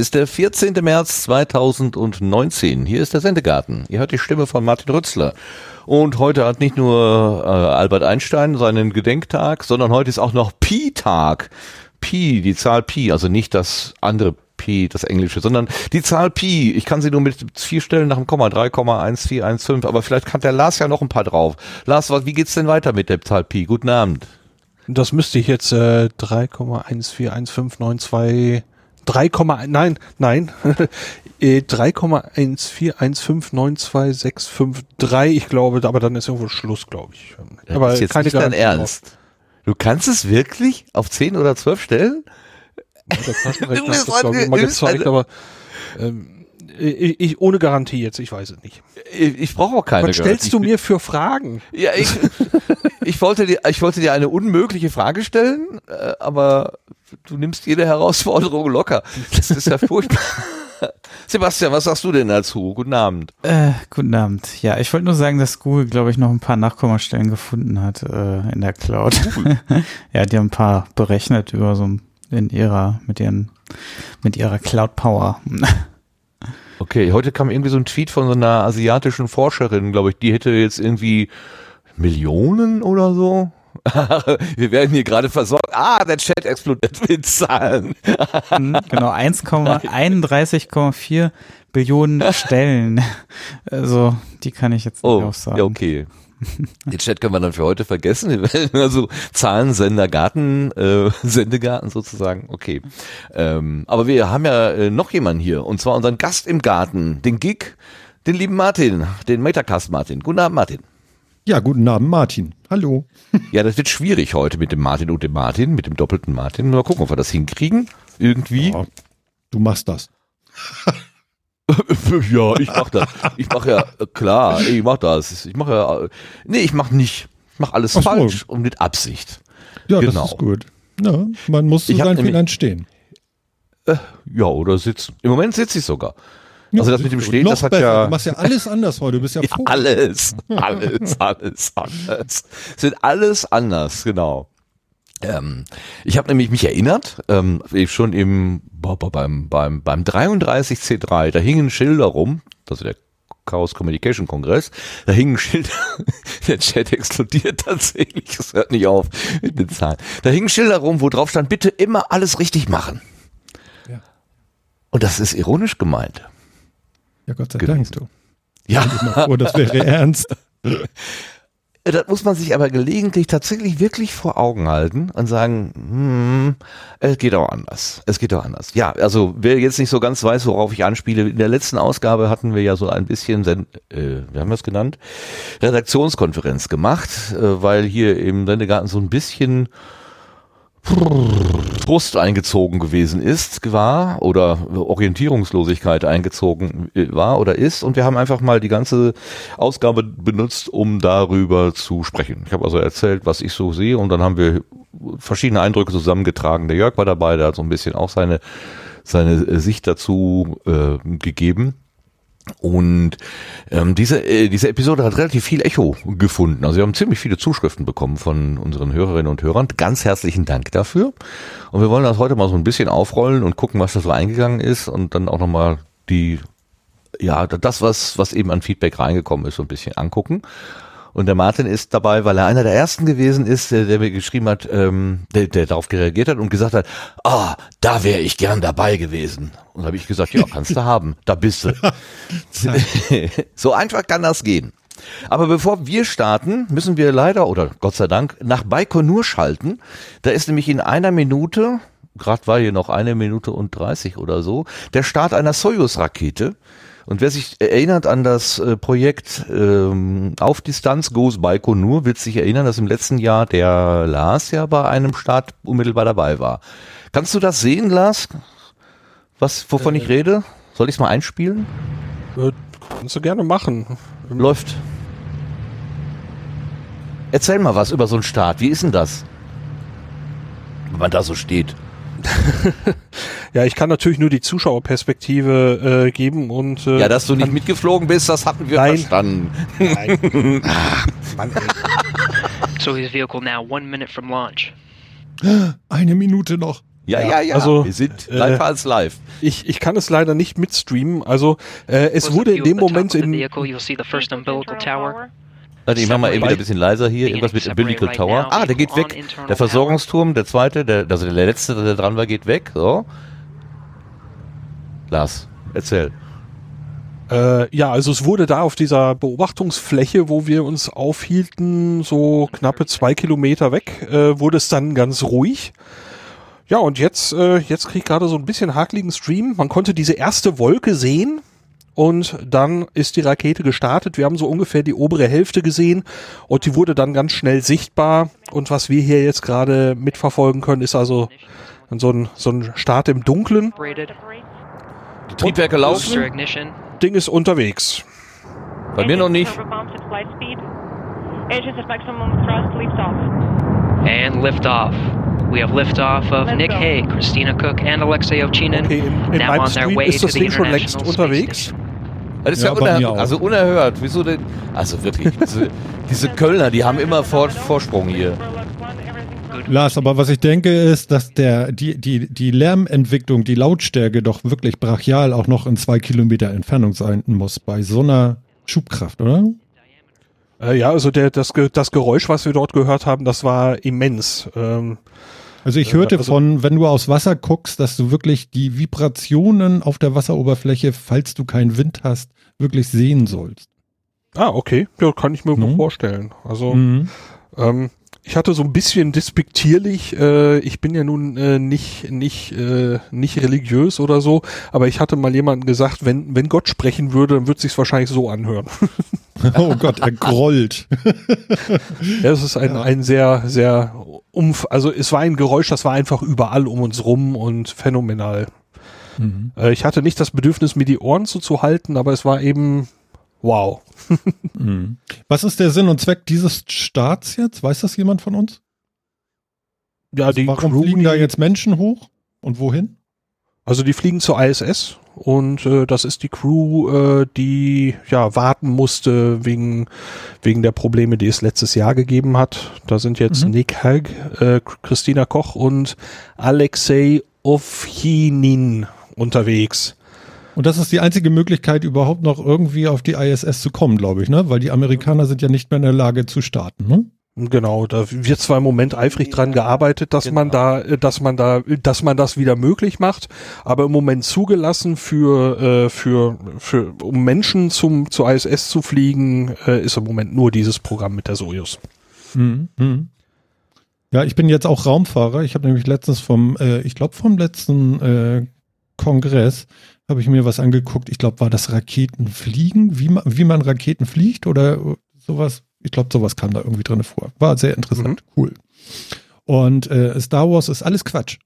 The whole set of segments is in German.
Ist der 14. März 2019. Hier ist der Sendegarten. Ihr hört die Stimme von Martin Rützler. Und heute hat nicht nur äh, Albert Einstein seinen Gedenktag, sondern heute ist auch noch Pi-Tag. Pi, die Zahl Pi, also nicht das andere Pi, das englische, sondern die Zahl Pi. Ich kann sie nur mit vier Stellen nach dem Komma, 3,1415, aber vielleicht kann der Lars ja noch ein paar drauf. Lars, wie geht's denn weiter mit der Zahl Pi? Guten Abend. Das müsste ich jetzt äh, 3,141592 3, nein, nein, 3,1415926553. Äh, ich glaube, aber dann ist irgendwo Schluss, glaube ich. aber das ist jetzt keine nicht dein Ernst. Drauf. Du kannst es wirklich auf 10 oder 12 Stellen? Ja, der Taschenrechner hat das, glaube ich, mal gezeigt, aber ähm, ich, ich, ohne Garantie jetzt, ich weiß es nicht. Ich, ich brauche auch keine. Was stellst du mir für Fragen? Ja, ich, ich, wollte dir, ich wollte dir eine unmögliche Frage stellen, äh, aber du nimmst jede Herausforderung locker. Das ist ja furchtbar. Sebastian, was sagst du denn dazu? Guten Abend. Äh, guten Abend. Ja, ich wollte nur sagen, dass Google, glaube ich, noch ein paar Nachkommastellen gefunden hat äh, in der Cloud. ja, die haben ein paar berechnet über so in ihrer, mit ihren, mit ihrer Cloud Power. okay, heute kam irgendwie so ein Tweet von so einer asiatischen Forscherin, glaube ich, die hätte jetzt irgendwie Millionen oder so Wir werden hier gerade versorgt. Ah, der Chat explodiert mit Zahlen. Mhm, genau, 1,31,4 Billionen Stellen. Also, die kann ich jetzt nicht oh, sagen. Ja, okay. Den Chat können wir dann für heute vergessen. Also Zahlen, Sender, Garten, äh, Sendegarten sozusagen. Okay. Ähm, aber wir haben ja äh, noch jemanden hier und zwar unseren Gast im Garten, den Gig, den lieben Martin, den Metacast Martin. Guten Abend, Martin. Ja, guten Abend, Martin. Hallo. Ja, das wird schwierig heute mit dem Martin und dem Martin, mit dem doppelten Martin. Mal gucken, ob wir das hinkriegen. Irgendwie. Ja, du machst das. ja, ich mach das. Ich mach ja, klar, ich mach das. Ich mach ja, nee, ich mach nicht. Ich mach alles Ach falsch so. und mit Absicht. Ja, genau. das ist gut. Ja, man muss zu seinen Fehlern stehen. Äh, ja, oder sitzen. Im Moment sitze ich sogar. Also das mit dem Stehen, das hat besser. ja. Du machst ja alles anders heute. Du bist ja, ja alles, alles, alles anders. Es wird alles anders, genau. Ähm, ich habe nämlich mich erinnert, ähm, schon im beim beim beim 33C3, da hingen Schilder rum, also der Chaos Communication Kongress, da hingen Schilder, der Chat explodiert tatsächlich, es hört nicht auf mit den Zahlen. Da hingen Schilder rum, wo drauf stand, bitte immer alles richtig machen. Ja. Und das ist ironisch gemeint. Ja, Gott sei gewesen. Dank, du. Ja. Vor, das wäre ernst. Das muss man sich aber gelegentlich tatsächlich wirklich vor Augen halten und sagen, hm, es geht auch anders. Es geht auch anders. Ja, also wer jetzt nicht so ganz weiß, worauf ich anspiele, in der letzten Ausgabe hatten wir ja so ein bisschen, äh, wir haben das genannt, Redaktionskonferenz gemacht, äh, weil hier im Sendegarten so ein bisschen Brust eingezogen gewesen ist, war oder Orientierungslosigkeit eingezogen äh, war oder ist und wir haben einfach mal die ganze Ausgabe benutzt, um darüber zu sprechen. Ich habe also erzählt, was ich so sehe und dann haben wir verschiedene Eindrücke zusammengetragen. Der Jörg war dabei, der hat so ein bisschen auch seine seine Sicht dazu äh, gegeben. Und ähm, diese, äh, diese Episode hat relativ viel Echo gefunden. Also wir haben ziemlich viele Zuschriften bekommen von unseren Hörerinnen und Hörern. Ganz herzlichen Dank dafür. Und wir wollen das heute mal so ein bisschen aufrollen und gucken, was da so eingegangen ist und dann auch nochmal die, ja, das, was, was eben an Feedback reingekommen ist, so ein bisschen angucken. Und der Martin ist dabei, weil er einer der ersten gewesen ist, der, der mir geschrieben hat, ähm, der, der darauf reagiert hat und gesagt hat, ah, da wäre ich gern dabei gewesen. Und habe ich gesagt, ja, kannst du haben, da bist du. so einfach kann das gehen. Aber bevor wir starten, müssen wir leider oder Gott sei Dank nach Baikonur schalten. Da ist nämlich in einer Minute, gerade war hier noch eine Minute und dreißig oder so, der Start einer Soyuz-Rakete. Und wer sich erinnert an das äh, Projekt ähm, Auf Distanz Goes Baikonur, wird sich erinnern, dass im letzten Jahr der Lars ja bei einem Start unmittelbar dabei war. Kannst du das sehen, Lars? Was, wovon äh, ich rede? Soll ich es mal einspielen? Äh, kannst du gerne machen. Läuft. Erzähl mal was über so einen Start. Wie ist denn das? Wenn man da so steht. ja, ich kann natürlich nur die Zuschauerperspektive äh, geben und äh, ja, dass du nicht mitgeflogen bist, das hatten wir nein. verstanden. Nein. Ach, Mann, so his vehicle now one minute from launch. Eine Minute noch. Ja, ja, ja. Also, wir sind äh, live als live. Ich, ich kann es leider nicht mitstreamen. Also äh, es wurde in dem Moment in Warte, ich mach mal eben wieder ein bisschen leiser hier. Irgendwas mit Umbilical Tower. Ah, der geht weg. Der Versorgungsturm, der zweite, der, also der letzte, der dran war, geht weg. So. Lars, erzähl. Äh, ja, also es wurde da auf dieser Beobachtungsfläche, wo wir uns aufhielten, so knappe zwei Kilometer weg, äh, wurde es dann ganz ruhig. Ja, und jetzt, äh, jetzt krieg ich gerade so ein bisschen hakeligen Stream. Man konnte diese erste Wolke sehen und dann ist die Rakete gestartet. Wir haben so ungefähr die obere Hälfte gesehen und die wurde dann ganz schnell sichtbar. Und was wir hier jetzt gerade mitverfolgen können, ist also so ein, so ein Start im Dunklen. Die Triebwerke laufen. Ding ist unterwegs. Bei mir noch nicht. And lift off. We have liftoff of Nick Hague, Christina Cook and Alexei Ovchinin Okay, in, in now on their way ist to das the Ding schon International längst Space unterwegs. Station. Das ist Ja, ja, auch. Also unerhört. Wieso denn? Also wirklich, diese, diese Kölner, die haben immer Vor Vorsprung hier. Lars, aber was ich denke ist, dass der, die, die, die Lärmentwicklung, die Lautstärke doch wirklich brachial auch noch in zwei Kilometer Entfernung sein muss bei so einer Schubkraft, oder? Äh, ja, also der, das, das Geräusch, was wir dort gehört haben, das war immens. Ähm, Also ich Äh, hörte also- von, wenn du aus Wasser guckst, dass du wirklich die Vibrationen auf der Wasseroberfläche, falls du keinen Wind hast, wirklich sehen sollst. ah, okay. Ja, kann ich mir Mhm. vorstellen. Also Mhm. Ähm, ich hatte so ein bisschen despektierlich, äh, ich bin ja nun äh, nicht, nicht, äh, nicht religiös oder so, aber ich hatte mal jemanden gesagt, wenn, wenn Gott sprechen würde, dann würde sich's wahrscheinlich so anhören. Oh Gott, er grollt. ja, es ist ein, ein sehr, sehr umf, also es war ein Geräusch, das war einfach überall um uns rum und phänomenal. Mhm. Äh, ich hatte nicht das Bedürfnis, mir die Ohren zuzuhalten, aber es war eben wow. Mhm. Was ist der Sinn und Zweck dieses Starts jetzt? Weiß das jemand von uns? Ja, Also warum Crew, fliegen da die- jetzt Menschen hoch? Und wohin? Also die fliegen zur ISS und äh, das ist die Crew, äh, die ja warten musste wegen wegen der Probleme, die es letztes Jahr gegeben hat. Da sind jetzt Mhm. Nick Hag, äh, Christina Koch und Alexei Ovchinin unterwegs. Und das ist die einzige Möglichkeit, überhaupt noch irgendwie auf die ISS zu kommen, glaube ich, ne? Weil die Amerikaner sind ja nicht mehr in der Lage zu starten, ne? Genau, da wird zwar im Moment eifrig dran gearbeitet, dass man da, äh, dass man da, dass man das wieder möglich macht, aber im Moment zugelassen für, äh, für, für, um Menschen zum, zur ISS zu fliegen, äh, ist im Moment nur dieses Programm mit der Sojus. Mhm. Mhm. Ja, ich bin jetzt auch Raumfahrer. Ich habe nämlich letztens vom, äh, ich glaube vom letzten äh, Kongress habe ich mir was angeguckt. Ich glaube, war das Raketenfliegen, wie man, wie man Raketen fliegt oder sowas. Ich glaube, sowas kam da irgendwie drin vor. War sehr interessant, cool. Und äh, Star Wars ist alles Quatsch.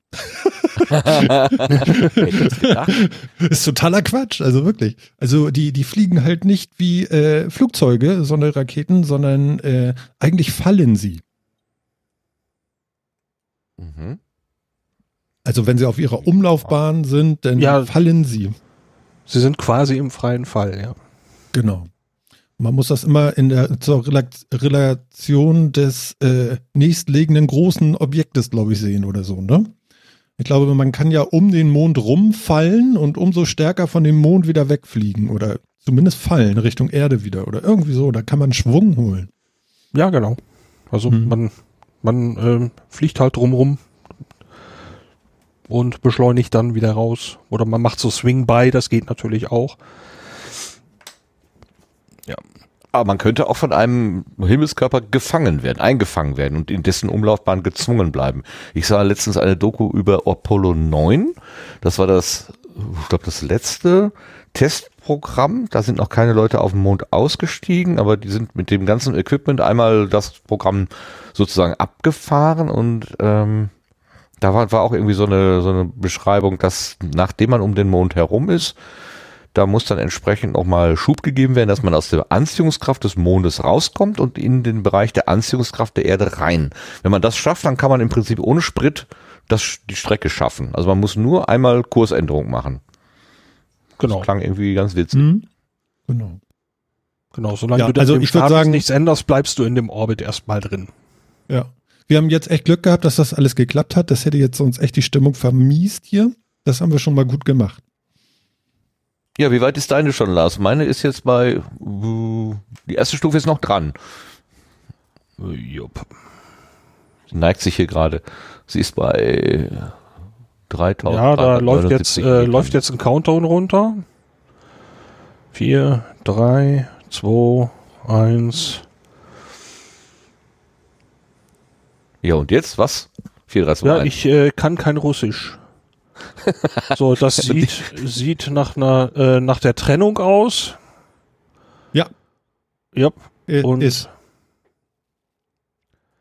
ist totaler Quatsch, also wirklich. Also die, die fliegen halt nicht wie äh, Flugzeuge, sondern Raketen, sondern äh, eigentlich fallen sie. Mhm. Also wenn sie auf ihrer Umlaufbahn sind, dann Ja. fallen sie. Sie sind quasi im freien Fall, ja. Genau. Man muss das immer in der zur Rela Relation des äh, nächstliegenden großen Objektes, glaube ich, sehen oder so, ne? Ich glaube, man kann ja um den Mond rumfallen und umso stärker von dem Mond wieder wegfliegen oder zumindest fallen Richtung Erde wieder oder irgendwie so. Da kann man Schwung holen. Ja, genau. Also Mhm. man, man ähm, fliegt halt drumrum und beschleunigt dann wieder raus. Oder man macht so Swing by, das geht natürlich auch. Aber man könnte auch von einem Himmelskörper gefangen werden, eingefangen werden und in dessen Umlaufbahn gezwungen bleiben. Ich sah letztens eine Doku über Apollo 9. Das war das, ich glaube, das letzte Testprogramm. Da sind noch keine Leute auf dem Mond ausgestiegen, aber die sind mit dem ganzen Equipment einmal das Programm sozusagen abgefahren und ähm, da war, war auch irgendwie so eine, so eine Beschreibung, dass nachdem man um den Mond herum ist, da muss dann entsprechend auch mal Schub gegeben werden, dass man aus der Anziehungskraft des Mondes rauskommt und in den Bereich der Anziehungskraft der Erde rein. Wenn man das schafft, dann kann man im Prinzip ohne Sprit das, die Strecke schaffen. Also man muss nur einmal Kursänderung machen. Genau. Das klang irgendwie ganz witzig. Mhm. Genau. Genau, solange Ja, du also ich würd Status sagen- nichts änderst, bleibst du in dem Orbit erstmal drin. Ja. Wir haben jetzt echt Glück gehabt, dass das alles geklappt hat. Das hätte jetzt uns echt die Stimmung vermiest hier. Das haben wir schon mal gut gemacht. Ja, wie weit ist deine schon, Lars? Meine ist jetzt bei, die erste Stufe ist noch dran. Jupp. Sie neigt sich hier gerade. Sie ist bei 3000. Ja, da läuft jetzt, äh, läuft jetzt ein Countdown runter. Vier, drei, zwei, eins. Ja, und jetzt was? 4, 3, 2, Ja, 1. ich äh, kann kein Russisch. So, das sieht, sieht nach einer, äh, nach der Trennung aus. Ja. Ja. Äh, Und ist.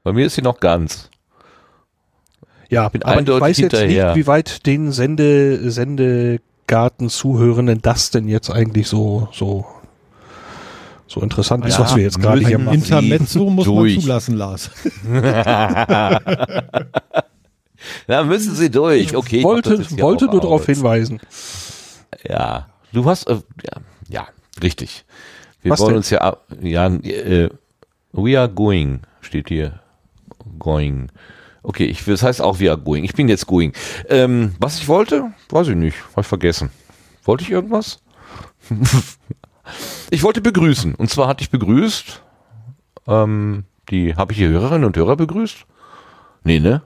Bei mir ist sie noch ganz. ja, bin aber ich weiß jetzt hinterher. nicht, wie weit den Sende, Sendegarten-Zuhörenden das denn jetzt eigentlich so, so, so interessant ist, Ja, was wir jetzt gerade hier machen. Intermezzo muss durch. man zulassen, Lars. Da müssen sie durch. Okay. ich mach wollte, hier wollte nur darauf hinweisen. Ja. Du hast, äh, ja, ja, richtig. Wir Was wollen denn? uns ja, ab- ja, äh, we are going, steht hier. Going. Okay, ich, das heißt auch we are going. Ich bin jetzt going. Ähm, was ich wollte, weiß ich nicht. Hab ich vergessen. Wollte ich irgendwas? ich wollte begrüßen. Und zwar hatte ich begrüßt, ähm, die, habe ich die Hörerinnen und Hörer begrüßt? Nee, ne?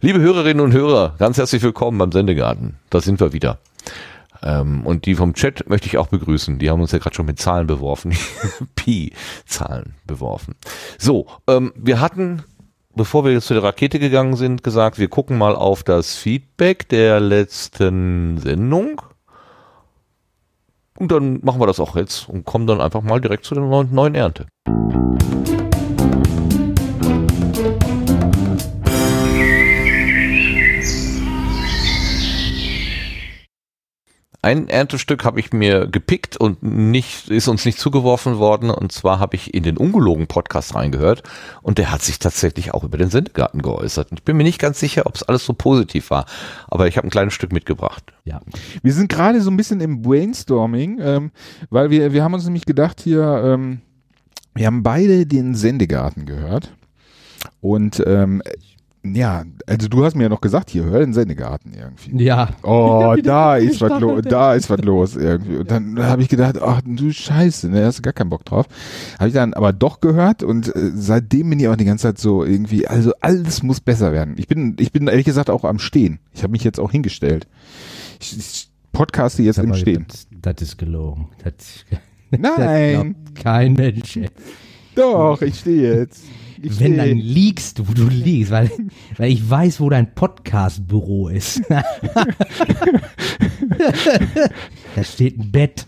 Liebe Hörerinnen und Hörer, ganz herzlich willkommen beim Sendegarten. Da sind wir wieder. Ähm, und die vom Chat möchte ich auch begrüßen. Die haben uns ja gerade schon mit Zahlen beworfen. Pi-Zahlen beworfen. So, ähm, wir hatten, bevor wir jetzt zu der Rakete gegangen sind, gesagt, wir gucken mal auf das Feedback der letzten Sendung. Und dann machen wir das auch jetzt und kommen dann einfach mal direkt zu der neuen, Ernte. Ein Erntestück habe ich mir gepickt und nicht, ist uns nicht zugeworfen worden. Und zwar habe ich in den ungelogen Podcast reingehört und der hat sich tatsächlich auch über den Sendegarten geäußert. Ich bin mir nicht ganz sicher, ob es alles so positiv war, aber ich habe ein kleines Stück mitgebracht. Ja, wir sind gerade so ein bisschen im Brainstorming, ähm, weil wir, wir haben uns nämlich gedacht hier, ähm, wir haben beide den Sendegarten gehört und ähm, ja, also du hast mir ja noch gesagt, hier, hör den Sendegarten irgendwie. Ja. Oh, da ist was los, da. ist was los irgendwie. Und dann habe ich gedacht, ach du Scheiße, ne, hast du gar keinen Bock drauf. Habe ich dann aber doch gehört und äh, seitdem bin ich auch die ganze Zeit so irgendwie, also alles muss besser werden. Ich bin, ich bin ehrlich gesagt auch am Stehen. Ich habe mich jetzt auch hingestellt. Ich, ich podcaste jetzt im Stehen. Das, ist gelogen. Das, Nein, das kein Mensch. doch, ich stehe jetzt. Ich Wenn, dann liegst du, du liegst, weil, weil ich weiß, wo dein Podcast-Büro ist. da steht ein Bett.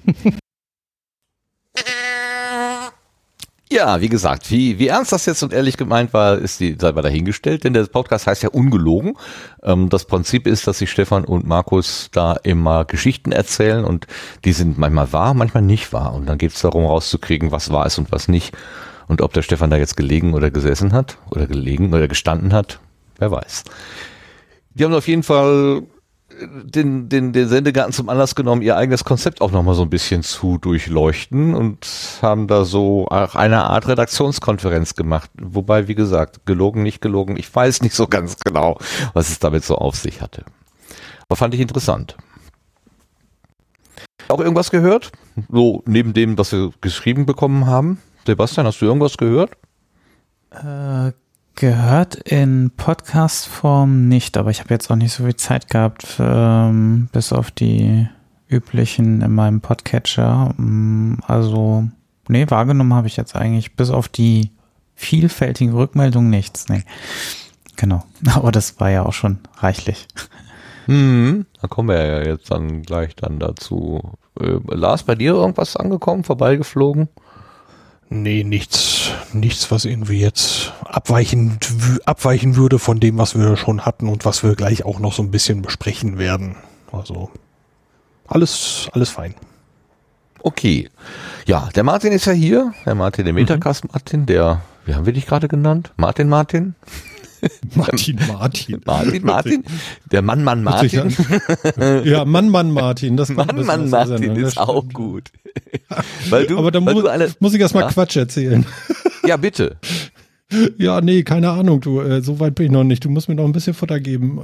Ja, wie gesagt, wie, wie ernst das jetzt und ehrlich gemeint war, ist die, sei mal dahingestellt, denn der Podcast heißt ja ungelogen. Ähm, das Prinzip ist, dass sich Stefan und Markus da immer Geschichten erzählen und die sind manchmal wahr, manchmal nicht wahr. Und dann geht es darum rauszukriegen, was wahr ist und was nicht. Und ob der Stefan da jetzt gelegen oder gesessen hat oder gelegen oder gestanden hat, wer weiß. Die haben auf jeden Fall den, den, den Sendegarten zum Anlass genommen, ihr eigenes Konzept auch nochmal so ein bisschen zu durchleuchten und haben da so eine Art Redaktionskonferenz gemacht. Wobei, wie gesagt, gelogen, nicht gelogen, ich weiß nicht so ganz genau, was es damit so auf sich hatte. Aber fand ich interessant. Auch irgendwas gehört? So, neben dem, was wir geschrieben bekommen haben? Sebastian, hast du irgendwas gehört? Äh, gehört in Podcast-Form nicht, aber ich habe jetzt auch nicht so viel Zeit gehabt, ähm, bis auf die üblichen in meinem Podcatcher. Mm, Also, nee, wahrgenommen habe ich jetzt eigentlich bis auf die vielfältigen Rückmeldungen nichts. Nee. Genau. Aber das war ja auch schon reichlich. Hm, da kommen wir ja jetzt dann gleich dann dazu. Äh, Lars, bei dir irgendwas angekommen, vorbeigeflogen? Nee, nichts, nichts, was irgendwie jetzt abweichen, abweichen würde von dem, was wir schon hatten und was wir gleich auch noch so ein bisschen besprechen werden. Also alles, alles fein. Okay. Ja, der Martin ist ja hier. Der Martin, der Metacast Martin, der, wie haben wir dich gerade genannt? Martin Martin? Martin Martin. Martin Martin? Der Mann Mann Martin? Ja, Mann, Mann, Martin. Das Mann Mann Martin das ist auch gut. weil du, Aber da weil mu alle, muss ich erstmal Ja? Quatsch erzählen. ja bitte. Ja, nee, keine Ahnung, du, äh, so weit bin ich noch nicht. Du musst mir noch ein bisschen Futter geben.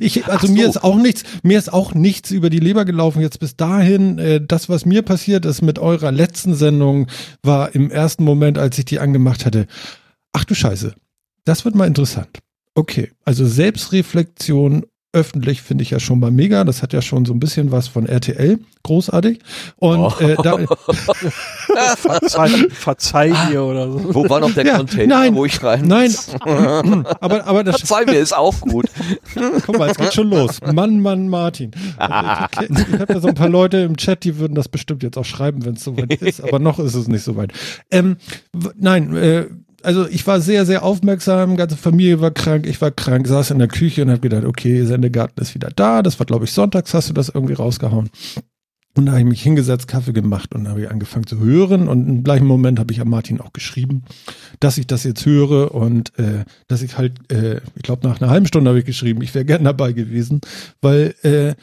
Ich, also Ach mir so. ist auch nichts, mir ist auch nichts über die Leber gelaufen jetzt bis dahin. Äh, das, was mir passiert ist mit eurer letzten Sendung, war im ersten Moment, als ich die angemacht hatte. Ach du Scheiße, das wird mal interessant. Okay, also Selbstreflexion öffentlich finde ich ja schon mal mega. Das hat ja schon so ein bisschen was von RTL, großartig. Und Oh. äh, da, Verzeih, verzeih mir oder so. Wo war noch der Ja, Container, nein, wo ich rein nein, aber aber das Verzeih mir, ist auch gut. Guck mal, es geht schon los. Mann, Mann, Martin. Also, ich ich habe ja so ein paar Leute im Chat, die würden das bestimmt jetzt auch schreiben, wenn es soweit ist, aber noch ist es nicht soweit. Ähm, nein, äh, also ich war sehr, sehr aufmerksam, ganze Familie war krank, ich war krank, saß in der Küche und habe gedacht, okay, Sendegarten ist wieder da. Das war, glaube ich, sonntags hast du das irgendwie rausgehauen. Und da habe ich mich hingesetzt, Kaffee gemacht und habe angefangen zu hören. Und im gleichen Moment habe ich an Martin auch geschrieben, dass ich das jetzt höre und äh, dass ich halt, äh, ich glaube, nach einer halben Stunde habe ich geschrieben, ich wäre gern dabei gewesen, weil äh,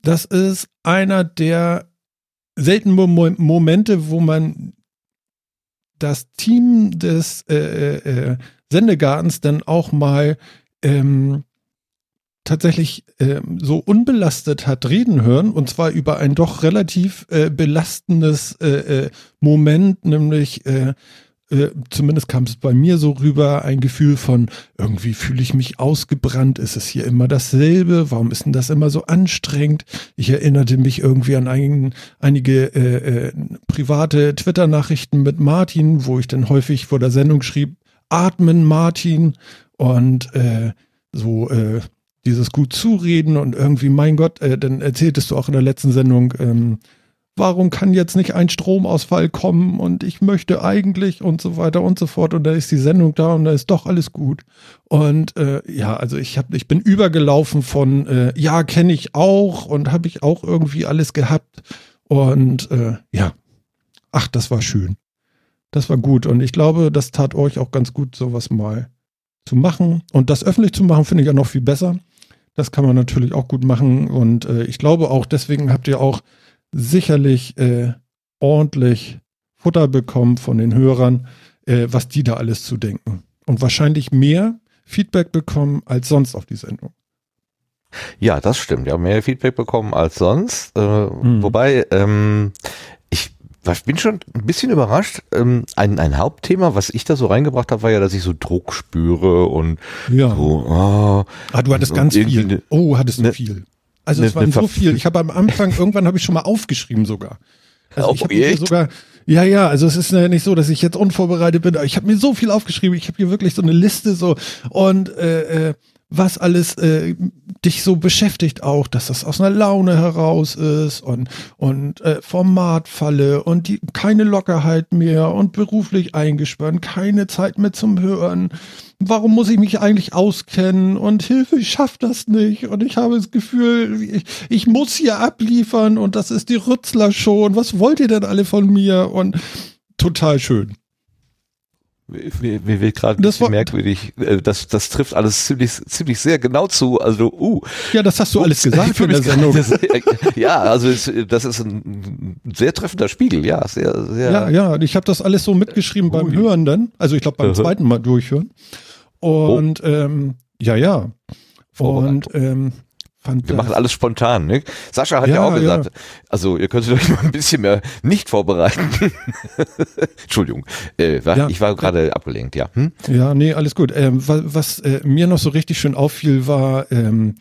das ist einer der seltenen Mo Momente, wo man das Team des äh, äh, äh, Sendegartens dann auch mal ähm, tatsächlich ähm, so unbelastet hat reden hören. Und zwar über ein doch relativ äh, belastendes äh, äh, Moment, nämlich äh, äh, zumindest kam es bei mir so rüber, ein Gefühl von irgendwie fühle ich mich ausgebrannt, ist es hier immer dasselbe, warum ist denn das immer so anstrengend? Ich erinnerte mich irgendwie an ein, einige äh, äh, private Twitter-Nachrichten mit Martin, wo ich dann häufig vor der Sendung schrieb, atmen Martin und äh, so äh, dieses gut zureden und irgendwie, mein Gott, dann erzähltest du auch in der letzten Sendung, ähm, warum kann jetzt nicht ein Stromausfall kommen und ich möchte eigentlich und so weiter und so fort. Und da ist die Sendung da und da ist doch alles gut. Und äh, ja, also ich habe, ich bin übergelaufen von äh, ja kenne ich auch und habe ich auch irgendwie alles gehabt. Und äh, ja, ach das war schön, das war gut. Und ich glaube, das tat euch auch ganz gut, sowas mal zu machen. Und das öffentlich zu machen finde ich ja noch viel besser. Das kann man natürlich auch gut machen. Und äh, ich glaube auch deswegen habt ihr auch sicherlich äh, ordentlich Futter bekommen von den Hörern, äh, was die da alles zu denken. Und wahrscheinlich mehr Feedback bekommen als sonst auf die Sendung. Ja, das stimmt. Ja, mehr Feedback bekommen als sonst. Äh, Mhm. Wobei, ähm, ich war- bin schon ein bisschen überrascht. Ähm, ein, ein Hauptthema, was ich da so reingebracht habe, war ja, dass ich so Druck spüre und Ja. so, oh, Ah, du hattest ganz viel. ne- oh, hattest du ne- viel. Also ne- es waren so viel. Ich habe am Anfang, irgendwann habe ich schon mal aufgeschrieben sogar. Also Oh, ich habe mir sogar, ja, ja, also es ist ja nicht so, dass ich jetzt unvorbereitet bin, aber ich habe mir so viel aufgeschrieben. Ich habe hier wirklich so eine Liste so und äh, äh, was alles äh, dich so beschäftigt auch, dass das aus einer Laune heraus ist und und äh, Formatfalle und die keine Lockerheit mehr und beruflich eingespannt, keine Zeit mehr zum Hören. Warum muss ich mich eigentlich auskennen und Hilfe, ich schaff das nicht und ich habe das Gefühl, ich, ich muss hier abliefern und das ist die Rützler schon. Was wollt ihr denn alle von mir? Und total schön. Mir, wird gerade merkwürdig. Äh, Das, das trifft alles ziemlich, ziemlich sehr genau zu. Also, uh. Ja, das hast du alles gesagt fühl in der mich Sendung. ja, also das ist ein sehr treffender Spiegel. Ja, sehr, sehr. Ja, ja, ich habe das alles so mitgeschrieben beim Ui. Hören dann. Also ich glaube beim zweiten Mal durchhören. Und ähm, ja, ja. Und ähm, fand Wir machen alles spontan, ne? Sascha hat ja, Ja, auch ja. gesagt, also ihr könntet euch mal ein bisschen mehr nicht vorbereiten. Entschuldigung, äh, war, Ja. ich war gerade abgelenkt, ja. Hm? Ja, nee, alles gut. Ähm, was was äh, mir noch so richtig schön auffiel, war, ähm,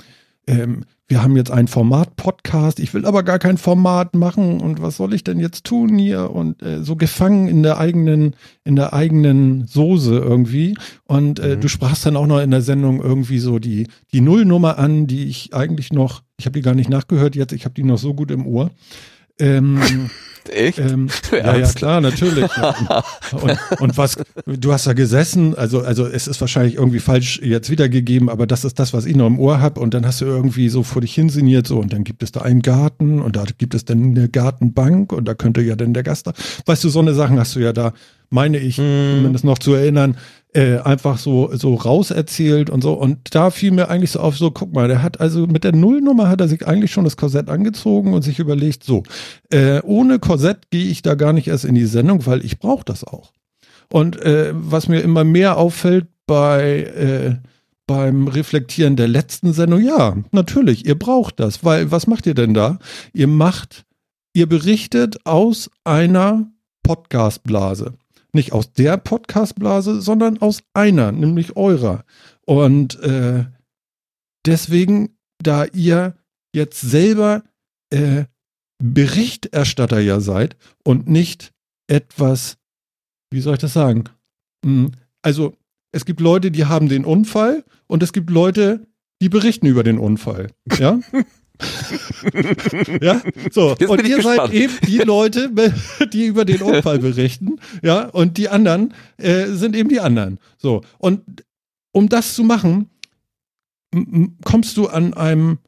ähm, wir haben jetzt ein Format-Podcast, ich will aber gar kein Format machen und was soll ich denn jetzt tun hier? Und äh, so gefangen in der eigenen, in der eigenen Soße irgendwie. Und äh, Mhm. du sprachst dann auch noch in der Sendung irgendwie so die, die Nullnummer an, die ich eigentlich noch, ich habe die gar nicht nachgehört jetzt, ich habe die noch so gut im Ohr. Ähm, Echt? ähm, ja, ja, klar, natürlich. und, und was, du hast da gesessen, also, also es ist wahrscheinlich irgendwie falsch jetzt wiedergegeben, aber das ist das, was ich noch im Ohr habe. Und dann hast du irgendwie so vor dich hinsinniert, so, und dann gibt es da einen Garten und da gibt es dann eine Gartenbank und da könnte ja dann der Gast da. Weißt du, so eine Sachen hast du ja da, meine ich, zumindest noch zu erinnern, äh, einfach so, so rauserzählt und so. Und da fiel mir eigentlich so auf, so, guck mal, der hat also mit der Nullnummer hat er sich eigentlich schon das Korsett angezogen und sich überlegt, so, äh, ohne Korsett gehe ich da gar nicht erst in die Sendung, weil ich brauche das auch. Und äh, was mir immer mehr auffällt bei äh, beim Reflektieren der letzten Sendung, ja, natürlich, ihr braucht das, weil was macht ihr denn da? Ihr macht, ihr berichtet aus einer Podcastblase. Nicht aus der Podcastblase, sondern aus einer, nämlich eurer. Und äh, deswegen, da ihr jetzt selber äh, Berichterstatter ja seid und nicht etwas, wie soll ich das sagen? Hm, Also es gibt Leute, die haben den Unfall und es gibt Leute, die berichten über den Unfall. Ja? ja, so. Jetzt und ihr seid gespannt. eben die Leute, die über den Unfall berichten. Ja, und die anderen äh, sind eben die anderen. So. Und um das zu machen, kommst du an einem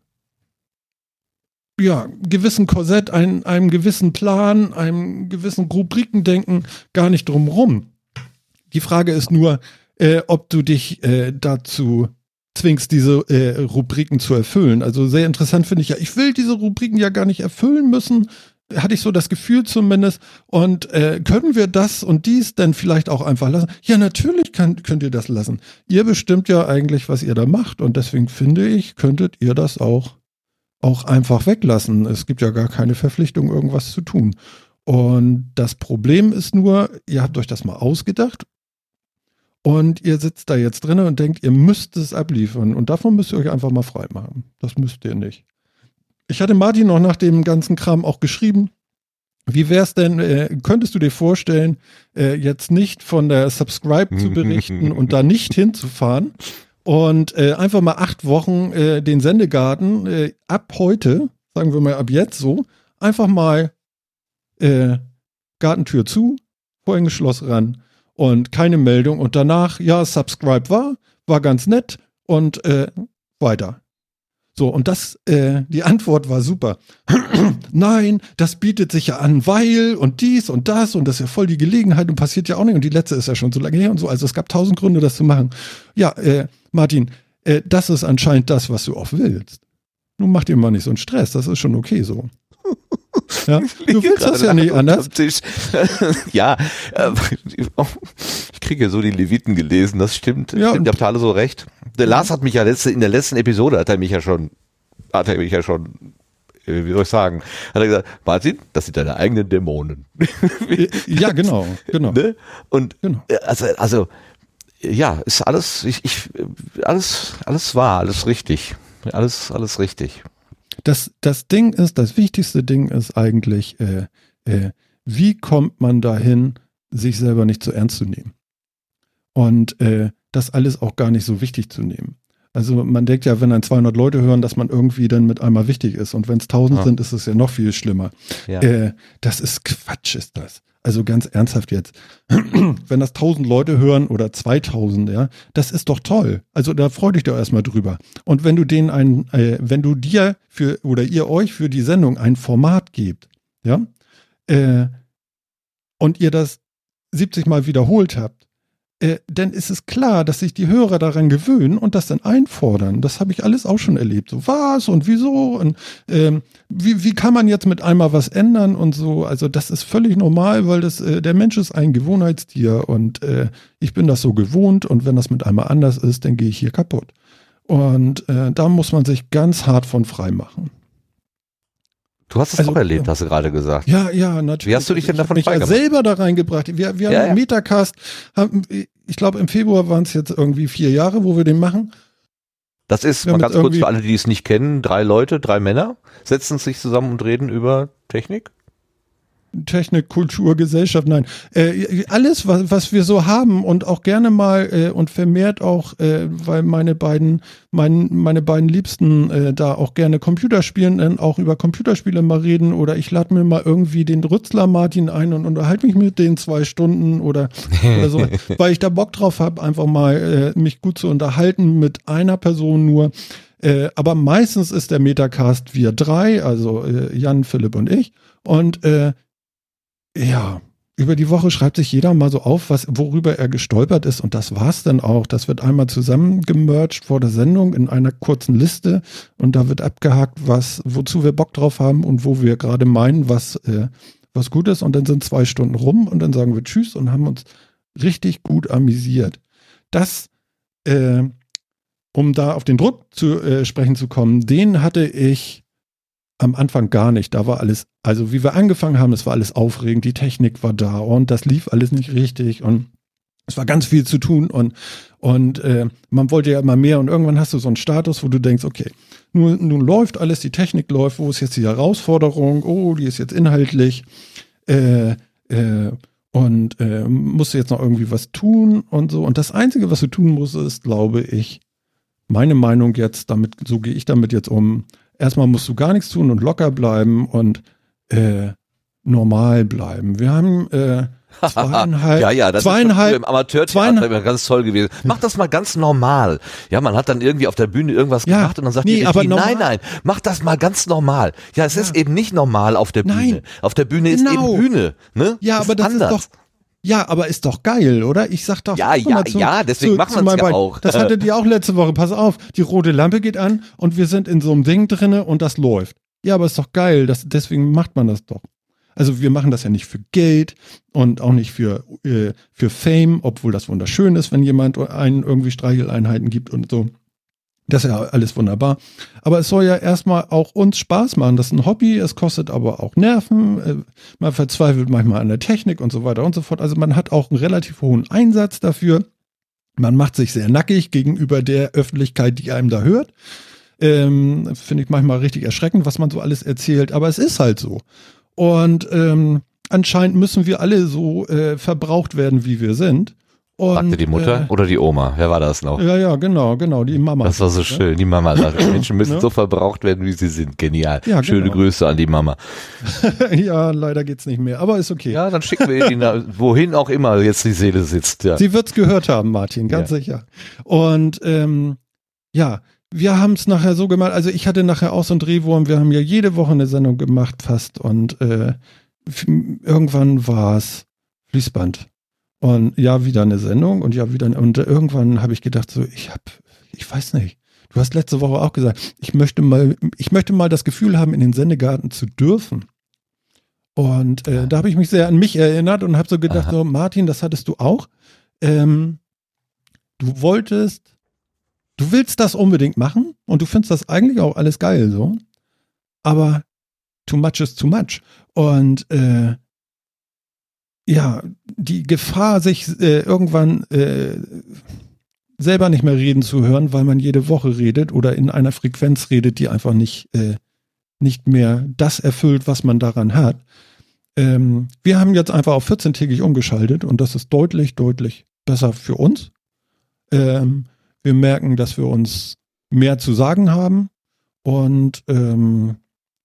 ja, gewissen Korsett, ein, einem gewissen Plan, einem gewissen Rubrikendenken gar nicht drum rum. Die Frage ist nur, äh, ob du dich äh, dazu zwingst, diese äh, Rubriken zu erfüllen. Also sehr interessant finde ich ja, ich will diese Rubriken ja gar nicht erfüllen müssen, hatte ich so das Gefühl zumindest. Und äh, können wir das und dies denn vielleicht auch einfach lassen? Ja, natürlich kann, könnt ihr das lassen. Ihr bestimmt ja eigentlich, was ihr da macht. Und deswegen finde ich, könntet ihr das auch, auch einfach weglassen. Es gibt ja gar keine Verpflichtung, irgendwas zu tun. Und das Problem ist nur, ihr habt euch das mal ausgedacht und ihr sitzt da jetzt drin und denkt, ihr müsst es abliefern. Und davon müsst ihr euch einfach mal frei machen. Das müsst ihr nicht. Ich hatte Martin noch nach dem ganzen Kram auch geschrieben. Wie wär's denn, äh, könntest du dir vorstellen, äh, jetzt nicht von der Subscribe zu berichten und da nicht hinzufahren und äh, einfach mal acht Wochen äh, den Sendegarten äh, ab heute, sagen wir mal ab jetzt so, einfach mal äh, Gartentür zu, Vorhängeschloss ran und keine Meldung und danach, ja, Subscribe war, war ganz nett und äh, weiter. So, und das, äh, die Antwort war super. Nein, das bietet sich ja an, weil und dies und das und das ist ja voll die Gelegenheit und passiert ja auch nicht und die letzte ist ja schon so lange her und so. Also es gab tausend Gründe, das zu machen. Ja, äh, Martin, äh, das ist anscheinend das, was du auch willst. Nun mach dir mal nicht so einen Stress, das ist schon okay so. Ja, du willst das ja nicht anders. Ja, äh, ich kriege ja so die Leviten gelesen, das stimmt. Ja, stimmt, ihr habt alle so recht. Der Lars hat mich ja letzte, in der letzten Episode hat er mich ja schon, hat er mich ja schon, äh, wie soll ich sagen, hat er gesagt, Martin, das sind deine eigenen Dämonen. Ja, genau, genau. ne? Und Genau. äh, also, also ja, ist alles, ich, ich, alles, alles wahr, alles richtig. Alles, alles richtig. Das, das Ding ist, das wichtigste Ding ist eigentlich, äh, äh, wie kommt man dahin, sich selber nicht zu ernst zu nehmen? Und äh, das alles auch gar nicht so wichtig zu nehmen. Also man denkt ja, wenn dann 200 Leute hören, dass man irgendwie dann mit einmal wichtig ist. Und wenn es 1000 Ja. sind, ist es ja noch viel schlimmer. Ja. Äh, das ist Quatsch, ist das. Also ganz ernsthaft jetzt. Wenn das 1000 Leute hören oder 2000, ja, das ist doch toll. Also da freu dich doch erstmal drüber. Und wenn du denen ein, äh, wenn du dir für oder ihr euch für die Sendung ein Format gebt, ja, äh, und ihr das 70 Mal wiederholt habt, äh, dann ist es klar, dass sich die Hörer daran gewöhnen und das dann einfordern. Das habe ich alles auch schon erlebt. So was und wieso und ähm, wie, wie kann man jetzt mit einmal was ändern und so. Also das ist völlig normal, weil das äh, der Mensch ist ein Gewohnheitstier und äh, ich bin das so gewohnt und wenn das mit einmal anders ist, dann gehe ich hier kaputt. Und äh, da muss man sich ganz hart von frei machen. Du hast es Also, auch erlebt, ja. hast du gerade gesagt. Ja, ja, natürlich. Wie hast du dich denn Ich davon mich ja freigemacht? selber da reingebracht. Wir, wir Ja, haben ja. Metacast, haben, ich glaube im Februar waren es jetzt irgendwie vier Jahre, wo wir den machen. Das ist, Wir mal ganz kurz für alle, die es nicht kennen, drei Leute, drei Männer setzen sich zusammen und reden über Technik. Technik, Kultur, Gesellschaft, nein. Äh, alles, was, was wir so haben und auch gerne mal äh, und vermehrt auch, äh, weil meine beiden, mein, meine beiden Liebsten äh, da auch gerne Computer spielen, dann auch über Computerspiele mal reden oder ich lade mir mal irgendwie den Rützler Martin ein und unterhalte mich mit den zwei Stunden oder, oder so, weil ich da Bock drauf habe, einfach mal äh, mich gut zu unterhalten mit einer Person nur. Äh, aber meistens ist der Metacast wir drei, also äh, Jan, Philipp und ich. Und äh, ja, über die Woche schreibt sich jeder mal so auf, was, worüber er gestolpert ist. Und das war's dann auch. Das wird einmal zusammengemerged vor der Sendung in einer kurzen Liste. Und da wird abgehakt, was, wozu wir Bock drauf haben und wo wir gerade meinen, was, äh, was gut ist. Und dann sind zwei Stunden rum und dann sagen wir Tschüss und haben uns richtig gut amüsiert. Das, äh, um da auf den Druck zu äh, sprechen zu kommen, den hatte ich am Anfang gar nicht. Da war alles, also wie wir angefangen haben, es war alles aufregend, die Technik war da und das lief alles nicht richtig und es war ganz viel zu tun und, und äh, man wollte ja immer mehr und irgendwann hast du so einen Status, wo du denkst, okay, nun, nun läuft alles, die Technik läuft, wo ist jetzt die Herausforderung? Oh, die ist jetzt inhaltlich äh, äh, und äh, musst du jetzt noch irgendwie was tun und so. Und das Einzige, was du tun musst, ist, glaube ich, meine Meinung jetzt, damit, so gehe ich damit jetzt um. Erstmal musst du gar nichts tun und locker bleiben und äh, normal bleiben. Wir haben äh, zweieinhalb, ja, ja, das zweieinhalb, ist im Amateurtheater ganz toll gewesen. Mach das mal ganz normal. Ja, man hat dann irgendwie auf der Bühne irgendwas Ja, gemacht und dann sagt nee, die aber Regie, nein, nein, mach das mal ganz normal. Ja, es ist eben nicht normal auf der Bühne. Nein. Auf der Bühne ist Genau. eben Bühne. Ne? Ja, aber das anders. ist doch. Ja, aber ist doch geil, oder? Ich sag doch. Ja, ja, zu- ja, deswegen machen wir's meinem ja auch. Das hattet ihr auch letzte Woche. Pass auf, die rote Lampe geht an und wir sind in so einem Ding drinne und das läuft. Ja, aber ist doch geil. Das, deswegen macht man das doch. Also wir machen das ja nicht für Geld und auch nicht für, äh, für Fame, obwohl das wunderschön ist, wenn jemand einen irgendwie Streicheleinheiten gibt und so. Das ist ja alles wunderbar. Aber es soll ja erstmal auch uns Spaß machen. Das ist ein Hobby, es kostet aber auch Nerven. äh, Man verzweifelt manchmal an der Technik und so weiter und so fort. Also man hat auch einen relativ hohen Einsatz dafür. Man macht sich sehr nackig gegenüber der Öffentlichkeit, die einem da hört. Ähm, Finde ich manchmal richtig erschreckend, was man so alles erzählt. Aber es ist halt so. Und ähm, anscheinend müssen wir alle so äh, verbraucht werden, wie wir sind. Und, Sagte die Mutter Äh, oder die Oma? Wer war das noch? ja, ja, genau, genau, die Mama. Das war so schön. Die Mama sagt, Menschen müssen Ne? so verbraucht werden, wie sie sind. Genial. Ja, Schöne genau. Grüße an die Mama. ja, leider geht's nicht mehr, aber ist okay. Ja, dann schicken wir ihn, wohin auch immer jetzt die Seele sitzt. Ja. Sie wird's gehört haben, Martin, ganz sicher. Und ähm, ja, wir haben es nachher so gemacht, also ich hatte nachher auch so einen Drehwurm, wir haben ja jede Woche eine Sendung gemacht fast und äh, irgendwann war's Fließband. Und ja, wieder eine Sendung und ja, wieder eine, und irgendwann habe ich gedacht so, ich hab, ich weiß nicht. Du hast letzte Woche auch gesagt, ich möchte mal, ich möchte mal das Gefühl haben, in den Sendegarten zu dürfen. Und äh, da habe ich mich sehr an mich erinnert und habe so gedacht, Aha. so Martin, das hattest du auch. Ähm, du wolltest, du willst das unbedingt machen und du findest das eigentlich auch alles geil so, aber too much is too much. Und äh, ja, die Gefahr, sich äh, irgendwann äh, selber nicht mehr reden zu hören, weil man jede Woche redet oder in einer Frequenz redet, die einfach nicht, äh, nicht mehr das erfüllt, was man daran hat. Ähm, wir haben jetzt einfach auf 14-tägig umgeschaltet und das ist deutlich, deutlich besser für uns. Ähm, wir merken, dass wir uns mehr zu sagen haben und ähm,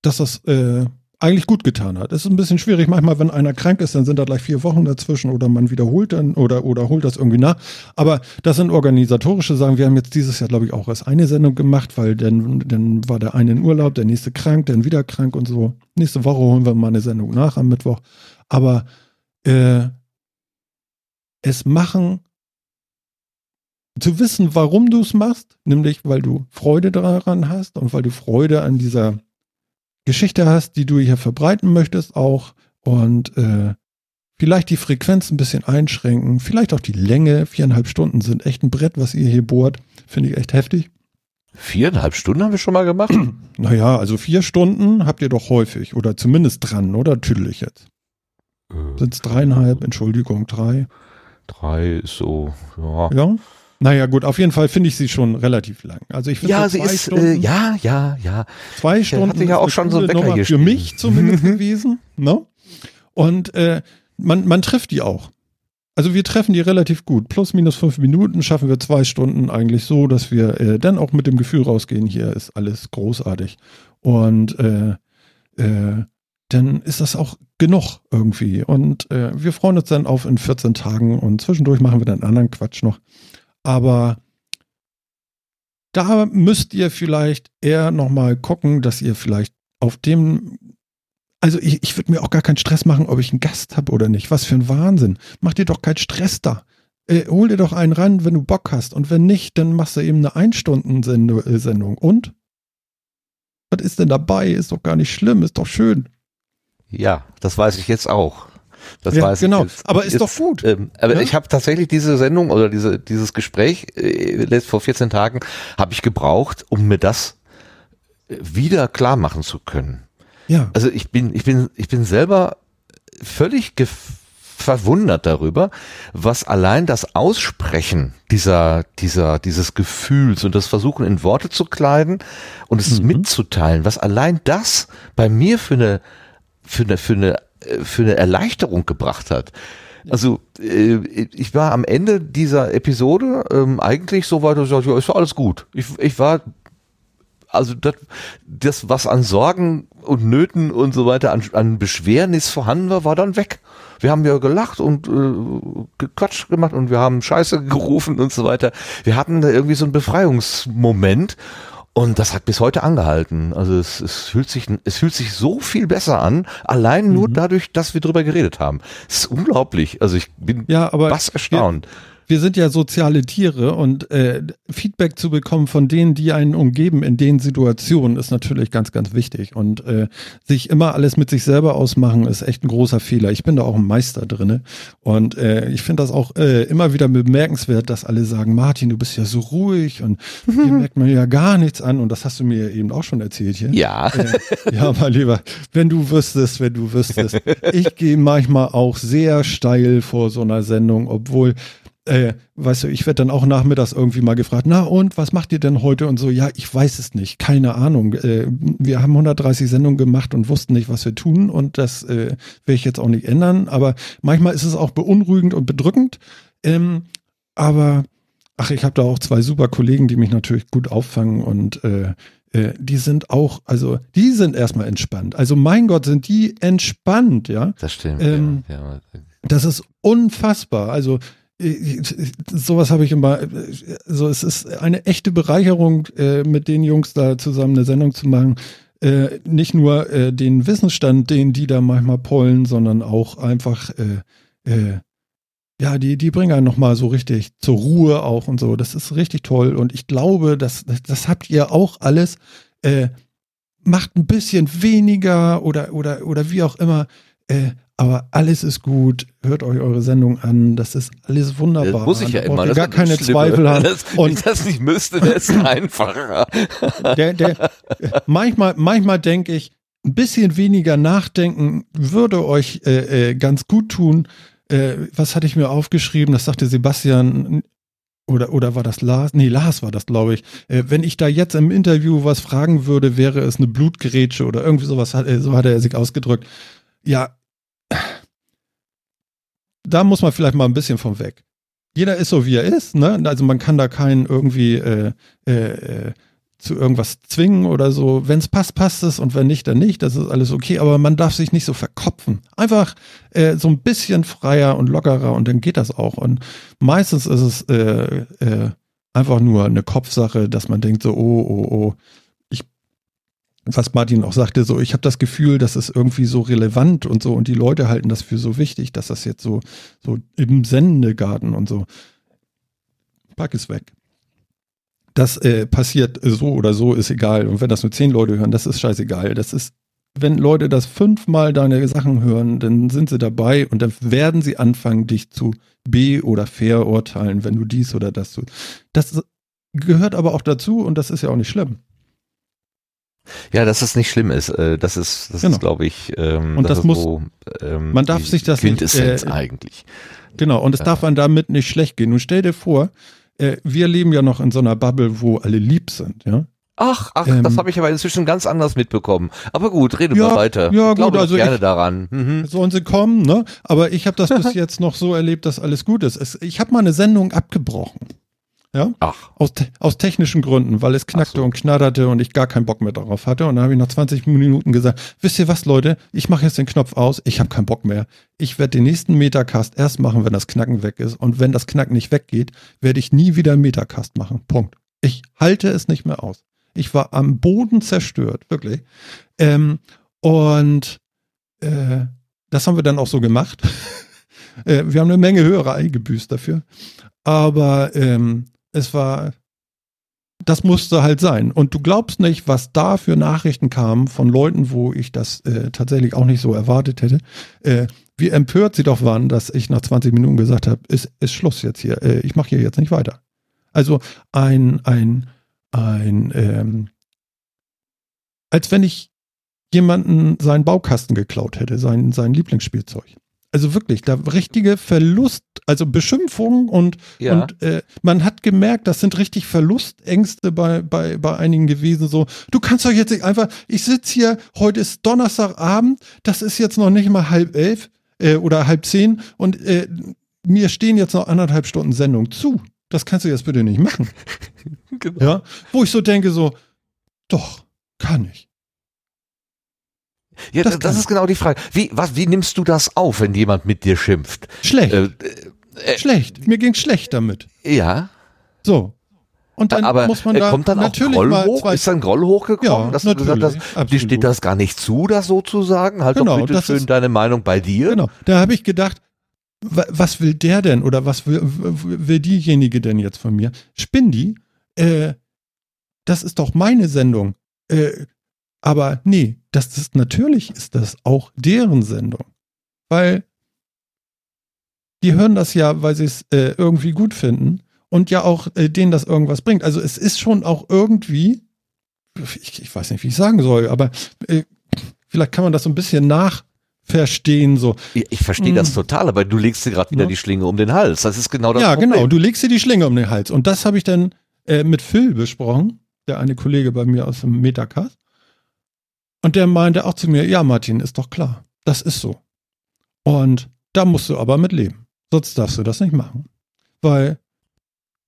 dass das äh, eigentlich gut getan hat. Es ist ein bisschen schwierig manchmal, wenn einer krank ist, dann sind da gleich vier Wochen dazwischen oder man wiederholt dann oder, oder holt das irgendwie nach. Aber das sind organisatorische Sachen. Wir haben jetzt dieses Jahr, glaube ich, auch erst eine Sendung gemacht, weil dann, dann war der eine in Urlaub, der nächste krank, dann wieder krank und so. Nächste Woche holen wir mal eine Sendung nach am Mittwoch. Aber äh, es machen zu wissen, warum du es machst, nämlich weil du Freude daran hast und weil du Freude an dieser Geschichte hast, die du hier verbreiten möchtest auch und äh, vielleicht die Frequenz ein bisschen einschränken, vielleicht auch die Länge, viereinhalb Stunden sind echt ein Brett, was ihr hier bohrt, finde ich echt heftig. Viereinhalb Stunden haben wir schon mal gemacht. Naja, also vier Stunden habt ihr doch häufig oder zumindest dran, oder tüdel ich jetzt? Sind es dreieinhalb, Entschuldigung, drei? Drei ist so, ja. Ja? Naja, gut, auf jeden Fall finde ich sie schon relativ lang. Also ich finde Ja, so sie ist, äh, Stunden, ja, ja, ja. zwei Stunden hatte ja auch schon so Wecker hier für stehen. mich zumindest gewesen. Ne? Und äh, man, man trifft die auch. Also wir treffen die relativ gut. Plus minus fünf Minuten schaffen wir zwei Stunden eigentlich so, dass wir äh, dann auch mit dem Gefühl rausgehen, hier ist alles großartig. Und äh, äh, dann ist das auch genug irgendwie. Und äh, wir freuen uns dann auf in 14 Tagen und zwischendurch machen wir dann anderen Quatsch noch. Aber da müsst ihr vielleicht eher nochmal gucken, dass ihr vielleicht auf dem, also ich, ich würde mir auch gar keinen Stress machen, ob ich einen Gast habe oder nicht. Was für ein Wahnsinn. Mach dir doch keinen Stress da. Äh, hol dir doch einen ran, wenn du Bock hast. Und wenn nicht, dann machst du eben eine Ein-Stunden-Sendung. Und? Was ist denn dabei? Ist doch gar nicht schlimm, ist doch schön. Ja, das weiß ich jetzt auch. Das Ja, weiß ich. genau. Ist- Aber ist doch gut. Ähm, aber Ja? ich habe tatsächlich diese Sendung oder diese, dieses Gespräch äh, vor 14 Tagen habe ich gebraucht, um mir das äh, wieder klar machen zu können. Ja. Also ich bin, ich bin, ich bin selber völlig verwundert darüber, was allein das Aussprechen dieser, dieser, dieses Gefühls und das Versuchen in Worte zu kleiden und es mitzuteilen, was allein das bei mir für eine, für eine, für eine, für eine Erleichterung gebracht hat. Also äh, ich war am Ende dieser Episode ähm, eigentlich so weit, dass ich sagte, ja, ist doch alles gut. Ich, ich war also das, das, was an Sorgen und Nöten und so weiter, an, an Beschwernis vorhanden war, war dann weg. Wir haben ja gelacht und äh, gequatscht gemacht und wir haben Scheiße gerufen und so weiter. Wir hatten da irgendwie so einen Befreiungsmoment und das hat bis heute angehalten. Also es, es fühlt sich, es fühlt sich so viel besser an, allein nur dadurch, dass wir drüber geredet haben. Es ist unglaublich. Also ich bin Ja, aber was erstaunt. Wir sind ja soziale Tiere und äh, Feedback zu bekommen von denen, die einen umgeben in den Situationen, ist natürlich ganz, ganz wichtig. Und äh, sich immer alles mit sich selber ausmachen, ist echt ein großer Fehler. Ich bin da auch ein Meister drinne. Und äh, ich finde das auch äh, immer wieder bemerkenswert, dass alle sagen, Martin, du bist ja so ruhig und hier merkt man ja gar nichts an. Und das hast du mir eben auch schon erzählt hier. Ja. Äh, ja, mein Lieber, wenn du wüsstest, wenn du wüsstest. Ich gehe manchmal auch sehr steil vor so einer Sendung, obwohl, äh, weißt du, ich werde dann auch nachmittags irgendwie mal gefragt, na und, was macht ihr denn heute? Und so, ja, ich weiß es nicht, keine Ahnung. Äh, wir haben 130 Sendungen gemacht und wussten nicht, was wir tun und das äh, werde ich jetzt auch nicht ändern. Aber manchmal ist es auch beunruhigend und bedrückend. Ähm, aber, ach, ich habe da auch zwei super Kollegen, die mich natürlich gut auffangen und äh, äh, die sind auch, also die sind erstmal entspannt. Also mein Gott, sind die entspannt, ja. Das stimmt. Ähm, ja, ja. Das ist unfassbar. Also sowas habe ich immer, so es ist eine echte Bereicherung, äh, mit den Jungs da zusammen eine Sendung zu machen. Äh, nicht nur äh, den Wissensstand, den die da manchmal pollen, sondern auch einfach äh, äh, ja, die, die bringen einen nochmal so richtig zur Ruhe auch und so. Das ist richtig toll. Und ich glaube, das, das, das habt ihr auch alles. Äh, macht ein bisschen weniger oder, oder, oder wie auch immer. Äh, aber alles ist gut. Hört euch eure Sendung an. Das ist alles wunderbar. Das muss ich ja immer. Das gar keine das Schlimme. Zweifel haben. Das, Und ich das nicht müsste, wäre es einfacher. der, der, manchmal, manchmal denke ich, ein bisschen weniger nachdenken würde euch äh, äh, ganz gut tun. Äh, was hatte ich mir aufgeschrieben? Das sagte Sebastian. Oder, oder war das Lars? Nee, Lars war das, glaube ich. Äh, wenn ich da jetzt im Interview was fragen würde, wäre es eine Blutgerätsche oder irgendwie sowas, hat, äh, so hat er sich ausgedrückt. Ja, da muss man vielleicht mal ein bisschen von weg. Jeder ist so, wie er ist, ne? Also man kann da keinen irgendwie äh, äh, äh, zu irgendwas zwingen oder so. Wenn es passt, passt es und wenn nicht, dann nicht. Das ist alles okay. Aber man darf sich nicht so verkopfen. Einfach äh, so ein bisschen freier und lockerer und dann geht das auch. Und meistens ist es äh, äh, einfach nur eine Kopfsache, dass man denkt so, oh, oh, oh. Was Martin auch sagte, so, ich habe das Gefühl, das ist irgendwie so relevant und so und die Leute halten das für so wichtig, dass das jetzt so, so im Sendegarten und so. Pack es weg das äh, passiert so oder so, ist egal. Und wenn das nur zehn Leute hören, das ist scheißegal. Das ist, wenn Leute das fünfmal deine Sachen hören, dann sind sie dabei und dann werden sie anfangen, dich zu be- oder verurteilen, wenn du dies oder das tust. Das gehört aber auch dazu und das ist ja auch nicht schlimm. Ja, dass es nicht schlimm ist. äh, Das ist, das Genau. ist, glaube ich, ähm, Und das ist muss- so, ähm, man darf sich das nicht, äh, eigentlich. Genau, und es Ja. darf man damit nicht schlecht gehen. Und stell dir vor, äh, wir leben ja noch in so einer Bubble, wo alle lieb sind, ja. Ach, ach, Ähm, das habe ich aber inzwischen ganz anders mitbekommen. Aber gut, rede Ja, mal weiter. ja, ich glaube gut, also gerne ich- daran. Mhm. Sollen sie kommen, ne? Aber ich habe das bis jetzt noch so erlebt, dass alles gut ist. Es, ich habe mal eine Sendung abgebrochen. Ja? Ach, Aus, te aus technischen Gründen, weil es knackte so. und knatterte und ich gar keinen Bock mehr darauf hatte. Und dann habe ich nach 20 Minuten gesagt, wisst ihr was, Leute, ich mache jetzt den Knopf aus, ich habe keinen Bock mehr. Ich werde den nächsten Metacast erst machen, wenn das Knacken weg ist. Und wenn das Knacken nicht weggeht, werde ich nie wieder einen Metacast machen. Punkt. Ich halte es nicht mehr aus. Ich war am Boden zerstört, wirklich. Ähm, und äh, das haben wir dann auch so gemacht. äh, wir haben eine Menge Hörer eingebüßt dafür. Aber ähm, es war, das musste halt sein. Und du glaubst nicht, was da für Nachrichten kamen von Leuten, wo ich das äh, tatsächlich auch nicht so erwartet hätte. Äh, wie empört sie doch waren, dass ich nach 20 Minuten gesagt habe, ist, ist Schluss jetzt hier. Äh, ich mache hier jetzt nicht weiter. Also ein, ein, ein, ähm, als wenn ich jemanden seinen Baukasten geklaut hätte, sein, sein Lieblingsspielzeug. Also wirklich, da richtige Verlust, also Beschimpfungen und, Ja. und äh, man hat gemerkt, das sind richtig Verlustängste bei, bei, bei einigen gewesen. So, du kannst doch jetzt nicht einfach, ich sitze hier, heute ist Donnerstagabend, das ist jetzt noch nicht mal halb elf äh, oder halb zehn und äh, mir stehen jetzt noch anderthalb Stunden Sendung zu. Das kannst du jetzt bitte nicht machen. Genau. Ja, wo ich so denke, so, doch, kann ich. Ja, Das das, ist genau die Frage. Wie, was, wie nimmst du das auf, wenn jemand mit dir schimpft? Schlecht, Äh, äh, schlecht. Mir ging schlecht damit. ja, So. Und dann aber muss man äh, da kommt dann auch Groll hoch? Ist dann Groll hochgekommen, Ja, dass du gesagt hast, dir steht das gar nicht zu, das so zu sagen? Halt Genau, doch bitte das schön ist- deine Meinung bei dir. Genau. Da habe ich gedacht, wa- was will der denn oder was will, will diejenige denn jetzt von mir? Spinn die? Äh, das ist doch meine Sendung. Äh, aber nee, das ist natürlich ist das auch deren Sendung. Weil die hören das ja, weil sie es äh, irgendwie gut finden und ja auch äh, denen das irgendwas bringt. Also es ist schon auch irgendwie, ich, ich weiß nicht, wie ich sagen soll, aber äh, vielleicht kann man das so ein bisschen nachverstehen, so. Ich, ich verstehe das total, aber du legst dir gerade wieder Ja. die Schlinge um den Hals. Das ist genau das ja, Problem. genau. Du legst dir die Schlinge um den Hals. Und das habe ich dann äh, mit Phil besprochen, der eine Kollege bei mir aus dem Metacast. Und der meinte auch zu mir, ja, Martin, ist doch klar. Das ist so. Und da musst du aber mit leben. Sonst darfst du das nicht machen. Weil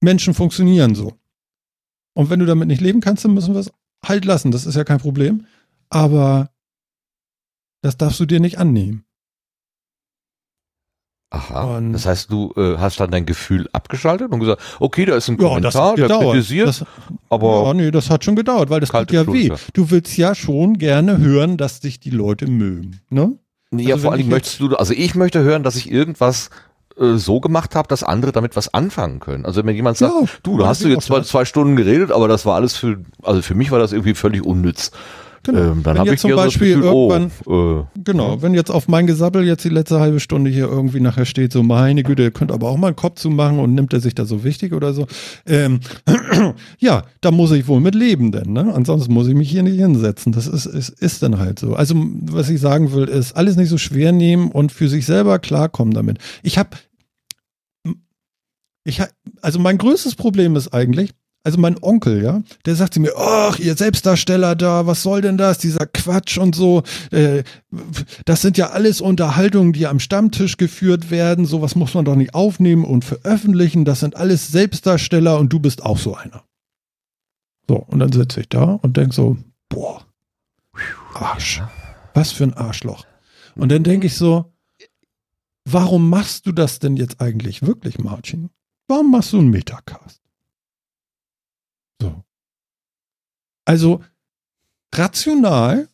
Menschen funktionieren so. Und wenn du damit nicht leben kannst, dann müssen wir es halt lassen. Das ist ja kein Problem. Aber das darfst du dir nicht annehmen. Aha. Und- das heißt, du äh, hast dann dein Gefühl abgeschaltet und gesagt, okay, da ist ein Ja, Kommentar, der kritisiert, Das, aber ja, nee, das hat schon gedauert, weil das tut ja Schulter. weh. Du willst ja schon gerne hören, dass dich die Leute mögen, ne? ja, also vor allen Dingen ich möchtest du, also ich möchte hören, dass ich irgendwas äh, so gemacht habe, dass andere damit was anfangen können. Also wenn jemand sagt, Ja, du, da hast du jetzt das. zwei Stunden geredet, aber das war alles für, also für mich war das irgendwie völlig unnütz. Genau. Ähm, dann Wenn habe jetzt ich zum Beispiel so Gefühl, irgendwann, oh, äh, genau, wenn jetzt auf mein Gesabbel jetzt die letzte halbe Stunde hier irgendwie nachher steht, so meine Güte, ihr könnt aber auch mal einen Kopf zumachen und nimmt er sich da so wichtig oder so. Ähm, ja, da muss ich wohl mit leben denn, ne? Ansonsten muss ich mich hier nicht hinsetzen. Das ist, ist, ist dann halt so. Also, was ich sagen will, ist, alles nicht so schwer nehmen und für sich selber klarkommen damit. Ich habe ich ha- also mein größtes Problem ist eigentlich, also mein Onkel, ja, der sagt zu mir, ach, ihr Selbstdarsteller da, was soll denn das, dieser Quatsch und so, äh, das sind ja alles Unterhaltungen, die am Stammtisch geführt werden, sowas muss man doch nicht aufnehmen und veröffentlichen, das sind alles Selbstdarsteller und du bist auch so einer. So, und dann sitze ich da und denk so, boah, Arsch, was für ein Arschloch. Und dann denke ich so, warum machst du das denn jetzt eigentlich wirklich, Martin? Warum machst du einen Metacast? So. Also, rational,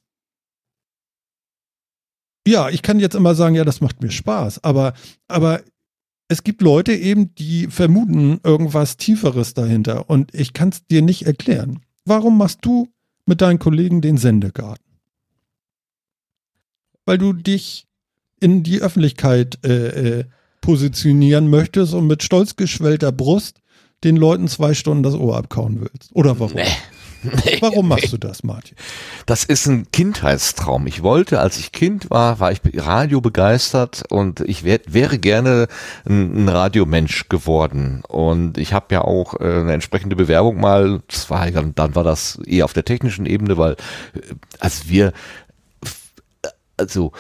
ja, ich kann jetzt immer sagen, ja, das macht mir Spaß, aber, aber es gibt Leute eben, die vermuten irgendwas Tieferes dahinter und ich kann es dir nicht erklären. Warum machst du mit deinen Kollegen den Sendegarten? Weil du dich in die Öffentlichkeit äh, äh, positionieren möchtest und mit stolz geschwellter Brust den Leuten zwei Stunden das Ohr abkauen willst. Oder warum? Warum machst du das, Martin? Das ist ein Kindheitstraum. Ich wollte, als ich Kind war, war ich Radio begeistert und ich wär, wäre gerne ein, ein Radiomensch geworden. Und ich habe ja auch äh, eine entsprechende Bewerbung mal, das war, dann, dann war das eher auf der technischen Ebene, weil äh, als wir, also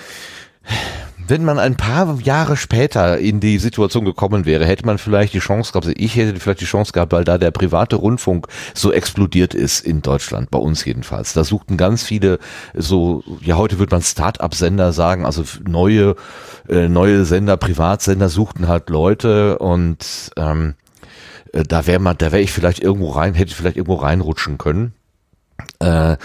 wenn man ein paar Jahre später in die Situation gekommen wäre, hätte man vielleicht die Chance gehabt, also ich hätte vielleicht die Chance gehabt, weil da der private Rundfunk so explodiert ist in Deutschland, bei uns jedenfalls. Da suchten ganz viele so, ja heute würde man Start-up-Sender sagen, also neue, äh, neue Sender, Privatsender suchten halt Leute und ähm, äh, da wäre man, da wäre ich vielleicht irgendwo rein, hätte ich vielleicht irgendwo reinrutschen können. Äh,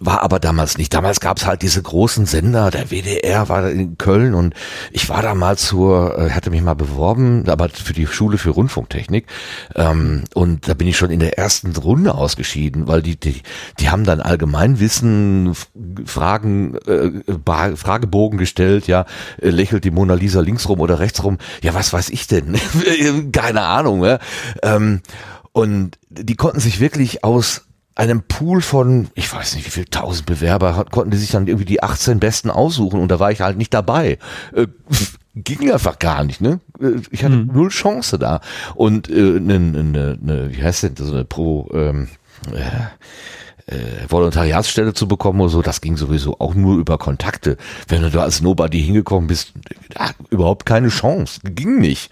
war aber damals nicht. Damals gab es halt diese großen Sender, der WDR war in Köln und ich war da mal zur, äh, hatte mich mal beworben, aber für die Schule für Rundfunktechnik. Ähm, und da bin ich schon in der ersten Runde ausgeschieden, weil die, die, die haben dann Allgemeinwissen, Fragen, äh, Fragebogen gestellt, ja, äh, lächelt die Mona Lisa links rum oder rechts rum. Ja, was weiß ich denn? Keine Ahnung, ja. Ähm, und die konnten sich wirklich aus einem Pool von, ich weiß nicht, wie viel tausend Bewerber hat, konnten die sich dann irgendwie die 18 Besten aussuchen und da war ich halt nicht dabei. Äh, ging einfach gar nicht, ne? Äh, Ich hatte null Chance da. Und äh, ne, ne, ne, wie heißt denn das, so eine Pro, ähm, äh, äh, Volontariatsstelle zu bekommen oder so, das ging sowieso auch nur über Kontakte. Wenn du da als Nobody hingekommen bist, ja, überhaupt keine Chance. Ging nicht.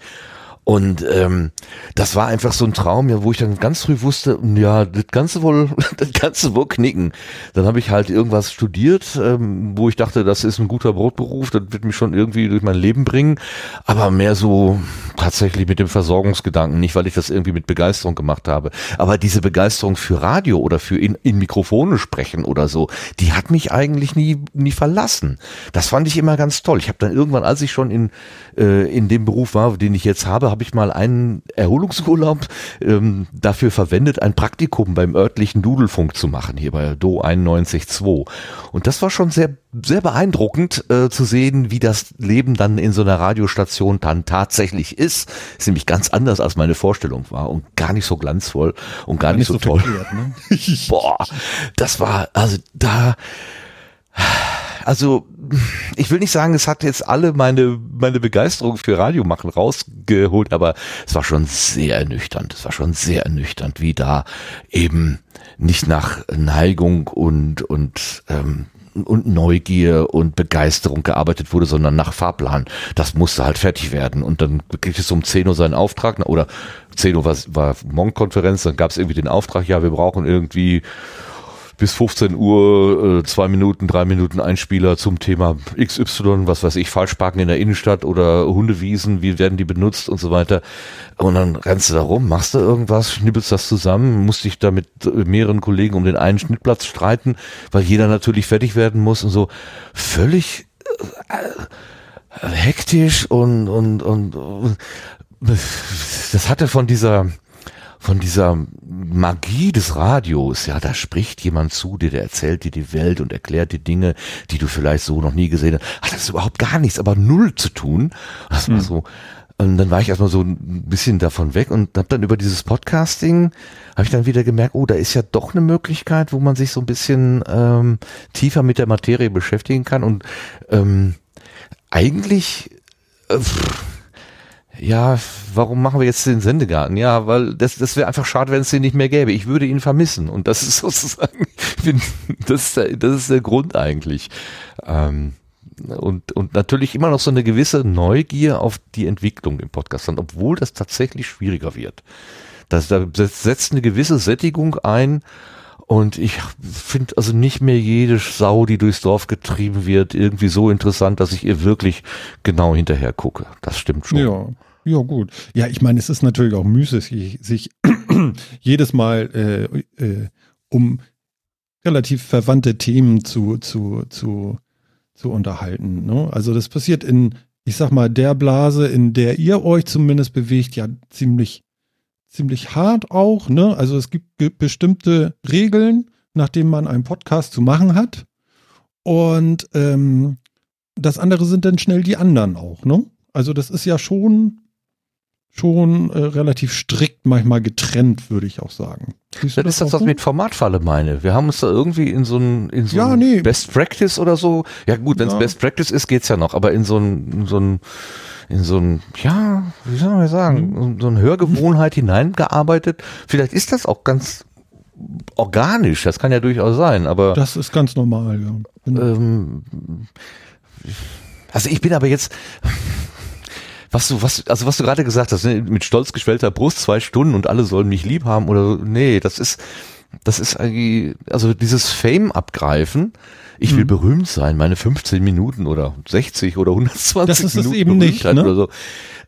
Und ähm, das war einfach so ein Traum, ja, wo ich dann ganz früh wusste, ja, das Ganze wohl, das Ganze wohl knicken. Dann habe ich halt irgendwas studiert, ähm, wo ich dachte, das ist ein guter Brotberuf, das wird mich schon irgendwie durch mein Leben bringen, aber mehr so tatsächlich mit dem Versorgungsgedanken, nicht weil ich das irgendwie mit Begeisterung gemacht habe. Aber diese Begeisterung für Radio oder für in, in Mikrofone sprechen oder so, die hat mich eigentlich nie, nie verlassen. Das fand ich immer ganz toll. Ich habe dann irgendwann, als ich schon in, äh, in dem Beruf war, den ich jetzt habe, habe ich mal einen Erholungsurlaub ähm, dafür verwendet, ein Praktikum beim örtlichen Dudelfunk zu machen, hier bei Do 91.2. Und das war schon sehr, sehr beeindruckend äh, zu sehen, wie das Leben dann in so einer Radiostation dann tatsächlich ist. Ist nämlich ganz anders, als meine Vorstellung war und gar nicht so glanzvoll und gar, nicht, so, toll. verkehrt, ne? Boah, das war, also da, also ich will nicht sagen, es hat jetzt alle meine, meine Begeisterung für Radiomachen rausgeholt, aber es war schon sehr ernüchternd. Es war schon sehr ernüchternd, wie da eben nicht nach Neigung und, und, ähm, und Neugier und Begeisterung gearbeitet wurde, sondern nach Fahrplan. Das musste halt fertig werden. Und dann kriegt es um 10 Uhr seinen Auftrag, oder 10 Uhr war, war Monk-Konferenz, dann gab es irgendwie den Auftrag, ja, wir brauchen irgendwie bis 15 Uhr, äh, zwei Minuten, drei Minuten Einspieler zum Thema XY, was weiß ich, Falschparken in der Innenstadt oder Hundewiesen, wie werden die benutzt und so weiter. Und dann rennst du da rum, machst du irgendwas, schnippelst das zusammen, musst dich da mit äh, mehreren Kollegen um den einen Schnittplatz streiten, weil jeder natürlich fertig werden muss und so. Völlig äh, hektisch und, und, und, und das hatte von dieser von dieser Magie des Radios, ja, da spricht jemand zu dir, der erzählt dir die Welt und erklärt dir Dinge, die du vielleicht so noch nie gesehen hast. Hat das überhaupt gar nichts, aber null zu tun. Das war so. Und dann war ich erstmal so ein bisschen davon weg und habe dann über dieses Podcasting, habe ich dann wieder gemerkt, oh, da ist ja doch eine Möglichkeit, wo man sich so ein bisschen ähm, tiefer mit der Materie beschäftigen kann. Und ähm, eigentlich äh, pff, ja, warum machen wir jetzt den Sendegarten? Ja, weil das, das wäre einfach schade, wenn es den nicht mehr gäbe. Ich würde ihn vermissen. Und das ist sozusagen, das, ist der, das ist der Grund eigentlich. Ähm, und, und natürlich immer noch so eine gewisse Neugier auf die Entwicklung im Podcast, obwohl das tatsächlich schwieriger wird. Das, da setzt eine gewisse Sättigung ein. Und ich finde also nicht mehr jede Sau, die durchs Dorf getrieben wird, irgendwie so interessant, dass ich ihr wirklich genau hinterher gucke. Das stimmt schon. Ja, ja gut. Ja, ich meine, es ist natürlich auch müßig, sich jedes Mal äh, äh, um relativ verwandte Themen zu, zu, zu, zu unterhalten. Ne? Also das passiert in, ich sag mal, der Blase, in der ihr euch zumindest bewegt, ja ziemlich, ziemlich hart auch. Ne? Also es gibt bestimmte Regeln, nach denen man einen Podcast zu machen hat. Und ähm, das andere sind dann schnell die anderen auch. Ne? Also das ist ja schon schon äh, relativ strikt manchmal getrennt, würde ich auch sagen. Du Das ist das, was ich mit Formatfalle meine. Wir haben uns da irgendwie in so ein, in so Ja, nee. Best Practice oder so. Ja gut, wenn es Ja. Best Practice ist, geht's ja noch, aber in so ein, in so ein, in so ein, ja, wie soll man sagen, Mhm. so eine Hörgewohnheit hineingearbeitet. Vielleicht ist das auch ganz organisch, das kann ja durchaus sein, aber Das ist ganz normal, ja. Ähm, also ich bin aber jetzt, was du, was, also was du gerade gesagt hast, ne, mit stolz geschwellter Brust zwei Stunden und alle sollen mich lieb haben oder so, nee, das ist, das ist eigentlich, also dieses Fame abgreifen, ich will Mhm. berühmt sein, meine 15 Minuten oder 60 oder 120 Das ist es Minuten eben nicht, ne? oder so.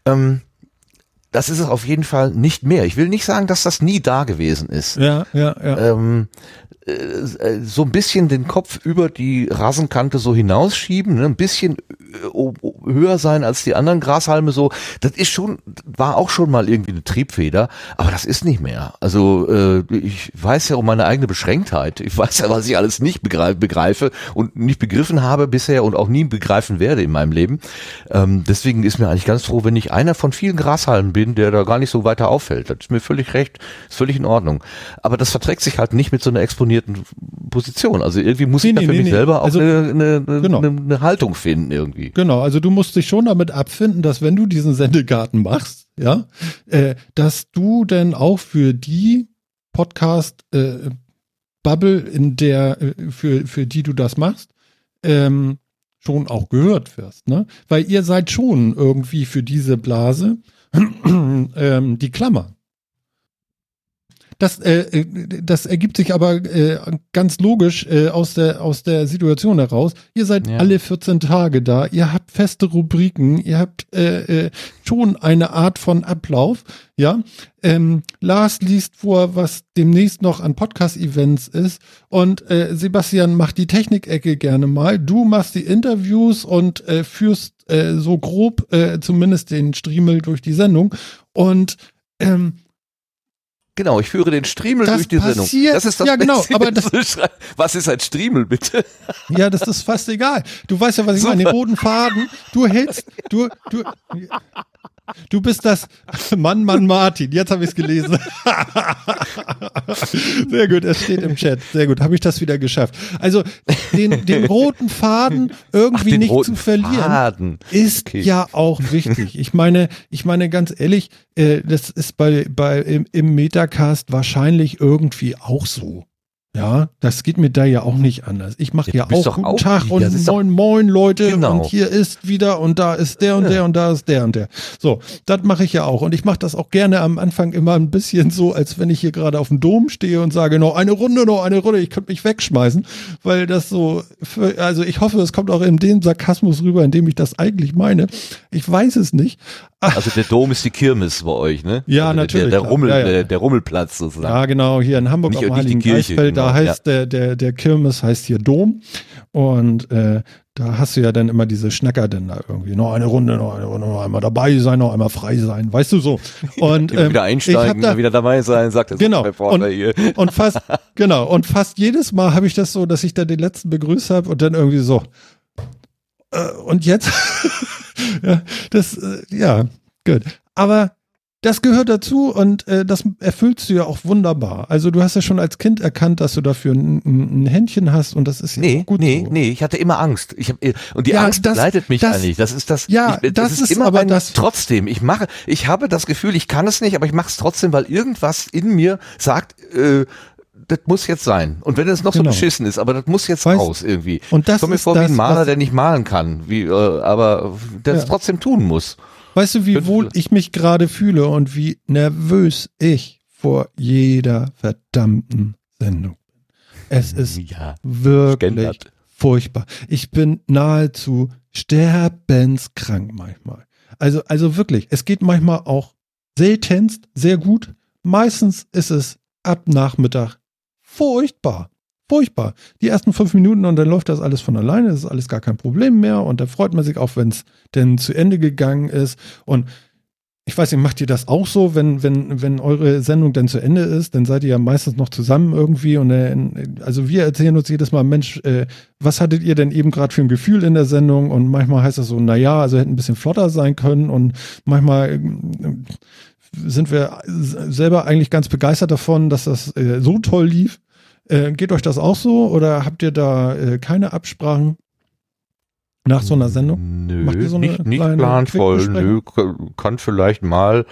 Ähm, das ist es auf jeden Fall nicht mehr. Ich will nicht sagen, dass das nie da gewesen ist. ja, ja, ja. Ähm, äh, so ein bisschen den Kopf über die Rasenkante so hinausschieben, ne? ein bisschen äh, höher sein als die anderen Grashalme so. Das ist schon, war auch schon mal irgendwie eine Triebfeder, aber das ist nicht mehr. Also äh, ich weiß ja um meine eigene Beschränktheit. Ich weiß ja, was ich alles nicht begreife, begreife und nicht begriffen habe bisher und auch nie begreifen werde in meinem Leben. Ähm, deswegen ist mir eigentlich ganz froh, wenn ich einer von vielen Grashalmen bin, der da gar nicht so weiter auffällt. Das ist mir völlig recht, ist völlig in Ordnung. Aber das verträgt sich halt nicht mit so einer exponierten Position. Also irgendwie muss Nee, ich da nee, für nee, mich selber auch Also- eine, eine, eine, Genau. eine, eine Haltung finden irgendwie. Genau, also du musst dich schon damit abfinden, dass wenn du diesen Sendegarten machst, ja, äh, dass du denn auch für die Podcast äh, Bubble, in der äh, für für die du das machst, ähm, schon auch gehört wirst, ne? Weil ihr seid schon irgendwie für diese Blase ähm, die Klammer. Das, äh, äh, das ergibt sich aber äh, ganz logisch äh, aus, der, aus der Situation heraus. Ihr seid Ja. alle 14 Tage da, ihr habt feste Rubriken, ihr habt äh, äh, schon eine Art von Ablauf. Ja, ähm, Lars liest vor, was demnächst noch an Podcast-Events ist und äh, Sebastian macht die Technikecke gerne mal. Du machst die Interviews und äh, führst äh, so grob äh, zumindest den Striemel durch die Sendung und ähm, Genau, ich führe den Striemel Das durch die Sendung. passiert- Das ist das ja, genau, Beste, aber das-. Was ist ein Striemel, bitte? Ja, das ist fast egal. Du weißt ja, was ich meine. Den roten Faden. Du hältst, du, du, du bist das Mann, Mann, Martin. Jetzt habe ich es gelesen. Sehr gut, es steht im Chat. Sehr gut, habe ich das wieder geschafft. Also den, den roten Faden irgendwie den nicht zu verlieren Faden. ist Okay. ja auch wichtig. Ich meine, ich meine ganz ehrlich, äh, das ist bei, bei im, im Metacast wahrscheinlich irgendwie auch so. Ja, das geht mir da ja auch nicht anders. Ich mache Ja, auch guten auch Tag hier. und moin moin Leute Genau. und hier ist wieder und da ist der und Ja. der und da ist der und der. So, das mache ich ja auch und ich mache das auch gerne am Anfang immer ein bisschen so, als wenn ich hier gerade auf dem Dom stehe und sage noch eine Runde, noch eine Runde. Ich könnte mich wegschmeißen, weil das so, für, also ich hoffe, es kommt auch in dem Sarkasmus rüber, in dem ich das eigentlich meine. Ich weiß es nicht. Also der Dom ist die Kirmes bei euch, ne? Ja, also natürlich, Der, der. Rummel, Ja, ja. Der, der Rummelplatz sozusagen. Ja, genau, hier in Hamburg Nicht- die Heiligen Kirche, da genau, heißt der, der, der Kirmes heißt hier Dom. Und äh, da hast du ja dann immer diese Schnacker denn da irgendwie. Noch eine Runde, noch eine Runde, noch einmal dabei sein, noch einmal frei sein, weißt du so. Und ähm, wieder einsteigen, da, wieder dabei sein, sagt der Genau. Und- hier. und fast, genau, und fast jedes Mal habe ich das so, dass ich da den letzten begrüßt habe und dann irgendwie so. Äh, und jetzt? ja, das, äh, ja, gut. Aber das gehört dazu und äh, das erfüllst du ja auch wunderbar. Also du hast ja schon als Kind erkannt, dass du dafür ein, ein Händchen hast und das ist ja Nee, auch gut nee, so. nee, ich hatte immer Angst. Ich hab, und die Ja, Angst das- begleitet mich das- eigentlich. Das ist das. Ja, ich, das ist immer aber ein, das- Trotzdem, ich mache, ich habe das Gefühl, ich kann es nicht, aber ich mache es trotzdem, weil irgendwas in mir sagt, äh, das muss jetzt sein. Und wenn es noch Genau. so beschissen ist, aber das muss jetzt Weißt- raus irgendwie. Und das ich komme mir vor wie ein Maler, der nicht malen kann, wie, äh, aber der Ja. es trotzdem tun muss. Weißt du, wie Fünf- wohl ich mich gerade fühle und wie nervös ich vor jeder verdammten Sendung bin. Es ist ja. wirklich Gendert. furchtbar. Ich bin nahezu sterbenskrank manchmal. Also, also wirklich, es geht manchmal auch seltenst sehr gut. Meistens ist es ab Nachmittag furchtbar. Furchtbar. Die ersten fünf Minuten und dann läuft das alles von alleine, das ist alles gar kein Problem mehr und da freut man sich auch, wenn es denn zu Ende gegangen ist. Und ich weiß nicht, macht ihr das auch so, wenn, wenn, wenn eure Sendung dann zu Ende ist, dann seid ihr ja meistens noch zusammen irgendwie und äh, also wir erzählen uns jedes Mal, Mensch, äh, was hattet ihr denn eben gerade für ein Gefühl in der Sendung? Und manchmal heißt das so, naja, also hätte ein bisschen flotter sein können und manchmal äh, sind wir selber eigentlich ganz begeistert davon, dass das äh, so toll lief. Äh, geht euch das auch so oder habt ihr da äh, keine Absprachen nach so einer Sendung? Nö, Macht ihr so eine nicht, planvoll, nö, kann- vielleicht mal.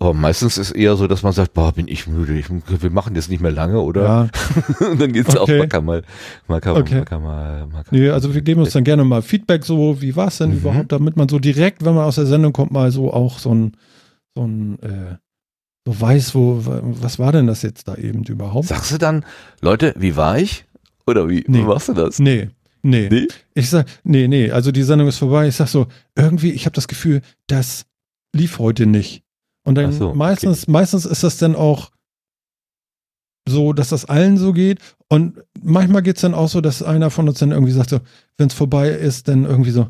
Aber meistens ist eher so, dass man sagt, boah, bin ich müde, ich, wir machen jetzt nicht mehr lange, oder? Ja, Und dann geht's auch, Okay. man kann mal, man kann, Okay. man kann mal, kann nee, also wir geben uns dann gerne mal Feedback so, wie war es denn Mhm. überhaupt, damit man so direkt, wenn man aus der Sendung kommt, mal so auch so ein, so ein, äh, so weiß, wo, was war denn das jetzt da eben überhaupt? Sagst du dann, Leute, wie war ich? Oder wie, Nee. wie machst du das? Nee, nee. Nee? Ich sag, nee, nee, also die Sendung ist vorbei. Ich sag so, irgendwie, ich habe das Gefühl, das lief heute nicht. Und dann so, okay. meistens, meistens ist das dann auch so, dass das allen so geht. Und manchmal geht's dann auch so, dass einer von uns dann irgendwie sagt, so, wenn es vorbei ist, dann irgendwie so,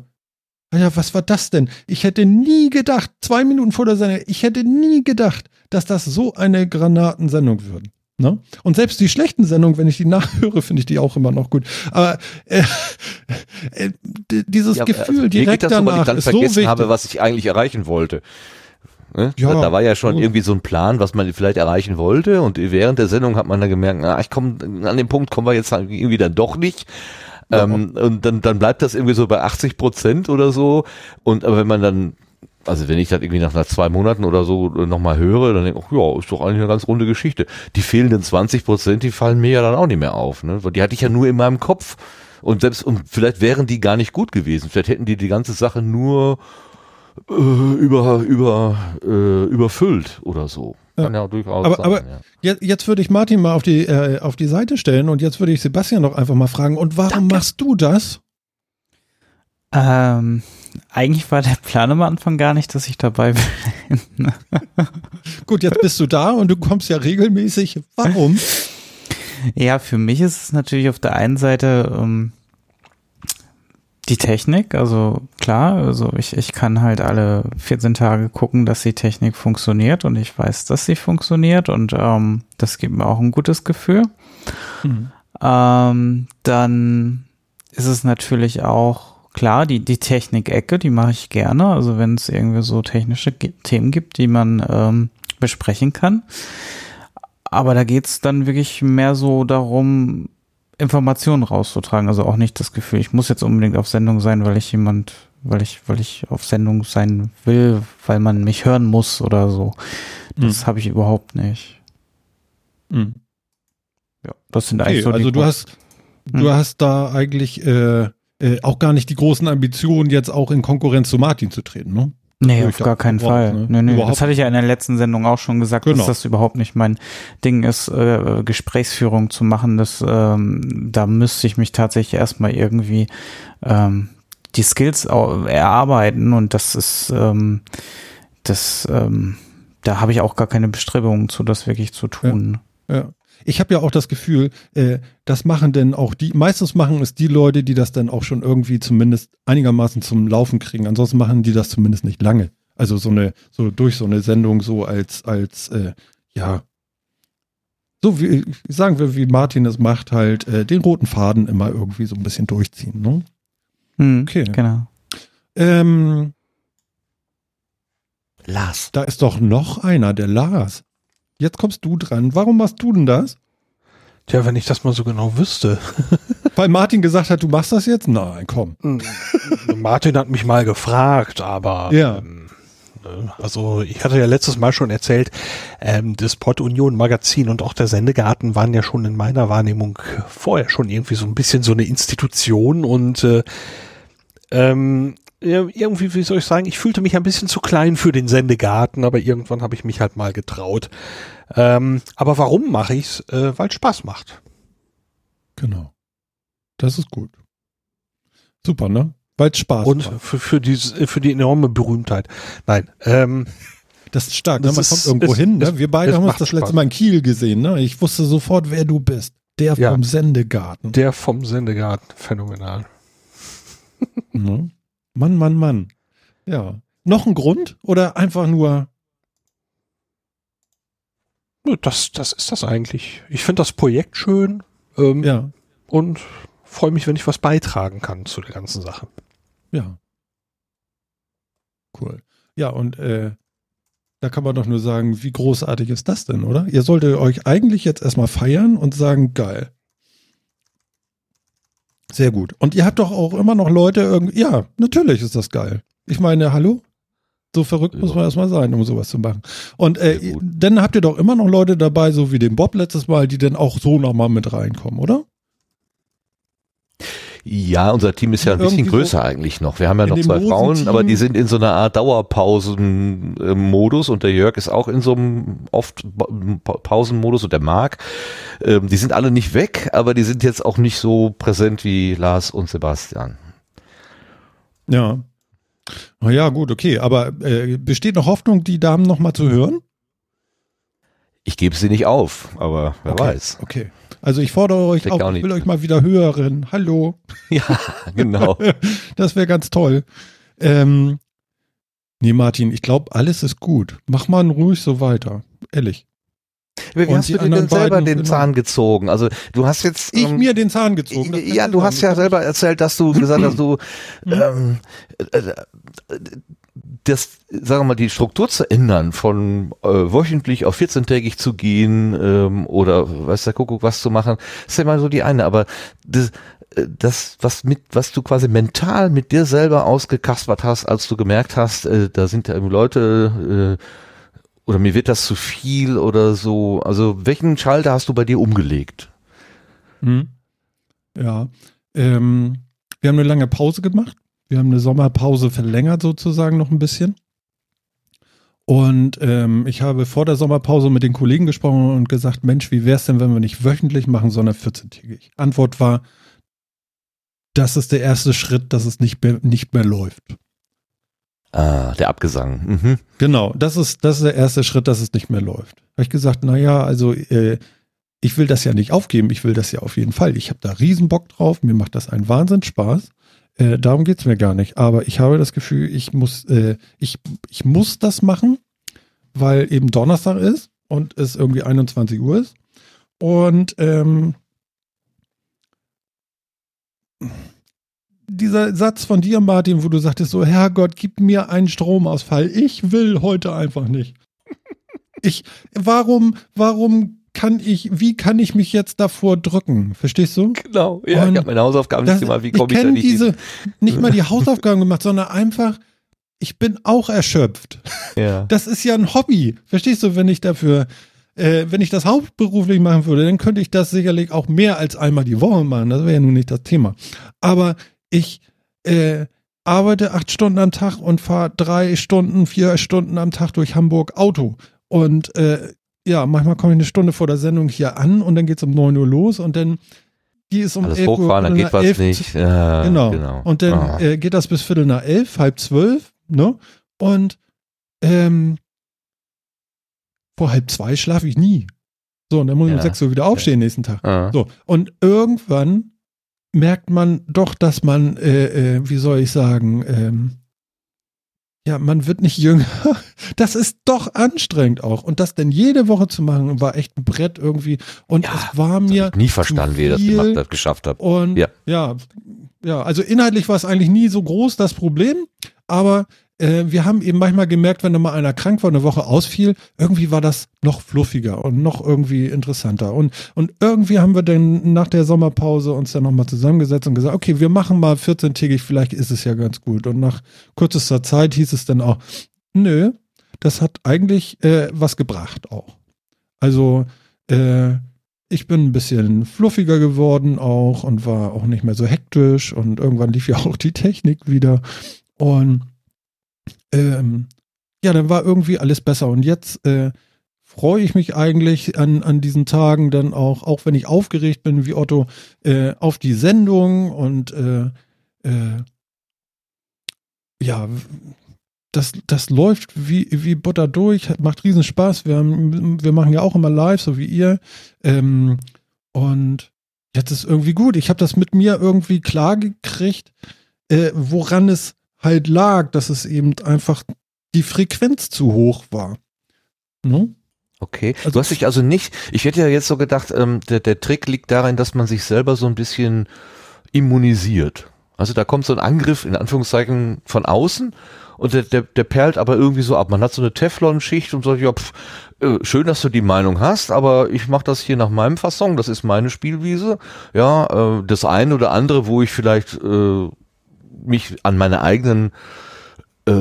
"Ah ja, was war das denn? Ich hätte nie gedacht, zwei Minuten vor der Sendung, ich hätte nie gedacht, dass das so eine Granatensendung wird. Ne? Und selbst die schlechten Sendungen, wenn ich die nachhöre, finde ich die auch immer noch gut. Aber äh, äh, dieses Ja, Gefühl also direkt das so, danach ich dann ist so vergessen wichtig. habe, was ich eigentlich erreichen wollte. Ne? Ja, da, da war ja schon irgendwie so ein Plan, was man vielleicht erreichen wollte und während der Sendung hat man dann gemerkt, na, ich komme an dem Punkt kommen wir jetzt halt irgendwie dann doch nicht. Ähm, und dann, dann bleibt das irgendwie so bei 80 Prozent oder so. Und aber wenn man dann, also wenn ich das irgendwie nach, zwei Monaten oder so nochmal höre, dann denke ich, ach ja, ist doch eigentlich eine ganz runde Geschichte. Die fehlenden 20 Prozent, die fallen mir ja dann auch nicht mehr auf. Ne? Die hatte ich ja nur in meinem Kopf. Und selbst, und vielleicht wären die gar nicht gut gewesen. Vielleicht hätten die die ganze Sache nur äh, über, über, äh, überfüllt oder so. Kann ja, durchaus Aber- sein. aber- ja. Jetzt, jetzt würde ich Martin mal auf die, äh, auf die Seite stellen und jetzt würde ich Sebastian noch einfach mal fragen, und warum machst du das? Ähm, eigentlich war der Plan am Anfang gar nicht, dass ich dabei bin. Gut, jetzt bist du da und du kommst ja regelmäßig. Warum? Ja, für mich ist es natürlich auf der einen Seite ähm, die Technik, also klar, also ich, ich kann halt alle 14 Tage gucken, dass die Technik funktioniert und ich weiß, dass sie funktioniert und ähm, das gibt mir auch ein gutes Gefühl. Ähm, dann ist es natürlich auch klar, die, die Technik-Ecke, die mache ich gerne. Also wenn es irgendwie so technische Themen gibt, die man ähm, besprechen kann. Aber da geht's dann wirklich mehr so darum, Informationen rauszutragen. Also auch nicht das Gefühl, ich muss jetzt unbedingt auf Sendung sein, weil ich jemand, weil ich, weil ich auf Sendung sein will, weil man mich hören muss oder so. Das habe ich überhaupt nicht. Mhm. Ja, das sind Okay, eigentlich so die also du Grund- hast, du Hm. hast da eigentlich äh, äh, auch gar nicht die großen Ambitionen, jetzt auch in Konkurrenz zu Martin zu treten, ne? Nee, auf gar keinen Fall. ne? Nee, nee, das hatte ich ja in der letzten Sendung auch schon gesagt, Genau. dass das überhaupt nicht mein Ding ist, äh, Gesprächsführung zu machen. Das, ähm, da müsste ich mich tatsächlich erstmal irgendwie ähm, die Skills erarbeiten und das ist ähm, das ähm, da habe ich auch gar keine Bestrebungen zu, das wirklich zu tun. Ja. Ich habe ja auch das Gefühl, äh, das machen denn auch die, meistens machen es die Leute, die das dann auch schon irgendwie zumindest einigermaßen zum Laufen kriegen. Ansonsten machen die das zumindest nicht lange. Also so eine, so durch so eine Sendung so als, als, äh, ja, so wie, sagen wir, wie Martin es macht, halt äh, den roten Faden immer irgendwie so ein bisschen durchziehen. Ne? Hm, Okay. Genau. Ähm, Lars. da ist doch noch einer, der Lars. Jetzt kommst du dran. Warum machst du denn das? Tja, wenn ich das mal so genau wüsste. Weil Martin gesagt hat, du machst das jetzt? Nein, komm. Martin hat mich mal gefragt, aber Ja. ähm, ne, also ich hatte ja letztes Mal schon erzählt, ähm, das Pod Union Magazin und auch der Sendegarten waren ja schon in meiner Wahrnehmung vorher schon irgendwie so ein bisschen so eine Institution und äh, ähm, irgendwie, wie soll ich sagen, ich fühlte mich ein bisschen zu klein für den Sendegarten, aber irgendwann habe ich mich halt mal getraut. Ähm, aber warum mache ich's? Äh, Weil es Spaß macht. Genau. Das ist gut. Super, ne? Weil es Spaß Und macht. für, für, diese, für die enorme Berühmtheit. Nein, ähm, Das ist stark. Ne? Das Man ist- kommt irgendwo es- hin. es- Ne? Wir beide es haben uns das letzte Spaß. Mal in Kiel gesehen. Ne? Ich wusste sofort, wer du bist. Der Ja. vom Sendegarten. der vom Sendegarten, phänomenal. Ne? Mann, Mann, Mann. Ja. Noch ein Grund oder einfach nur, Das, das ist das eigentlich. Ich finde das Projekt schön ähm, ja, und freue mich, wenn ich was beitragen kann zu der ganzen Sache. ja. Cool. Ja, und äh, da kann man doch nur sagen, wie großartig ist das denn, oder? Ihr solltet euch eigentlich jetzt erstmal feiern und sagen, geil. Sehr gut. Und ihr habt doch auch immer noch Leute irgendwie, ja, natürlich ist das geil. Ich meine, hallo? So verrückt muss Ja. man erstmal sein, um sowas zu machen. Und äh, dann habt ihr doch immer noch Leute dabei, so wie den Bob letztes Mal, die dann auch so nochmal mit reinkommen, oder? Ja, unser Team ist ja ein bisschen Irgendwie so größer eigentlich noch. Wir haben ja noch zwei Frauen, aber die sind in so einer Art Dauerpausen-Modus und der Jörg ist auch in so einem oft Pa- Pa- Pausenmodus und der Marc. Ähm, die sind alle nicht weg, aber die sind jetzt auch nicht so präsent wie Lars und Sebastian. Ja. Ja, gut, okay. Aber äh, besteht noch Hoffnung, die Damen nochmal zu hören? Ich gebe sie nicht auf, aber wer okay. weiß. Okay. Also ich fordere euch auch ich will euch mal wieder hören. Hallo. Ja, genau. Das wäre ganz toll. Ähm, nee, Martin, ich glaube, alles ist gut. Mach mal ruhig so weiter. Ehrlich. Wie Und hast du dir denn selber den genau. Zahn gezogen? Also du hast jetzt Ich ähm, mir den Zahn gezogen. Ja, ich du hast ja selber erzählt, dass du gesagt hast, du Mhm. ähm, äh, äh, das, sagen wir mal, die Struktur zu ändern, von äh, wöchentlich auf 14-tägig zu gehen ähm, oder weiß der Kuckuck was zu machen, ist ja mal so die eine. Aber das, äh, das, was mit, was du quasi mental mit dir selber ausgekaspert hast, als du gemerkt hast, äh, da sind ja irgendwie Leute äh, oder mir wird das zu viel oder so. Also welchen Schalter hast du bei dir umgelegt? Hm. Ja. Ähm, wir haben eine lange Pause gemacht. Wir haben eine Sommerpause verlängert sozusagen noch ein bisschen. Und ähm, ich habe vor der Sommerpause mit den Kollegen gesprochen und gesagt, Mensch, wie wäre es denn, wenn wir nicht wöchentlich machen, sondern 14-tägig? Antwort war, das ist der erste Schritt, dass es nicht mehr, nicht mehr läuft. Ah, der Abgesang. Mhm. Genau, das ist, das ist der erste Schritt, dass es nicht mehr läuft. Habe ich gesagt, naja, also äh, ich will das ja nicht aufgeben, ich will das ja auf jeden Fall. Ich habe da riesen Bock drauf, mir macht das einen Wahnsinn Spaß. Äh, darum geht's mir gar nicht. Aber ich habe das Gefühl, ich muss, äh, ich, ich muss das machen, weil eben Donnerstag ist und es irgendwie 21 Uhr ist. Und ähm, dieser Satz von dir, Martin, wo du sagtest so, Herrgott, gib mir einen Stromausfall. Ich will heute einfach nicht. Ich, warum, warum kann ich, wie kann ich mich jetzt davor drücken? Verstehst du? Genau, ja, Und ich habe meine Hausaufgaben Das, nicht gemacht, wie ich komme ich da kenne nicht diese, hin? nicht mal die Hausaufgaben gemacht, sondern einfach, ich bin auch erschöpft. Ja. Das ist ja ein Hobby. Verstehst du, wenn ich dafür, äh, wenn ich das hauptberuflich machen würde, dann könnte ich das sicherlich auch mehr als einmal die Woche machen. Das wäre ja nun nicht das Thema. Aber ich äh, arbeite acht Stunden am Tag und fahre drei Stunden, vier Stunden am Tag durch Hamburg Auto. Und äh, ja, manchmal komme ich eine Stunde vor der Sendung hier an und dann geht es um 9 Uhr los und dann hier ist um Alles 11 Uhr. dann geht was elf nicht. Ja, Genau. genau. Und dann Ah. äh, geht das bis Viertel nach elf, halb zwölf, ne? Und ähm, vor halb zwei schlafe ich nie. So, und dann muss ich um Ja. sechs Uhr wieder aufstehen nächsten Tag. Ah. So, und irgendwann merkt man doch, dass man, äh, äh, wie soll ich sagen, ähm, ja, man wird nicht jünger. Das ist doch anstrengend auch. Und das denn jede Woche zu machen, war echt ein Brett irgendwie. Und Ja, es war mir ich nie verstanden, wie ihr das gemacht habt, geschafft habt. und Ja. ja. ja, also inhaltlich war es eigentlich nie so groß das Problem, aber äh, wir haben eben manchmal gemerkt, wenn da mal einer krank war, eine Woche ausfiel, irgendwie war das noch fluffiger und noch irgendwie interessanter. Und, und irgendwie haben wir dann nach der Sommerpause uns dann nochmal zusammengesetzt und gesagt, okay, wir machen mal 14-tägig, vielleicht ist es ja ganz gut. Und nach kürzester Zeit hieß es dann auch, nö, das hat eigentlich äh, was gebracht auch. Also, äh, ich bin ein bisschen fluffiger geworden auch und war auch nicht mehr so hektisch und irgendwann lief ja auch die Technik wieder und ähm, ja, dann war irgendwie alles besser und jetzt äh, freue ich mich eigentlich an, an diesen Tagen dann auch, auch wenn ich aufgeregt bin wie Otto, äh, auf die Sendung und äh, äh, ja, das, das läuft wie, wie Butter durch, macht riesen Spaß. Wir, wir machen ja auch immer live, so wie ihr. Ähm, und jetzt ist irgendwie gut. Ich habe das mit mir irgendwie klar gekriegt, äh, woran es halt lag, dass es eben einfach die Frequenz zu hoch war. Ne? Okay. Also- du hast dich also nicht, ich hätte ja jetzt so gedacht, ähm, der, der Trick liegt darin, dass man sich selber so ein bisschen immunisiert. Also da kommt so ein Angriff in Anführungszeichen von außen und der, der, der perlt aber irgendwie so ab. Man hat so eine Teflon-Schicht und sagt, ja, pf, äh, schön, dass du die Meinung hast, aber ich mache das hier nach meinem Fasson, das ist meine Spielwiese. Ja, äh, das eine oder andere, wo ich vielleicht äh, mich an meine eigenen äh,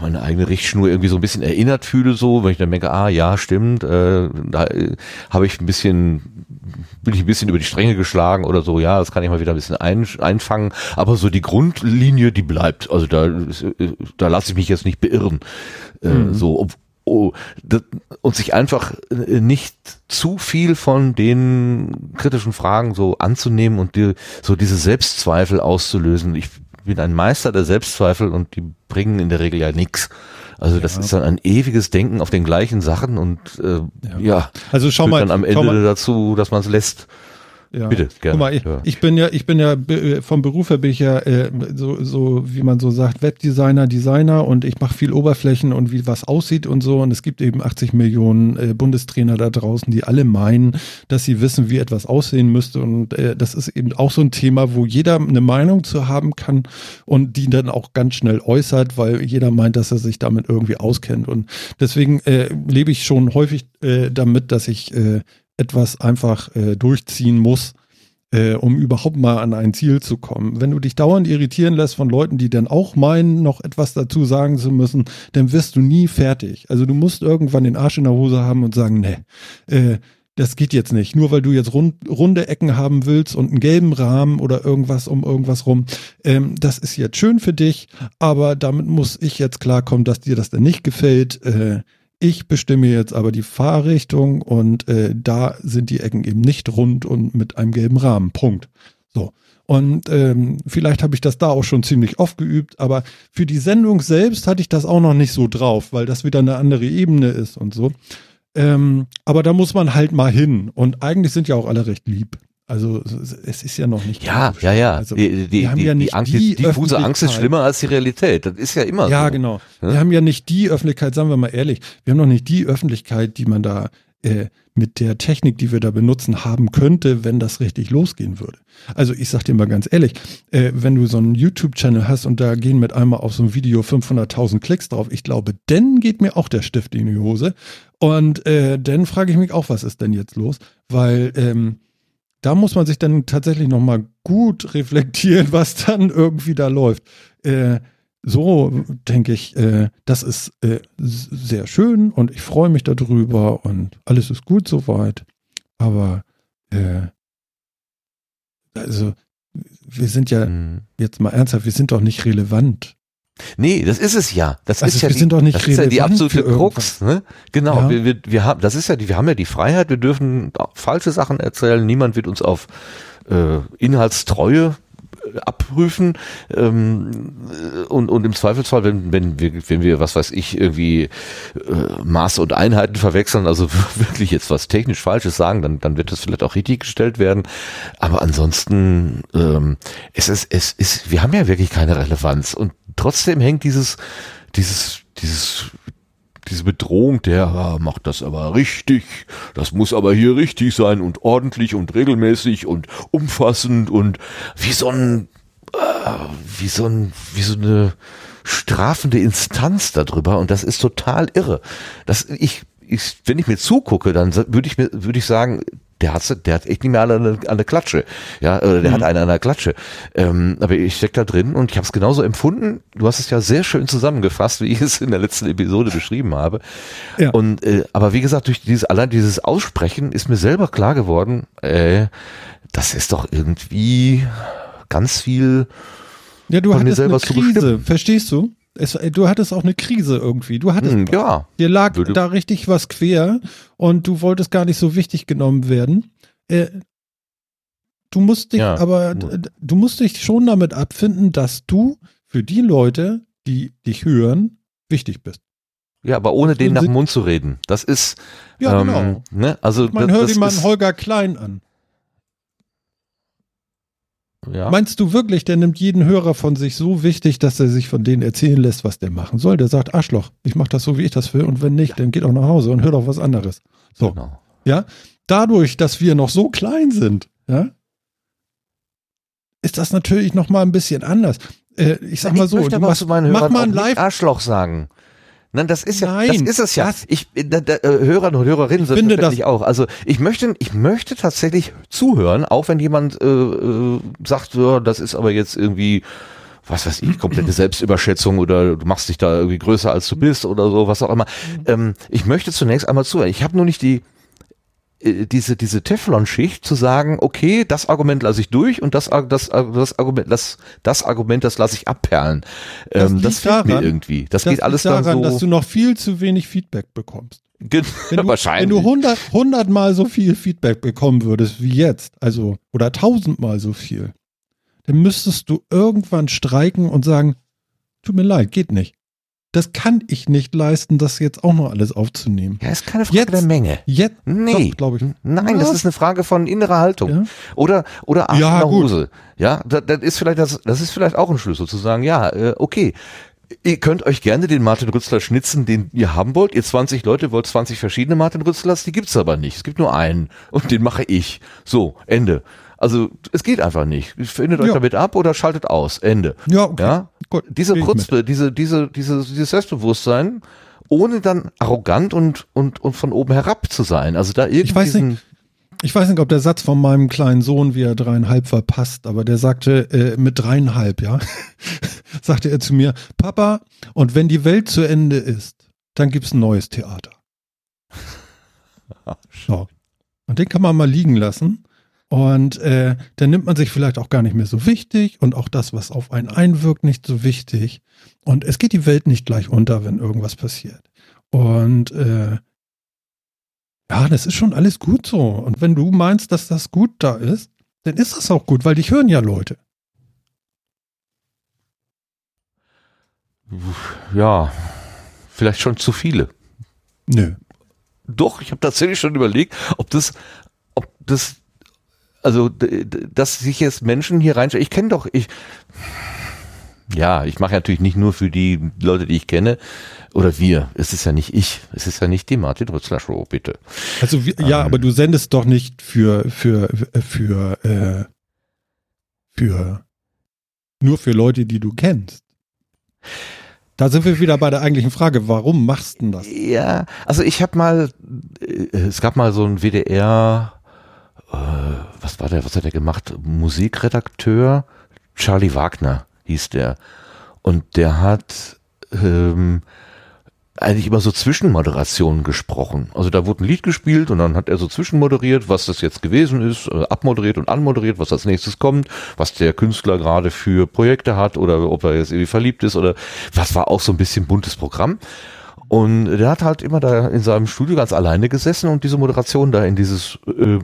meine eigene Richtschnur irgendwie so ein bisschen erinnert fühle, so, wenn ich dann denke, ah ja, stimmt, äh, da äh, habe ich ein bisschen, bin ich ein bisschen über die Stränge geschlagen oder so, ja, das kann ich mal wieder ein bisschen ein, einfangen, aber so die Grundlinie, die bleibt, also da, äh, da lasse ich mich jetzt nicht beirren, äh, Mhm. so, ob, oh, das, und sich einfach äh, nicht zu viel von den kritischen Fragen so anzunehmen und dir so diese Selbstzweifel auszulösen. Ich bin ein Meister der Selbstzweifel und die bringen in der Regel ja nichts. Also das Ja. ist dann ein ewiges Denken auf den gleichen Sachen und äh, ja, Also schau mal, dann am Ende mal, dazu, dass man es lässt. Ja. Bitte, gerne. Guck mal, ich, Ja. ich bin ja, ich bin ja be- vom Beruf her bin ich ja äh, so, so, wie man so sagt, Webdesigner, Designer und ich mache viel Oberflächen und wie was aussieht und so. Und es gibt eben 80 Millionen äh, Bundestrainer da draußen, die alle meinen, dass sie wissen, wie etwas aussehen müsste. Und äh, das ist eben auch so ein Thema, wo jeder eine Meinung zu haben kann und die dann auch ganz schnell äußert, weil jeder meint, dass er sich damit irgendwie auskennt. Und deswegen äh, lebe ich schon häufig äh, damit, dass ich äh, etwas einfach äh, durchziehen muss, äh, um überhaupt mal an ein Ziel zu kommen. Wenn du dich dauernd irritieren lässt von Leuten, die dann auch meinen, noch etwas dazu sagen zu müssen, dann wirst du nie fertig. Also du musst irgendwann den Arsch in der Hose haben und sagen, nee, äh, das geht jetzt nicht. Nur weil du jetzt rund, runde Ecken haben willst und einen gelben Rahmen oder irgendwas um irgendwas rum, ähm, das ist jetzt schön für dich, aber damit muss ich jetzt klarkommen, dass dir das dann nicht gefällt. Äh, ich bestimme jetzt aber die Fahrrichtung und äh, da sind die Ecken eben nicht rund und mit einem gelben Rahmen. Punkt. So. Und ähm, vielleicht habe ich das da auch schon ziemlich oft geübt, aber für die Sendung selbst hatte ich das auch noch nicht so drauf, weil das wieder eine andere Ebene ist und so. Ähm, aber da muss man halt mal hin. Und eigentlich sind ja auch alle recht lieb. Also es ist ja noch nicht. Ja, ja, ja. Also, die, die, wir haben die, ja die, nicht Angst, die die diffuse Angst ist schlimmer als die Realität. Das ist ja immer Ja, so. genau. Ja? Wir haben ja nicht die Öffentlichkeit, sagen wir mal ehrlich, wir haben noch nicht die Öffentlichkeit, die man da äh, mit der Technik, die wir da benutzen, haben könnte, wenn das richtig losgehen würde. Also ich sag dir mal ganz ehrlich, äh, wenn du so einen YouTube-Channel hast und da gehen mit einmal auf so ein Video 500.000 Klicks drauf, ich glaube, dann geht mir auch der Stift in die Hose. Und äh, dann frage ich mich auch, was ist denn jetzt los? Weil ähm, da muss man sich dann tatsächlich nochmal gut reflektieren, was dann irgendwie da läuft. Äh, so denke ich, äh, das ist äh, sehr schön und ich freue mich darüber und alles ist gut soweit. Aber äh, also wir sind ja Mhm. jetzt mal ernsthaft, wir sind doch nicht relevant. Nee, das ist es ja. Das Also ist ja wir die, sind doch nicht das ist ja die absolute. Krux. Ne? Genau, Ja. wir, wir, wir haben, das ist ja die, wir haben ja die Freiheit, wir dürfen falsche Sachen erzählen, niemand wird uns auf äh, Inhaltstreue äh, abprüfen ähm, äh, und, und im Zweifelsfall, wenn, wenn, wir, wenn wir, was weiß ich, irgendwie äh, Maße und Einheiten verwechseln, also wirklich jetzt was technisch Falsches sagen, dann, dann wird das vielleicht auch richtig gestellt werden. Aber ansonsten, ähm, es ist, es ist, wir haben ja wirklich keine Relevanz und trotzdem hängt dieses, dieses, dieses diese Bedrohung, der ah, macht das aber richtig, das muss aber hier richtig sein und ordentlich und regelmäßig und umfassend und wie so ein, äh, wie so ein, wie so eine strafende Instanz darüber und das ist total irre. Das, ich, ich, wenn ich mir zugucke, dann würde ich mir, würde ich sagen, der hat, der hat echt nicht mehr alle eine, eine Klatsche. Ja, oder der hat eine an der Klatsche. Ähm, aber ich steck da drin und ich habe es genauso empfunden. Du hast es ja sehr schön zusammengefasst, wie ich es in der letzten Episode beschrieben habe. Ja. Und äh, aber wie gesagt, durch dieses allein dieses Aussprechen ist mir selber klar geworden, äh, das ist doch irgendwie ganz viel. Ja, du Von mir eine selber zu Krise, bestimmen. verstehst du? Es, äh, du hattest auch eine Krise irgendwie. Du hattest Hm, ja, Dir lag Würde- da richtig was quer und du wolltest gar nicht so wichtig genommen werden. Äh, du musst dich Ja. aber, d- du musst dich schon damit abfinden, dass du für die Leute, die dich hören, wichtig bist. ja, aber ohne den nach dem Mund zu reden. Das ist, Ja, ähm, genau. ne, also Man hört ist, einen Holger Klein an. Ja. Meinst du wirklich, der nimmt jeden Hörer von sich so wichtig, dass er sich von denen erzählen lässt, was der machen soll? Der sagt, Arschloch, ich mach das so, wie ich das will und wenn nicht, dann geht auch nach Hause und hör doch was anderes. So. Genau. Ja, dadurch, dass wir noch so klein sind, ja, ist das natürlich noch mal ein bisschen anders. Äh, ich sag mal so, möchte du aber machst, mach mal auch ein Live. Arschloch sagen. Nein, das ist ja, Nein, das ist es ja. das- Ich, da, da, äh, Hörer und Hörerinnen sind finde natürlich auch. Also ich möchte, ich möchte tatsächlich zuhören, auch wenn jemand äh, äh, sagt, ja, das ist aber jetzt irgendwie, was weiß ich, komplette Selbstüberschätzung oder du machst dich da irgendwie größer als du bist oder so, was auch immer. Ähm, ich möchte zunächst einmal zuhören. Ich habe nur nicht die diese diese Teflon-Schicht zu sagen, okay, das Argument lasse ich durch und das das das Argument das das Argument das lasse ich abperlen. Das Ähm, das fehlt mir daran- irgendwie. Das, Das geht alles liegt daran, dann dass so du noch viel zu wenig Feedback bekommst. Gen- Wenn du, wahrscheinlich. wenn du 100, 100 Mal so viel Feedback bekommen würdest wie jetzt, also oder 1000 Mal so viel, dann müsstest du irgendwann streiken und sagen, tut mir leid, geht nicht. Das kann ich nicht leisten, das jetzt auch noch alles aufzunehmen. Ja, ist keine Frage Jetzt- der Menge. Jetzt, Nee, glaube ich. Nein, das ist eine Frage von innerer Haltung. Ja. Oder, oder Arsch Ja. Hose. Ja, das, das ist vielleicht das, das ist vielleicht auch ein Schlüssel zu sagen, ja, äh, okay. Ihr könnt euch gerne den Martin Rützler schnitzen, den ihr haben wollt. Ihr 20 Leute wollt 20 verschiedene Martin Rützlers, die gibt's aber nicht. Es gibt nur einen und den mache ich. So, Ende. Also, es geht einfach nicht. Findet euch Ja. damit ab oder schaltet aus. Ende. Ja, okay. Ja? Gut, Diese Chutzpe, diese, diese, diese, dieses Selbstbewusstsein, ohne dann arrogant und, und, und von oben herab zu sein. Also da irgendwie Ich weiß nicht, Ich weiß nicht, ob der Satz von meinem kleinen Sohn, wie er dreieinhalb war, passt, aber der sagte äh, mit dreieinhalb, ja, sagte er zu mir, Papa, und wenn die Welt zu Ende ist, dann gibt's ein neues Theater. So. Und den kann man mal liegen lassen. Und äh, dann nimmt man sich vielleicht auch gar nicht mehr so wichtig und auch das, was auf einen einwirkt, nicht so wichtig. Und es geht die Welt nicht gleich unter, wenn irgendwas passiert. Und äh, ja, das ist schon alles gut so. Und wenn du meinst, dass das gut da ist, dann ist das auch gut, weil dich hören ja Leute. ja, vielleicht schon zu viele. Nö. Doch, ich habe tatsächlich schon überlegt, ob das, ob das, also, dass sich jetzt Menschen hier reinstellen. Ich kenne doch, ich, ja, ich mache natürlich nicht nur für die Leute, die ich kenne, oder wir. Es ist ja nicht ich, es ist ja nicht die Martin Rützler Show, bitte. Also ja, Ähm. aber du sendest doch nicht für für für äh, für nur für Leute, die du kennst. Da sind wir wieder bei der eigentlichen Frage, warum machst du denn das? Ja, also ich habe mal, äh, es gab mal so ein WDR, äh, was war der, was hat er gemacht? Musikredakteur Charlie Wagner hieß der. Und der hat ähm, eigentlich über so Zwischenmoderationen gesprochen. Also da wurde ein Lied gespielt und dann hat er so zwischenmoderiert, was das jetzt gewesen ist, äh, abmoderiert und anmoderiert, was als nächstes kommt, was der Künstler gerade für Projekte hat oder ob er jetzt irgendwie verliebt ist oder was war auch so ein bisschen buntes Programm. Und der hat halt immer da in seinem Studio ganz alleine gesessen und diese Moderation da in dieses äh,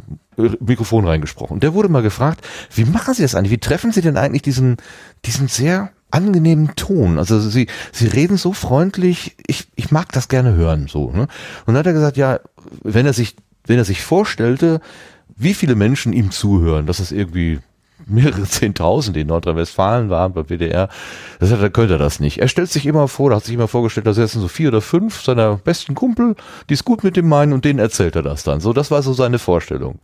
Mikrofon reingesprochen. Und der wurde mal gefragt, wie machen Sie das eigentlich? Wie treffen Sie denn eigentlich diesen, diesen sehr angenehmen Ton? Also Sie, Sie reden so freundlich, ich, ich mag das gerne hören, so, ne? Und dann hat er gesagt, ja, wenn er sich, wenn er sich vorstellte, wie viele Menschen ihm zuhören, dass es irgendwie mehrere Zehntausend in Nordrhein-Westfalen waren beim WDR, das hat, dann könnte er das nicht. Er stellt sich immer vor, da hat sich immer vorgestellt, da sitzen so vier oder fünf seiner besten Kumpel, die es gut mit dem meinen und denen erzählt er das dann. So, das war so seine Vorstellung.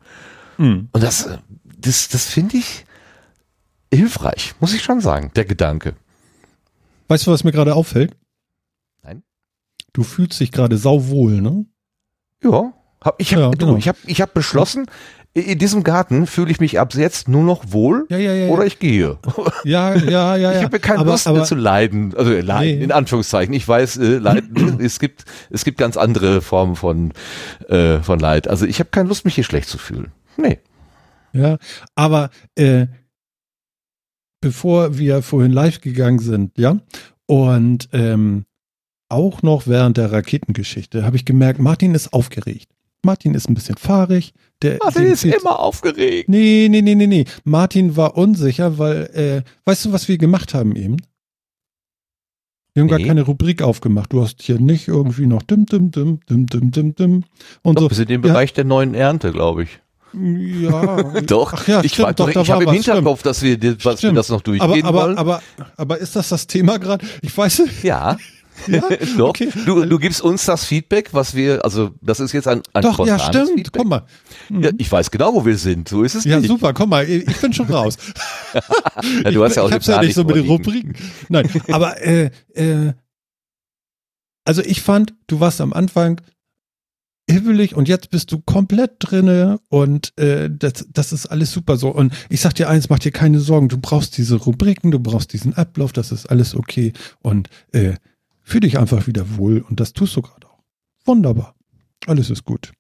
Hm. Und das, äh, das, das finde ich hilfreich, muss ich schon sagen, der Gedanke. Weißt du, was mir gerade auffällt? Nein. Du fühlst dich gerade sauwohl, ne? Ja, hab, ich habe Ja, genau. ich hab, ich hab beschlossen, in diesem Garten fühle ich mich ab jetzt nur noch wohl Ja, ja, ja. oder ich gehe. ja, ja, ja, ja. Ich habe keine aber, Lust aber, mehr zu leiden. Also äh, leiden, Nee. in Anführungszeichen. Ich weiß, äh, leiden, es gibt es gibt ganz andere Formen von äh, von Leid. Also ich habe keine Lust, mich hier schlecht zu fühlen. Nee. Ja, aber äh, bevor wir vorhin live gegangen sind, ja, und ähm, auch noch während der Raketengeschichte habe ich gemerkt, Martin ist aufgeregt. Martin ist ein bisschen fahrig. Der, Martin ist fehlt- immer aufgeregt. Nee, nee, nee, nee, nee. Martin war unsicher, weil, äh, weißt du, was wir gemacht haben eben? Wir haben gar Nee. keine Rubrik aufgemacht. Du hast hier nicht irgendwie noch dim, dim, dim, dim, dim, dim, dim und Doch, so. wir sind im Ja. Bereich der neuen Ernte, glaube ich. Ja. Doch, Ach ja, ich, stimmt, war- doch, ich war habe im Hinterkopf, dass wir, was wir Stimmt. das noch aber, durchgehen aber, wollen. aber, aber ist das das Thema gerade? Ich weiß ja, ja, doch. okay. Du, du gibst uns das Feedback, was wir, also das ist jetzt ein, ein Doch, ja, stimmt. Feedback. Komm mal. Ja, ich weiß genau, wo wir sind. So ist es Ja, nicht. super, komm mal. Ich bin schon raus. Ja, du hast ja auch ich hab's ja nicht so mit den. Rubriken. Nein, aber äh, äh, also ich fand, du warst am Anfang hibbelig und jetzt bist du komplett drinne und äh, das, das ist alles super so. Und ich sag dir eins, mach dir keine Sorgen, du brauchst diese Rubriken, du brauchst diesen Ablauf, das ist alles okay und äh, fühl dich einfach wieder wohl und das tust du gerade auch. Wunderbar. Alles ist gut.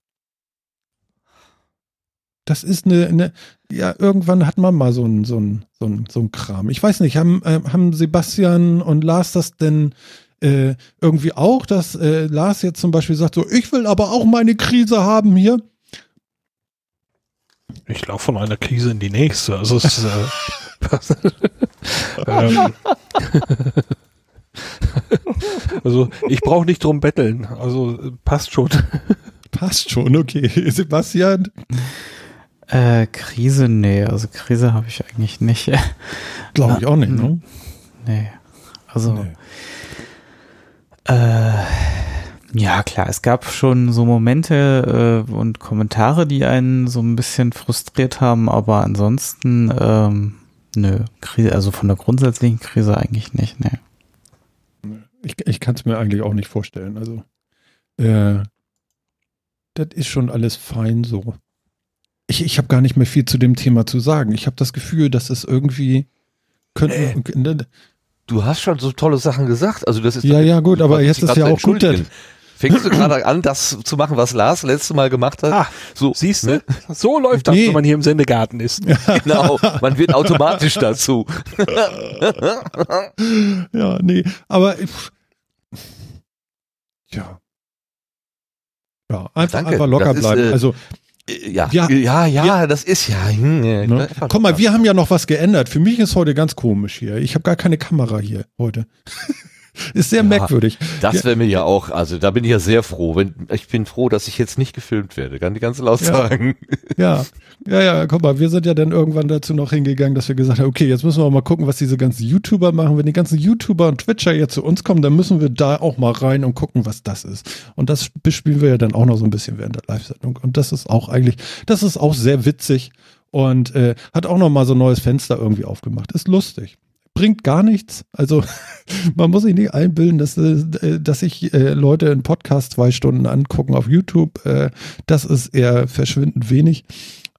Das ist eine, eine, ja, irgendwann hat man mal so ein, so ein, so ein, so ein Kram. Ich weiß nicht, haben, äh, haben Sebastian und Lars das denn äh, irgendwie auch, dass äh, Lars jetzt zum Beispiel sagt, so, ich will aber auch meine Krise haben hier? Ich laufe von einer Krise in die nächste. Also es ist, äh, ähm, Also ich brauche nicht drum betteln. Also passt schon. Passt schon, okay. Sebastian? Äh, Krise, nee, also Krise habe ich eigentlich nicht. Glaube ich auch nicht, ne? nee. Also, Nee. Äh, ja, klar, es gab schon so Momente äh, und Kommentare, die einen so ein bisschen frustriert haben, aber ansonsten, ähm, nö, Krise, also von der grundsätzlichen Krise eigentlich nicht, ne. Ich, ich kann es mir eigentlich auch nicht vorstellen. Also, äh, das ist schon alles fein so. Ich, ich habe gar nicht mehr viel zu dem Thema zu sagen. Ich habe das Gefühl, dass es irgendwie könnten. Du hast schon so tolle Sachen gesagt. Also das ist Ja, ja, gut, aber jetzt ist ja auch gut, entschuldigen. Fängst du gerade an, das zu machen, was Lars letztes Mal gemacht hat? Ah, so, Siehst du? ne? So läuft das, Nee. wenn man hier im Sendegarten ist. Genau, man wird automatisch dazu. Ja, nee, aber ja. Ja, einfach, Danke, einfach locker ist, bleiben. äh, also, Äh, Ja, Ja. ja, ja, das ist ja. hm, ne? Guck mal, wir haben ja noch was geändert. Für mich ist heute ganz komisch hier. Ich habe gar keine Kamera hier heute. ist sehr Ja. merkwürdig. Das wäre mir ja auch, also da bin ich ja sehr froh. Wenn, ich bin froh, dass ich jetzt nicht gefilmt werde, kann ich ganz laut Ja. sagen. Ja, ja, ja, guck mal, wir sind ja dann irgendwann dazu noch hingegangen, dass wir gesagt haben, okay, jetzt müssen wir mal gucken, was diese ganzen YouTuber machen. Wenn die ganzen YouTuber und Twitcher jetzt zu uns kommen, dann müssen wir da auch mal rein und gucken, was das ist. Und das bespielen wir ja dann auch noch so ein bisschen während der Live-Sendung. Und das ist auch eigentlich, das ist auch sehr witzig und äh, hat auch noch mal so ein neues Fenster irgendwie aufgemacht. Ist lustig. Bringt gar nichts. Also man muss sich nicht einbilden, dass, äh, dass sich äh, Leute einen Podcast zwei Stunden angucken auf YouTube. Äh, das ist eher verschwindend wenig.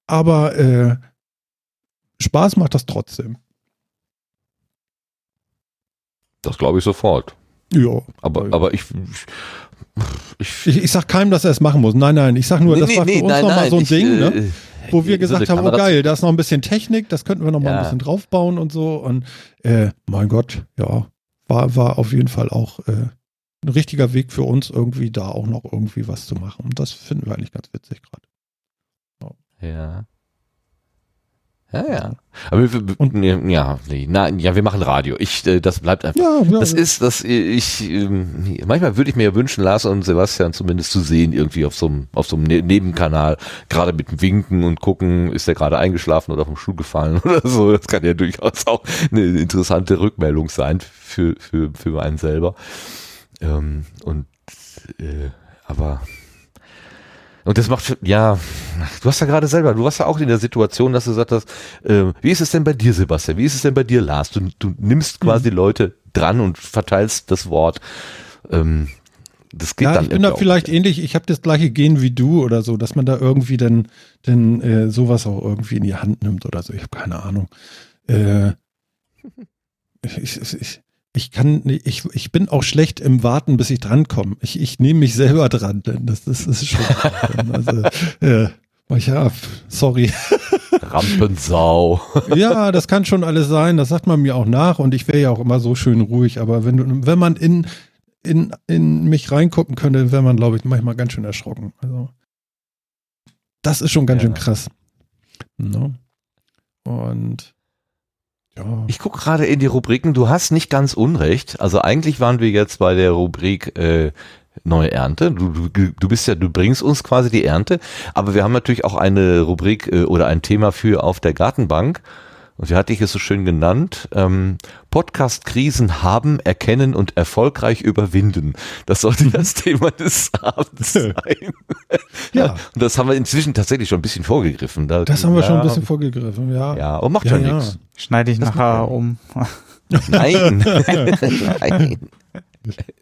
Aber äh, Spaß macht das trotzdem. Das glaube ich sofort. Ja. Aber, aber ich, ich, Ich, ich sag keinem, dass er es machen muss. Nein, nein. Ich sag nur, Nee, das nee, war für nee, uns nochmal so ein ich, Ding, ne? Wo wir gesagt haben, oh geil, da ist noch ein bisschen Technik, das könnten wir noch mal Ja. ein bisschen draufbauen und so. Und äh, mein Gott, ja, war, war auf jeden Fall auch äh, ein richtiger Weg für uns, irgendwie da auch noch irgendwie was zu machen. Und das finden wir eigentlich ganz witzig gerade. Ja. Ja, ja. Aber wir, Und- ja, nee, nein, ja, wir machen Radio. Ich, äh, das bleibt einfach. Ja, ja, Das ist, das ich, ähm, manchmal würde ich mir ja wünschen, Lars und Sebastian zumindest zu sehen, irgendwie auf so einem, auf so einem Ne- Nebenkanal, gerade mit dem Winken und gucken, ist der gerade eingeschlafen oder vom Stuhl gefallen oder so. Das kann ja durchaus auch eine interessante Rückmeldung sein für, für, für einen selber. Ähm, und, äh, aber, und das macht, ja, du hast ja gerade selber, du warst ja auch in der Situation, dass du gesagt hast, äh, wie ist es denn bei dir, Sebastian? Wie ist es denn bei dir, Lars? Du, du nimmst quasi Leute dran und verteilst das Wort. Ähm, das geht ja, dann ich bin da vielleicht ähnlich, ich habe das gleiche Gen wie du oder so, dass man da irgendwie dann, dann äh, sowas auch irgendwie in die Hand nimmt oder so. Ich habe keine Ahnung. Äh, ich, ich, ich, ich kann, ich, ich bin auch schlecht im Warten, bis ich drankomme. Ich, ich nehme mich selber dran, denn das, das ist schon. also, äh, ich, ja, sorry. Rampensau. Ja, das kann schon alles sein. Das sagt man mir auch nach und ich wäre ja auch immer so schön ruhig. Aber wenn du, wenn man in, in, in mich reingucken könnte, wäre man, glaube ich, manchmal ganz schön erschrocken. Also, das ist schon ganz Ja. schön krass. Ne? Und ja. Ich gucke gerade in die Rubriken, du hast nicht ganz unrecht. Also eigentlich waren wir jetzt bei der Rubrik äh, Neue Ernte. Du, du, du bist ja, du bringst uns quasi die Ernte, aber wir haben natürlich auch eine Rubrik äh, oder ein Thema für auf der Gartenbank. Und wie hatte ich es so schön genannt? Ähm, Podcast-Krisen haben, erkennen und erfolgreich überwinden. Das sollte das Thema des Abends sein. Ja. Und das haben wir inzwischen tatsächlich schon ein bisschen vorgegriffen. Da, Das haben wir schon ein ja, bisschen vorgegriffen, ja. Ja, und macht Ja, ja, ja. nichts. Schneide ich Das nachher ja um. Nein. Nein.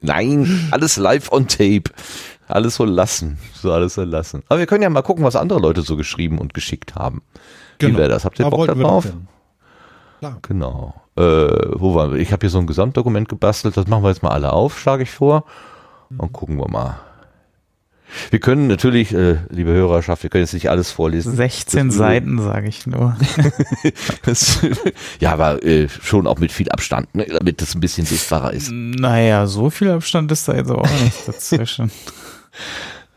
Nein. Alles live on tape. Alles so lassen. So alles so lassen. Aber wir können ja mal gucken, was andere Leute so geschrieben und geschickt haben. Wie wäre das? Habt ihr Da Bock darauf? Klar. Genau. Äh, wo waren wir? Ich habe hier so ein Gesamtdokument gebastelt. Das machen wir jetzt mal alle auf, schlage ich vor. Und gucken wir mal. Wir können natürlich, äh, liebe Hörerschaft, wir können jetzt nicht alles vorlesen. 16 Das- Seiten, sage ich nur. Das, ja, aber äh, schon auch mit viel Abstand, ne, damit das ein bisschen sichtbarer ist. Naja, so viel Abstand ist da jetzt auch nicht dazwischen.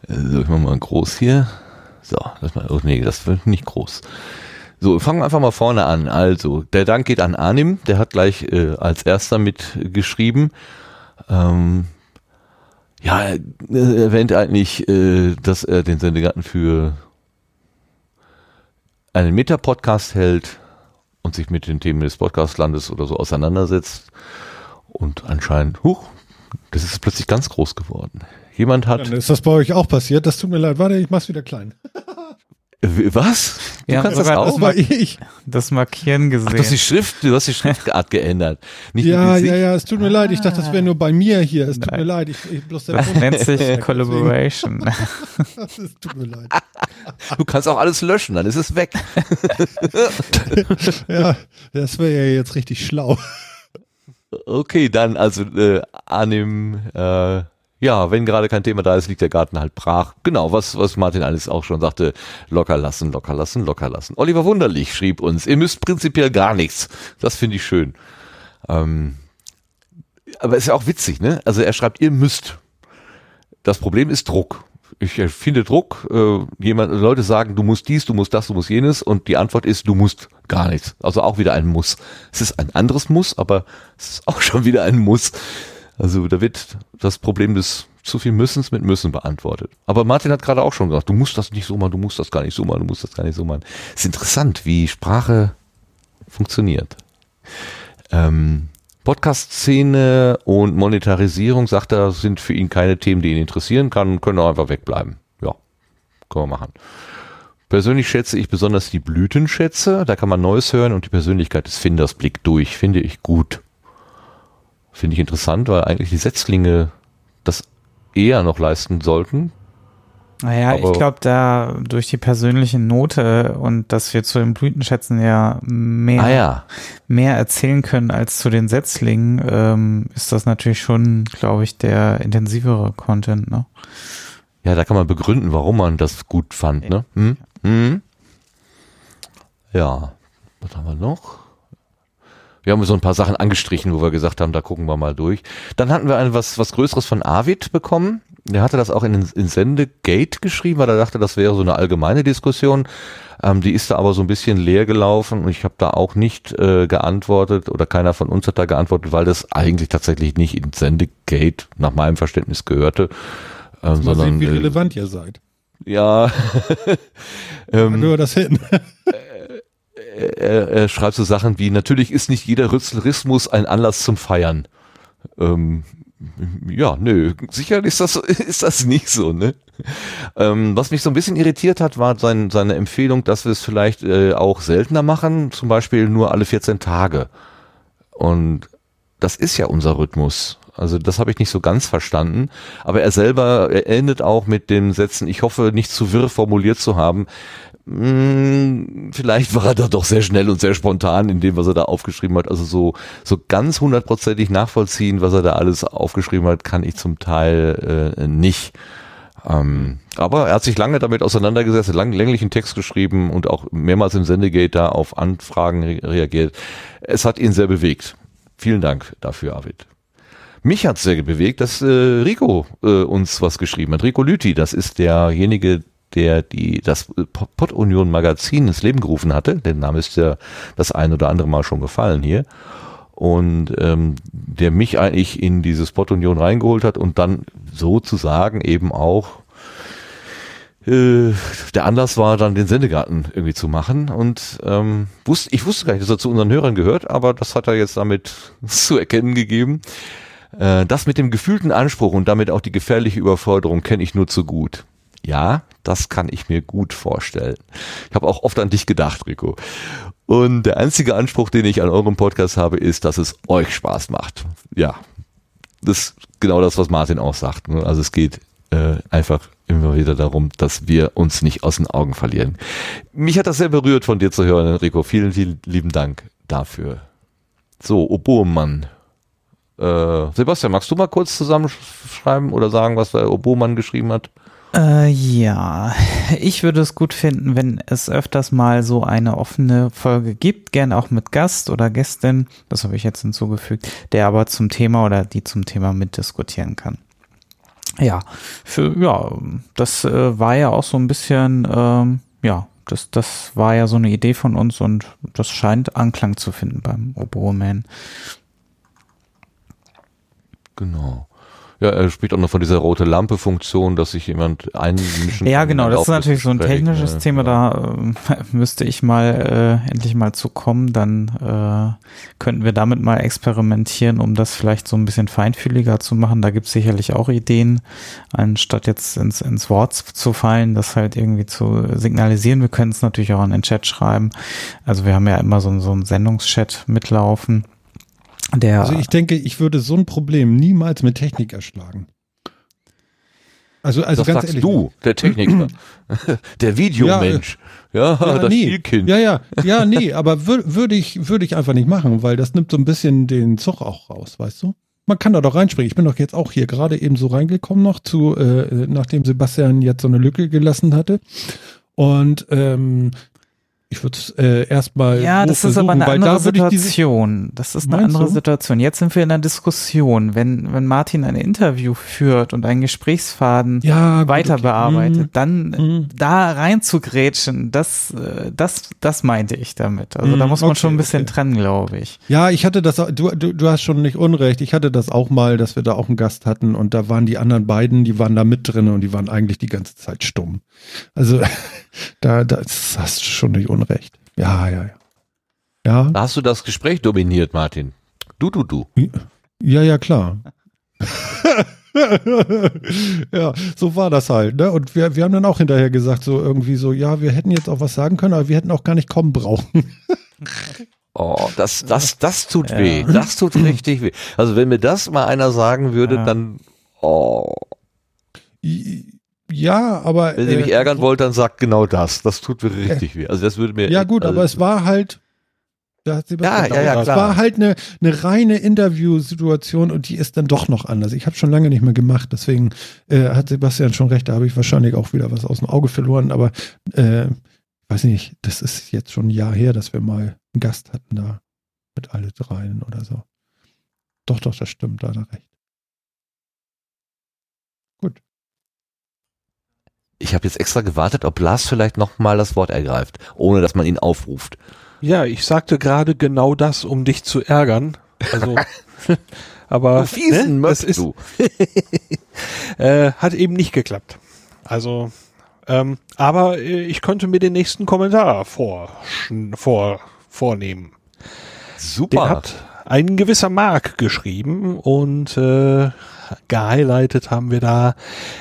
So, ich mach mal groß hier. So, das mal, oh nee, das wird nicht groß. So, fangen wir einfach mal vorne an. Also, der Dank geht an Arnim, der hat gleich äh, als erster mitgeschrieben. Ähm, Ja, er äh, erwähnt eigentlich, äh, dass er den Sendegarten für einen Meta-Podcast hält und sich mit den Themen des Podcastlandes oder so auseinandersetzt. Und anscheinend, huch, das ist plötzlich ganz groß geworden. Jemand hat. Dann ist das bei euch auch passiert. Das tut mir leid. Warte, ich mach's wieder klein. Was? Du haben kannst das sogar auch? das ich. Das Markieren gesehen. Ach, du hast die Schrift, du hast die Schriftart geändert. Nicht Ja, ja, ja, es tut mir leid. Ich dachte, das wäre nur bei mir hier. Es tut Nein. mir leid. Ich, ich bloß der das Bund- nennt sich Collaboration. Es tut mir leid. Du kannst auch alles löschen, dann ist es weg. Ja, das wäre ja jetzt richtig schlau. Okay, dann also äh, annehmen, äh, ja, wenn gerade kein Thema da ist, liegt der Garten halt brach. Genau, was, was Martin alles auch schon sagte, locker lassen, locker lassen, locker lassen. Oliver Wunderlich schrieb uns, ihr müsst prinzipiell gar nichts. Das finde ich schön. Ähm, aber ist ja auch witzig, ne? Also er schreibt, ihr müsst. Das Problem ist Druck. Ich finde Druck, äh, jemand, Leute sagen, du musst dies, du musst das, du musst jenes und die Antwort ist, du musst gar nichts. Also auch wieder ein Muss. Es ist ein anderes Muss, aber es ist auch schon wieder ein Muss. Also da wird das Problem des zu viel Müssens mit Müssen beantwortet. Aber Martin hat gerade auch schon gesagt, du musst das nicht so machen, du musst das gar nicht so machen, du musst das gar nicht so machen. Es ist interessant, wie Sprache funktioniert. Ähm, Podcast-Szene und Monetarisierung, sagt er, sind für ihn keine Themen, die ihn interessieren kann, können auch einfach wegbleiben. Ja, können wir machen. Persönlich schätze ich besonders die Blütenschätze, da kann man Neues hören und die Persönlichkeit des Finders blickt durch, finde ich gut. Finde ich interessant, weil eigentlich die Setzlinge das eher noch leisten sollten. Naja, ich Aber- glaube, da durch die persönliche Note und dass wir zu den Blütenschätzen ja mehr, Ah ja, mehr erzählen können als zu den Setzlingen, ähm, ist das natürlich schon, glaube ich, der intensivere Content. Ne? ja, da kann man begründen, warum man das gut fand. Ne? Hm? Hm? Ja, was haben wir noch? Wir haben so ein paar Sachen angestrichen, wo wir gesagt haben, da gucken wir mal durch. Dann hatten wir ein was, was Größeres von Arvid bekommen. Der hatte das auch in, in Sendegate geschrieben, weil er dachte, das wäre so eine allgemeine Diskussion. Ähm, die ist da aber so ein bisschen leer gelaufen und ich habe da auch nicht äh, geantwortet oder keiner von uns hat da geantwortet, weil das eigentlich tatsächlich nicht in Sendegate nach meinem Verständnis gehörte. Ähm, Mal sondern sehen, wie äh, relevant ihr seid. ja, Dann ähm, gehört das hin. er, er schreibt so Sachen wie, natürlich ist nicht jeder Rützlerismus ein Anlass zum Feiern. Ähm, ja, nö, sicher ist das, ist das nicht so, ne? Ähm, was mich so ein bisschen irritiert hat, war sein, seine Empfehlung, dass wir es vielleicht äh, auch seltener machen, zum Beispiel nur alle 14 Tage. Und das ist ja unser Rhythmus. Also das habe ich nicht so ganz verstanden. Aber er selber er endet auch mit den Sätzen, ich hoffe nicht zu wirr formuliert zu haben. Hm, vielleicht war er da doch sehr schnell und sehr spontan in dem, was er da aufgeschrieben hat. Also so, so ganz hundertprozentig nachvollziehen, was er da alles aufgeschrieben hat, kann ich zum Teil äh, nicht. Ähm, aber er hat sich lange damit auseinandergesetzt, lang, länglichen Text geschrieben und auch mehrmals im Sendegate da auf Anfragen re reagiert. Es hat ihn sehr bewegt. Vielen Dank dafür, Arvid. Mich hat sehr bewegt, dass äh, Rico äh, uns was geschrieben hat. Rico Lüthi, das ist derjenige, der die das Pod Union Magazin ins Leben gerufen hatte. Der Name ist ja das ein oder andere Mal schon gefallen hier. Und ähm, der mich eigentlich in dieses Pod Union reingeholt hat und dann sozusagen eben auch äh, der Anlass war, dann den Sendegarten irgendwie zu machen. Und ähm, wusste, ich wusste gar nicht, dass er zu unseren Hörern gehört, aber das hat er jetzt damit zu erkennen gegeben. Äh, das mit dem gefühlten Anspruch und damit auch die gefährliche Überforderung kenne ich nur zu gut. Ja, das kann ich mir gut vorstellen. Ich habe auch oft an dich gedacht, Rico. Und der einzige Anspruch, den ich an eurem Podcast habe, ist, dass es euch Spaß macht. Ja, das ist genau das, was Martin auch sagt. Ne? Also es geht äh, einfach immer wieder darum, dass wir uns nicht aus den Augen verlieren. Mich hat das sehr berührt, von dir zu hören, Rico. Vielen, vielen lieben Dank dafür. So, Oboemann. Äh, Sebastian, magst du mal kurz zusammenschreiben oder sagen, was der Oboemann geschrieben hat? Äh, ja, ich würde es gut finden, wenn es öfters mal so eine offene Folge gibt, gern auch mit Gast oder Gästin, das habe ich jetzt hinzugefügt, der aber zum Thema oder die zum Thema mitdiskutieren kann. Ja, für, ja, das äh, war ja auch so ein bisschen, ähm, ja, das, das war ja so eine Idee von uns und das scheint Anklang zu finden beim Oboe-Man. Genau. Ja, er spricht auch noch von dieser rote Lampe-Funktion, dass sich jemand einmischen Ja, genau, das ist natürlich so ein technisches ne? Thema, da äh, müsste ich mal äh, endlich mal zu kommen, dann äh, könnten wir damit mal experimentieren, um das vielleicht so ein bisschen feinfühliger zu machen. Da gibt es sicherlich auch Ideen, anstatt jetzt ins, ins Wort zu fallen, das halt irgendwie zu signalisieren. Wir können es natürlich auch in den Chat schreiben. Also wir haben ja immer so, so einen Sendungschat mitlaufen. Der, Also ich denke, ich würde so ein Problem niemals mit Technik erschlagen. Also, also das ganz sagst ehrlich. du, der Techniker, der Videomensch, ja, Ja, das nee. Spielkind. Ja, ja, ja, nee, aber würde würd ich, würde ich einfach nicht machen, weil das nimmt so ein bisschen den Zug auch raus, weißt du? Man kann da doch reinspringen. Ich bin doch jetzt auch hier gerade eben so reingekommen noch zu, äh, nachdem Sebastian jetzt so eine Lücke gelassen hatte. Und ähm, ich würde es äh, erstmal Ja, das ist aber eine andere da Situation. Das ist eine andere du? Situation. Jetzt sind wir in einer Diskussion. Wenn, wenn Martin ein Interview führt und einen Gesprächsfaden ja, gut, weiter okay. bearbeitet, Mhm. dann Mhm. da rein zu grätschen, das, äh, das, das meinte ich damit. Also da Mhm, muss man okay, schon ein bisschen okay. trennen, glaube ich. Ja, ich hatte das, du, du, du hast schon nicht unrecht. Ich hatte das auch mal, dass wir da auch einen Gast hatten und da waren die anderen beiden, die waren da mit drin und die waren eigentlich die ganze Zeit stumm. Also da, da hast du schon nicht unrecht. Ja, ja, ja. Ja, Da hast du das Gespräch dominiert, Martin. Du, du, du. ja, ja, klar. ja, so war das halt. Ne? Und wir, wir haben dann auch hinterher gesagt, so irgendwie so, ja, wir hätten jetzt auch was sagen können, aber wir hätten auch gar nicht kommen brauchen. Oh, das, das, das tut Ja. weh. Das tut richtig weh. Also wenn mir das mal einer sagen würde, Ja. dann, oh, Ja, aber. wenn ihr mich äh, ärgern wollt, dann sagt genau das. Das tut mir richtig weh. Also das würde mir. Ja, gut, also, aber es war halt. Da hat Sebastian Ja, ja, ja, auch- Es klar. war halt eine, eine reine Interviewsituation und die ist dann doch noch anders. Ich habe schon lange nicht mehr gemacht, deswegen äh, hat Sebastian schon recht, da habe ich wahrscheinlich auch wieder was aus dem Auge verloren, aber äh, weiß nicht, das ist jetzt schon ein Jahr her, dass wir mal einen Gast hatten da mit alle dreien oder so. Doch, doch, das stimmt, da hat er recht. Ich habe jetzt extra gewartet, ob Lars vielleicht noch mal das Wort ergreift, ohne dass man ihn aufruft. Ja, ich sagte gerade genau das, um dich zu ärgern. Also, aber Du fiesen ne, ist, du. äh, hat eben nicht geklappt. Also, ähm, aber äh, ich konnte mir den nächsten Kommentar vor, vor, vornehmen. Den Super. hat ein gewisser Mark geschrieben und äh, gehighlightet haben wir da.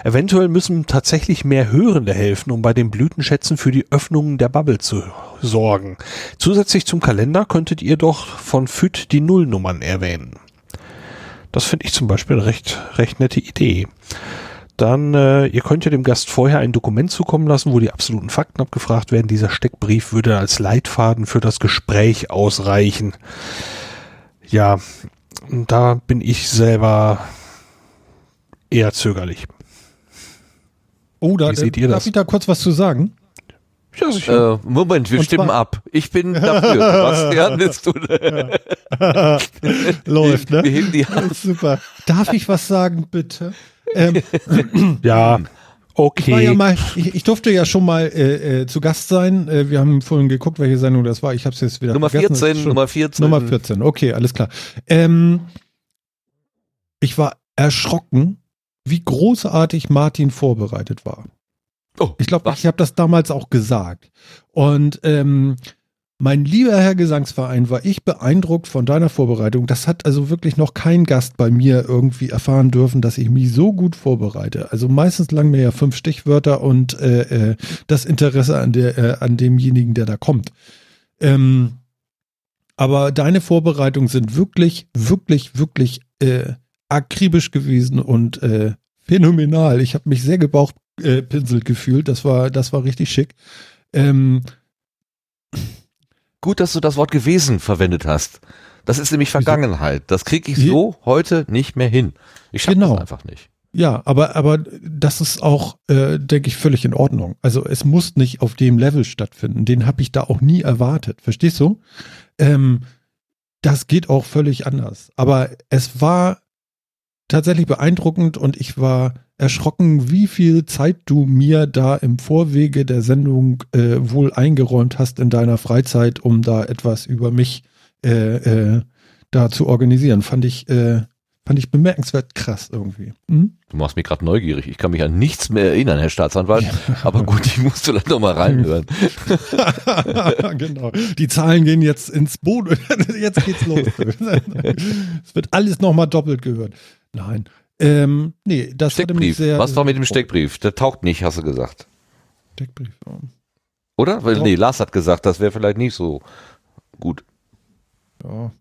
Eventuell müssen tatsächlich mehr Hörende helfen, um bei den Blütenschätzen für die Öffnungen der Bubble zu sorgen. Zusätzlich zum Kalender könntet ihr doch von FÜD die Nullnummern erwähnen. Das finde ich zum Beispiel eine recht, recht nette Idee. Dann, äh, ihr könnt ja dem Gast vorher ein Dokument zukommen lassen, wo die absoluten Fakten abgefragt werden. Dieser Steckbrief würde als Leitfaden für das Gespräch ausreichen. Ja, da bin ich selber eher zögerlich. Oh, da Wie seht ihr darf das? ich da kurz was zu sagen? Ja, sicher. Äh, Moment, wir Und stimmen zwar- ab. Ich bin dafür. Sebastian, willst du? Läuft, Wir ne? heben die Hand. Super. Darf ich was sagen, bitte? Ähm, ja, Ich war okay. ja mal, ich, ich durfte ja schon mal äh, äh, zu Gast sein. Äh, wir haben vorhin geguckt, welche Sendung das war. Ich habe es jetzt wieder Nummer vergessen. Das ist 14, schon- Nummer 14. Nummer 14. Okay, alles klar. Ähm, ich war erschrocken, wie großartig Martin vorbereitet war. Oh, Ich glaube, ich habe das damals auch gesagt. Und ähm, mein lieber Herr Gesangsverein, war ich beeindruckt von deiner Vorbereitung. Das hat also wirklich noch kein Gast bei mir irgendwie erfahren dürfen, dass ich mich so gut vorbereite. Also meistens lang mir ja fünf Stichwörter und äh, äh, das Interesse an, der, äh, an demjenigen, der da kommt. Ähm, aber deine Vorbereitungen sind wirklich, wirklich, wirklich äh, akribisch gewesen und äh, phänomenal. Ich habe mich sehr gebauchpinselt gefühlt. Das war, das war richtig schick. Ähm, Gut, dass du das Wort gewesen verwendet hast. Das ist nämlich Vergangenheit. Das kriege ich so heute nicht mehr hin. Ich schaffe Genau. das einfach nicht. Ja, aber, aber das ist auch, äh, denke ich, völlig in Ordnung. Also es muss nicht auf dem Level stattfinden. Den habe ich da auch nie erwartet. Verstehst du? Ähm, das geht auch völlig anders. Aber es war tatsächlich beeindruckend und ich war erschrocken, wie viel Zeit du mir da im Vorwege der Sendung äh, wohl eingeräumt hast in deiner Freizeit, um da etwas über mich äh, äh, da zu organisieren. Fand ich, äh, Fand ich bemerkenswert krass irgendwie. Hm? Du machst mich gerade neugierig. Ich kann mich an nichts mehr erinnern, Herr Staatsanwalt. Aber gut, ich muss vielleicht noch mal reinhören. genau. Die Zahlen gehen jetzt ins Boden. jetzt geht's los. es wird alles nochmal doppelt gehört. Nein. Ähm, nee, das hatte mich Steckbrief. sehr. Was war mit dem Steckbrief? Der taucht nicht, hast du gesagt. Steckbrief? ja. Oder? Weil, nee, Lars hat gesagt, das wäre vielleicht nicht so gut. Ja.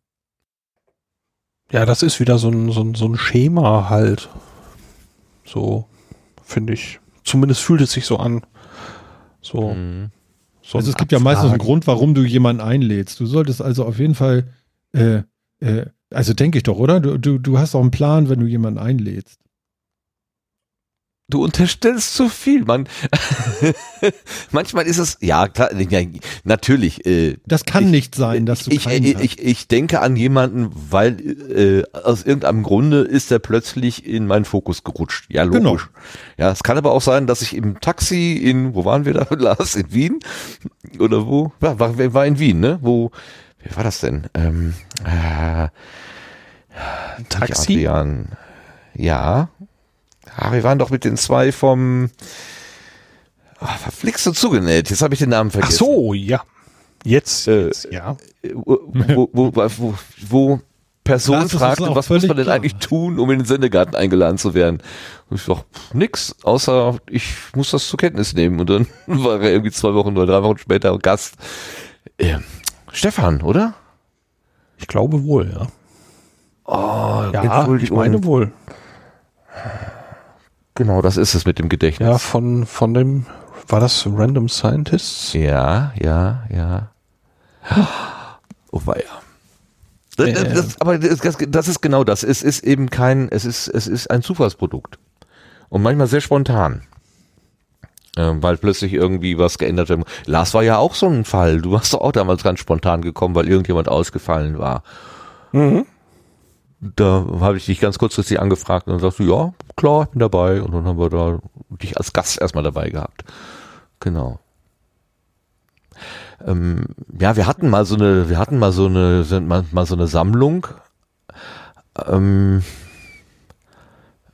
Ja, das ist wieder so ein, so ein, so ein Schema halt. So, finde ich. Zumindest fühlt es sich so an. So, Mhm. so Also es gibt ja meistens einen Abfragen. Grund, warum du jemanden einlädst. Du solltest also auf jeden Fall, äh, äh, also denke ich doch, oder? Du, du, du hast auch einen Plan, wenn du jemanden einlädst. Du unterstellst zu viel, Mann. Manchmal ist es, ja, klar, natürlich. Äh, Das kann Ich- nicht sein, dass du ich, ich, ich, ich denke an jemanden, weil äh, aus irgendeinem Grunde ist er plötzlich in meinen Fokus gerutscht. Ja, Genau. logisch. Ja, es kann aber auch sein, dass ich im Taxi in, wo waren wir da, Lars? In Wien? Oder wo? Ja, war, war in Wien, ne? Wo, wie war das denn? Ähm, äh, Taxi? Adrian. Ja. Ah, wir waren doch mit den zwei vom ah, verflixt und zugenäht. Jetzt habe ich den Namen Ach vergessen. so, ja. Jetzt, Äh, jetzt ja. wo, wo, wo, wo, Person fragte, was muss man denn klar. eigentlich tun, um in den Sendegarten eingeladen zu werden? Und ich pff, nix, außer ich muss das zur Kenntnis nehmen. Und dann war er irgendwie zwei Wochen oder drei Wochen später Gast. Äh, Stefan, oder? Ich glaube wohl, ja. Oh, Ja, ich meine wohl. Genau, das ist es mit dem Gedächtnis. Ja, von, von dem, war das Random Scientists? Ja, ja, ja. Oh weia. Das, Äh. das, aber das, das, das ist genau das. Es ist eben kein, es ist, es ist ein Zufallsprodukt. Und manchmal sehr spontan. Ähm, weil plötzlich irgendwie was geändert wird. Lars war ja auch so ein Fall. Du warst doch auch damals ganz spontan gekommen, weil irgendjemand ausgefallen war. Mhm. Da habe ich dich ganz kurzfristig angefragt und dann sagst du, ja, klar, ich bin dabei. Und dann haben wir da dich als Gast erstmal dabei gehabt. Genau. Ähm, ja, wir hatten mal so eine, wir hatten mal so eine, mal, mal so eine Sammlung. Ähm,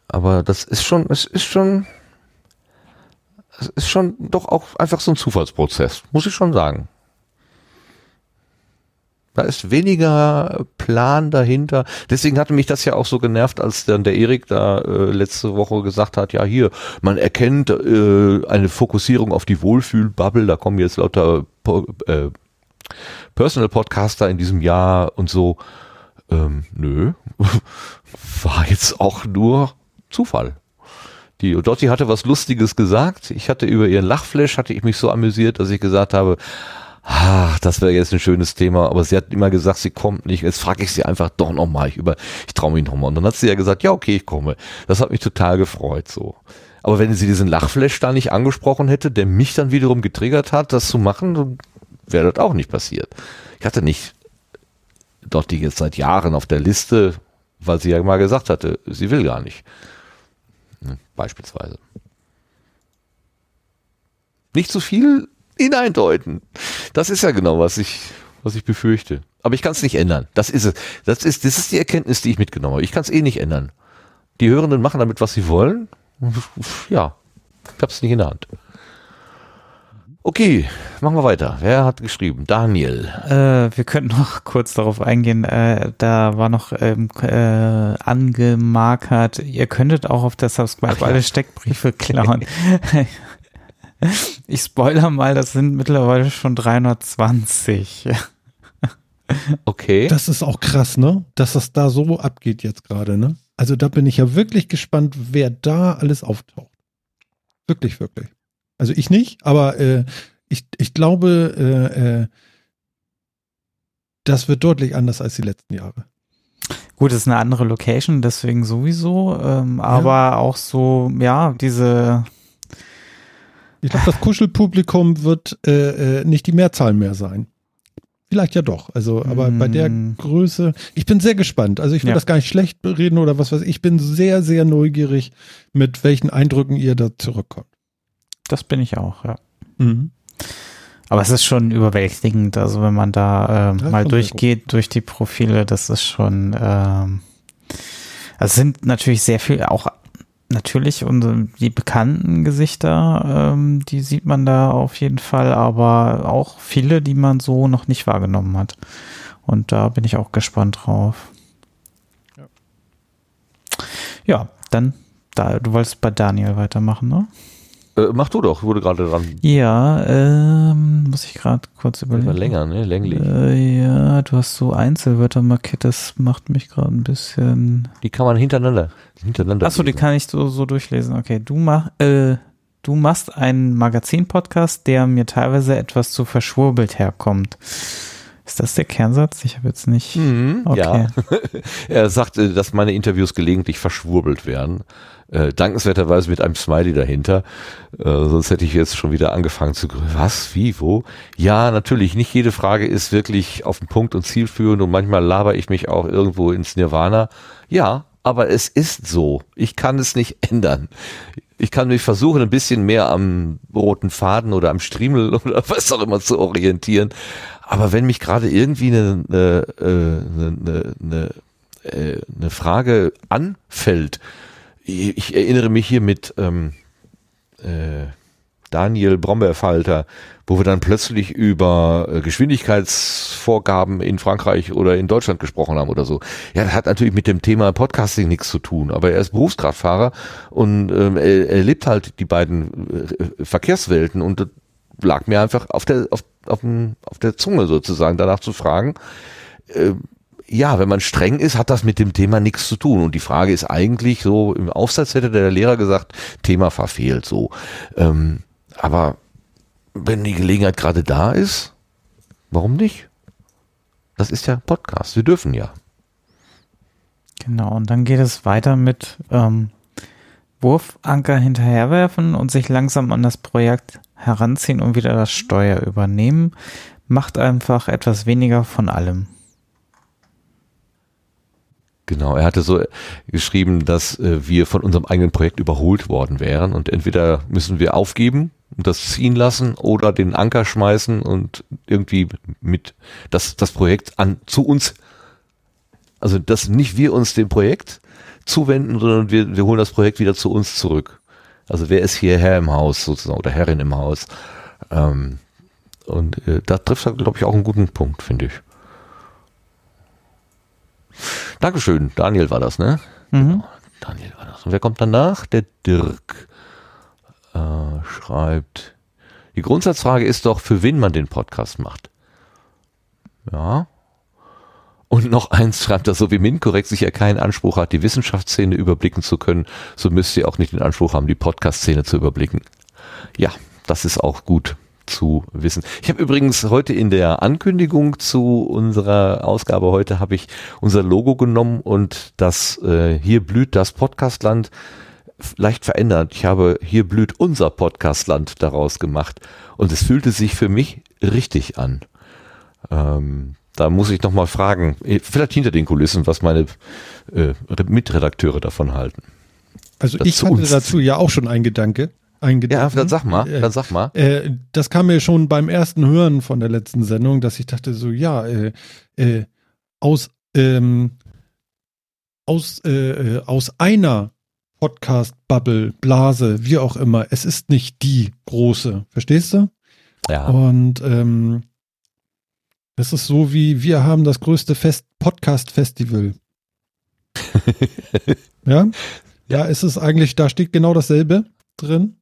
aber das ist schon, es ist schon, es ist schon doch auch einfach so ein Zufallsprozess, muss ich schon sagen. Da ist weniger Plan dahinter. Deswegen hatte mich das ja auch so genervt, als dann der Erik da äh, letzte Woche gesagt hat, ja hier, man erkennt äh, eine Fokussierung auf die Wohlfühlbubble, da kommen jetzt lauter po äh, Personal Podcaster in diesem Jahr und so. Ähm, nö, war jetzt auch nur Zufall. Die Dotti hatte was Lustiges gesagt. Ich hatte über ihren Lachflash, hatte ich mich so amüsiert, dass ich gesagt habe, ach, das wäre jetzt ein schönes Thema, aber sie hat immer gesagt, sie kommt nicht. Jetzt frage ich sie einfach doch nochmal. Ich, über, ich traue mich nochmal. Und dann hat sie ja gesagt, ja, okay, ich komme. Das hat mich total gefreut, so. Aber wenn sie diesen Lachflash da nicht angesprochen hätte, der mich dann wiederum getriggert hat, das zu machen, wäre das auch nicht passiert. Ich hatte nicht Dotti jetzt seit Jahren auf der Liste, weil sie ja mal gesagt hatte, sie will gar nicht. Hm, Beispielsweise. Nicht zu viel hineindeuten. Das ist ja genau, was ich, was ich befürchte. Aber ich kann es nicht ändern. Das ist es. Das ist, das ist die Erkenntnis, die ich mitgenommen habe. Ich kann es eh nicht ändern. Die Hörenden machen damit, was sie wollen. Ja, ich habe es nicht in der Hand. Okay, machen wir weiter. Wer hat geschrieben? Daniel. Äh, wir könnten noch kurz darauf eingehen. Äh, da war noch ähm, äh, angemarkert, ihr könntet auch auf der Subscribe Ach ja. alle Steckbriefe klauen. ich spoiler mal, das sind mittlerweile schon 320. Okay. Das ist auch krass, ne? Dass das da so abgeht jetzt gerade, ne? Also da bin ich ja wirklich gespannt, wer da alles auftaucht. Wirklich, wirklich. Also ich nicht, aber äh, ich, ich glaube, äh, äh, das wird deutlich anders als die letzten Jahre. Gut, es ist eine andere Location, deswegen sowieso, ähm, aber auch so, ja, diese, Ich glaube, das Kuschelpublikum wird äh, äh, nicht die Mehrzahl mehr sein. Vielleicht ja doch. Also, aber bei der Mm. Größe, ich bin sehr gespannt. Also ich will Ja. das gar nicht schlecht reden oder was weiß ich. Ich bin sehr, sehr neugierig, mit welchen Eindrücken ihr da zurückkommt. Das bin ich auch, ja. Mhm. Aber es ist schon überwältigend, also wenn man da Ja, mal durchgeht durch die Profile, das ist schon ähm, Es sind natürlich sehr viel, auch natürlich unsere, die bekannten Gesichter, ähm, die sieht man da auf jeden Fall, aber auch viele, die man so noch nicht wahrgenommen hat. Und da bin ich auch gespannt drauf. Ja. Ja, dann, da, du wolltest bei Daniel weitermachen, ne? Äh, mach du doch, wurde gerade dran. Ja, ähm, muss ich gerade kurz überlegen. länger, ne? Länglich. Äh, ja, du hast so Einzelwörter markiert, das macht mich gerade ein bisschen. Die kann man hintereinander, hintereinander. Achso, die kann ich so, so durchlesen. Okay, du mach, äh, du machst einen Magazin-Podcast, der mir teilweise etwas zu verschwurbelt herkommt. Ist das der Kernsatz? Ich habe jetzt nicht. Mhm, Okay. Ja. er sagte, dass meine Interviews gelegentlich verschwurbelt werden. Äh, dankenswerterweise mit einem Smiley dahinter. Äh, sonst hätte ich jetzt schon wieder angefangen zu grüßen. Was? Wie? Wo? Ja, natürlich. Nicht jede Frage ist wirklich auf den Punkt und zielführend und manchmal laber ich mich auch irgendwo ins Nirvana. Ja, aber es ist so. Ich kann es nicht ändern. Ich kann mich versuchen, ein bisschen mehr am roten Faden oder am Striemel oder was auch immer zu orientieren. Aber wenn mich gerade irgendwie eine, eine, eine, eine, eine, äh, Frage anfällt, ich, ich erinnere mich hier mit ähm, äh, Daniel Brombeerfalter, wo wir dann plötzlich über äh, Geschwindigkeitsvorgaben in Frankreich oder in Deutschland gesprochen haben oder so. Ja, das hat natürlich mit dem Thema Podcasting nichts zu tun, aber er ist Berufskraftfahrer und ähm, er, er lebt halt die beiden äh, Verkehrswelten und das lag mir einfach auf der auf, auf, dem, auf der Zunge sozusagen danach zu fragen. Äh, ja, wenn man streng ist, hat das mit dem Thema nichts zu tun. Und die Frage ist eigentlich so, im Aufsatz hätte der Lehrer gesagt, Thema verfehlt so. Ähm, aber wenn die Gelegenheit gerade da ist, warum nicht? Das ist ja Podcast, wir dürfen ja. Genau, und dann geht es weiter mit ähm, Wurfanker hinterherwerfen und sich langsam an das Projekt heranziehen und wieder das Steuer übernehmen. Macht einfach etwas weniger von allem. Genau, er hatte so geschrieben, dass äh, wir von unserem eigenen Projekt überholt worden wären und entweder müssen wir aufgeben und das ziehen lassen oder den Anker schmeißen und irgendwie mit das, das Projekt an zu uns, also dass nicht wir uns dem Projekt zuwenden, sondern wir, wir holen das Projekt wieder zu uns zurück. Also wer ist hier Herr im Haus sozusagen oder Herrin im Haus? Ähm, und äh, da trifft er, glaube ich, auch einen guten Punkt, finde ich. Dankeschön, Daniel war das, ne? Mhm. Daniel war das. Und wer kommt danach? Der Dirk äh, schreibt, die Grundsatzfrage ist doch, für wen man den Podcast macht. Ja. Und noch eins schreibt er, so wie Minkorrekt sicher keinen Anspruch hat, die Wissenschaftsszene überblicken zu können, so müsst ihr auch nicht den Anspruch haben, die Podcast-Szene zu überblicken. Ja, das ist auch gut zu wissen. Ich habe übrigens heute in der Ankündigung zu unserer Ausgabe heute habe ich unser Logo genommen und das äh, hier blüht das Podcastland leicht verändert. Ich habe hier blüht unser Podcastland daraus gemacht und es fühlte sich für mich richtig an. Ähm, da muss ich noch mal fragen, eh, vielleicht hinter den Kulissen, was meine äh, Mitredakteure davon halten. Also Das ich hatte uns. dazu ja auch schon ein Gedanke. Ein Ja, Gedanken. dann sag mal, Äh, dann sag mal. Äh, das kam mir schon beim ersten Hören von der letzten Sendung, dass ich dachte so, ja, äh, äh, aus, ähm, aus, äh, aus einer Podcast-Bubble, Blase, wie auch immer, es ist nicht die große, verstehst du? Ja. Und ähm, es ist so wie, wir haben das größte Fest Podcast-Festival. ja? Ja, es ist eigentlich, da steht genau dasselbe drin.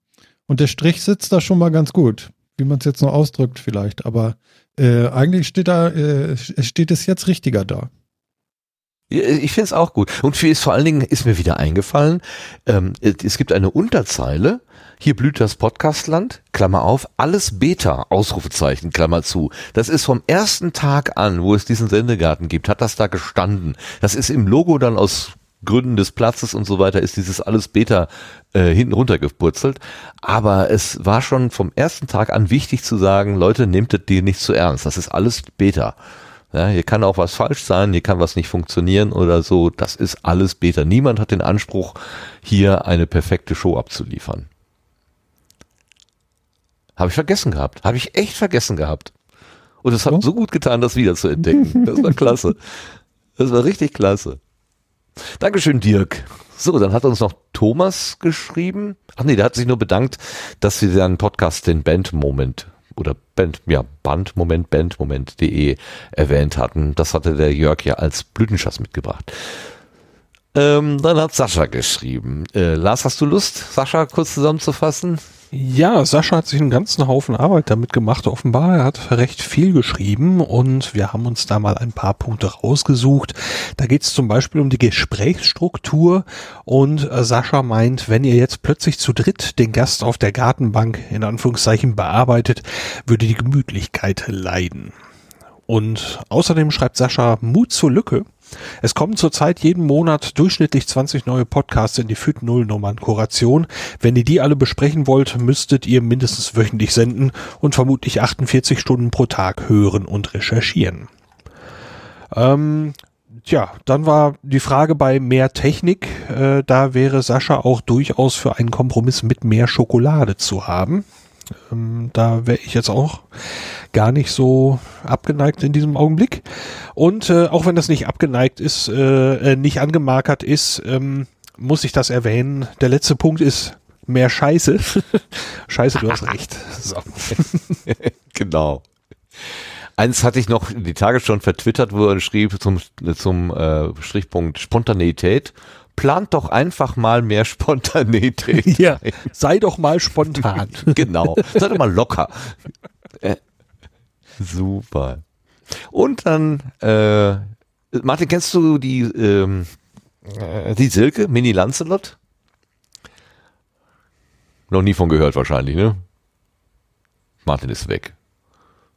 Und der Strich sitzt da schon mal ganz gut, wie man es jetzt noch ausdrückt vielleicht. Aber äh, eigentlich steht da, äh, steht es jetzt richtiger da. Ich finde es auch gut. Und für, vor allen Dingen ist mir wieder eingefallen, ähm, es gibt eine Unterzeile, hier blüht das Podcastland, Klammer auf, alles Beta, Ausrufezeichen, Klammer zu. Das ist vom ersten Tag an, wo es diesen Sendegarten gibt, hat das da gestanden. Das ist im Logo dann aus Gründen des Platzes und so weiter, ist dieses alles Beta äh, hinten runtergepurzelt. Aber es war schon vom ersten Tag an wichtig zu sagen, Leute, nehmt das dir nicht zu ernst. Das ist alles Beta. Ja, hier kann auch was falsch sein, hier kann was nicht funktionieren oder so. Das ist alles Beta. Niemand hat den Anspruch, hier eine perfekte Show abzuliefern. Habe ich vergessen gehabt. Habe ich echt vergessen gehabt. Und es hat So? so gut getan, das wieder zu entdecken. Das war klasse. Das war richtig klasse. Dankeschön, Dirk. So, dann hat uns noch Thomas geschrieben. Ach nee, der hat sich nur bedankt, dass wir seinen Podcast den Bandmoment oder Band, ja, Bandmoment, bandmoment.de erwähnt hatten. Das hatte der Jörg ja als Blütenschatz mitgebracht. Ähm, dann hat Sascha geschrieben. Äh, Lars, hast du Lust, Sascha kurz zusammenzufassen? Ja, Sascha hat sich einen ganzen Haufen Arbeit damit gemacht. Offenbar, er hat recht viel geschrieben und wir haben uns da mal ein paar Punkte rausgesucht. Da geht es zum Beispiel um die Gesprächsstruktur und äh, Sascha meint, wenn ihr jetzt plötzlich zu dritt den Gast auf der Gartenbank in Anführungszeichen bearbeitet, würde die Gemütlichkeit leiden. Und außerdem schreibt Sascha Mut zur Lücke. Es kommen zurzeit jeden Monat durchschnittlich 20 neue Podcasts in die FIT Nullnummern Kuration. Wenn ihr die alle besprechen wollt, müsstet ihr mindestens wöchentlich senden und vermutlich 48 Stunden pro Tag hören und recherchieren. Ähm, Tja, dann war die Frage bei mehr Technik. Äh, da wäre Sascha auch durchaus für einen Kompromiss mit mehr Schokolade zu haben. Ähm, da wäre ich jetzt auch gar nicht so abgeneigt in diesem Augenblick. Und äh, auch wenn das nicht abgeneigt ist, äh, äh, nicht angemarkert ist, ähm, muss ich das erwähnen. Der letzte Punkt ist mehr Scheiße. Scheiße, du hast recht. So. genau. Eins hatte ich noch die Tage schon vertwittert, wo er schrieb zum, zum äh, Strichpunkt Spontaneität. Plant doch einfach mal mehr Spontaneität. Ja, sei doch mal spontan. genau. Sei doch mal locker. Äh, super. Und dann, äh, Martin, kennst du die, ähm, äh, die Silke, Mini Lancelot? Noch nie von gehört wahrscheinlich, ne? Martin ist weg.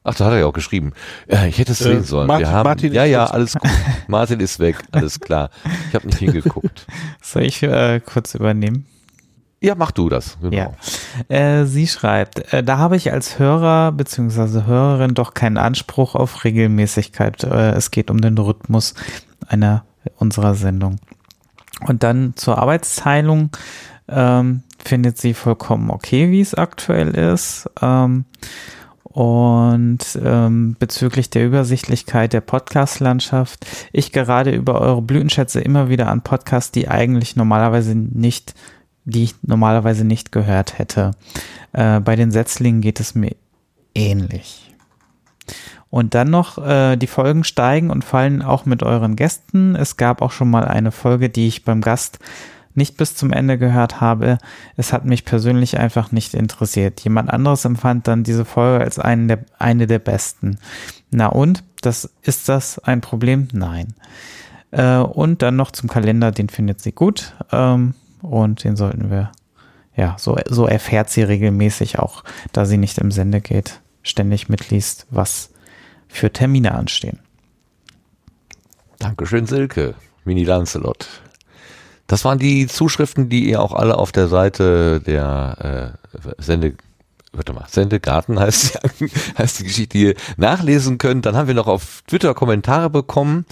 Ach, da hat er ja auch geschrieben. Ja, ich hätte es sehen sollen. Martin- Wir haben, Martin ja, ja, alles gut. Martin ist weg, alles klar. Ich habe nicht hingeguckt. Soll ich äh, kurz übernehmen? Ja, mach du das. Genau. Ja. Äh, sie schreibt, äh, da habe ich als Hörer bzw. Hörerin doch keinen Anspruch auf Regelmäßigkeit. Äh, es geht um den Rhythmus einer unserer Sendung. Und dann zur Arbeitsteilung ähm, findet sie vollkommen okay, wie es aktuell ist. Ähm, und ähm, bezüglich der Übersichtlichkeit der Podcast-Landschaft, ich gerade über eure Blütenschätze immer wieder an Podcasts, die eigentlich normalerweise nicht, die ich normalerweise nicht gehört hätte. Äh, bei den Setzlingen geht es mir ähnlich. Und dann noch, äh, die Folgen steigen und fallen auch mit euren Gästen. Es gab auch schon mal eine Folge, die ich beim Gast nicht bis zum Ende gehört habe. Es hat mich persönlich einfach nicht interessiert. Jemand anderes empfand dann diese Folge als einen der, eine der besten. Na und? Das, ist das ein Problem? Nein. Äh, und dann noch zum Kalender, den findet sie gut. Ähm, und den sollten wir, ja, so, so erfährt sie regelmäßig auch, da sie nicht im Sende geht, ständig mitliest, was für Termine anstehen. Dankeschön, Silke. Mini Lancelot. Das waren die Zuschriften, die ihr auch alle auf der Seite der äh, Sende, warte mal, Sendegarten heißt, die- heißt die Geschichte, die ihr nachlesen könnt. Dann haben wir noch auf Twitter Kommentare bekommen.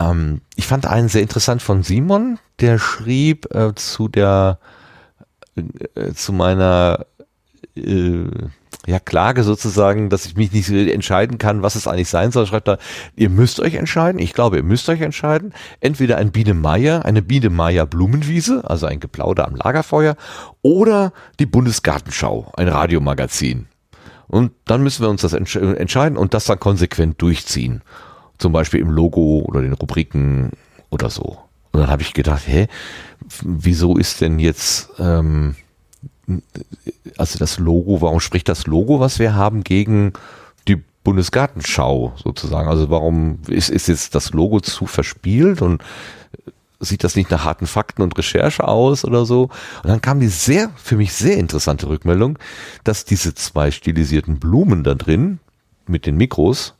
Ähm, ich fand einen sehr interessant von Simon, der schrieb äh, zu der, äh, zu meiner äh, ja, Klage sozusagen, dass ich mich nicht entscheiden kann, was es eigentlich sein soll, schreibt er, ihr müsst euch entscheiden, ich glaube, ihr müsst euch entscheiden, entweder ein Biene Meier, eine Biene Meier Blumenwiese, also ein Geplauder am Lagerfeuer, oder die Bundesgartenschau, ein Radiomagazin. Und dann müssen wir uns das entsch entscheiden und das dann konsequent durchziehen. Zum Beispiel im Logo oder den Rubriken oder so. Und dann habe ich gedacht, hä, wieso ist denn jetzt ähm, also das Logo, warum spricht das Logo, was wir haben, gegen die Bundesgartenschau sozusagen? Also warum ist, ist jetzt das Logo zu verspielt und sieht das nicht nach harten Fakten und Recherche aus oder so? Und dann kam die sehr, für mich sehr interessante Rückmeldung, dass diese zwei stilisierten Blumen da drin mit den Mikros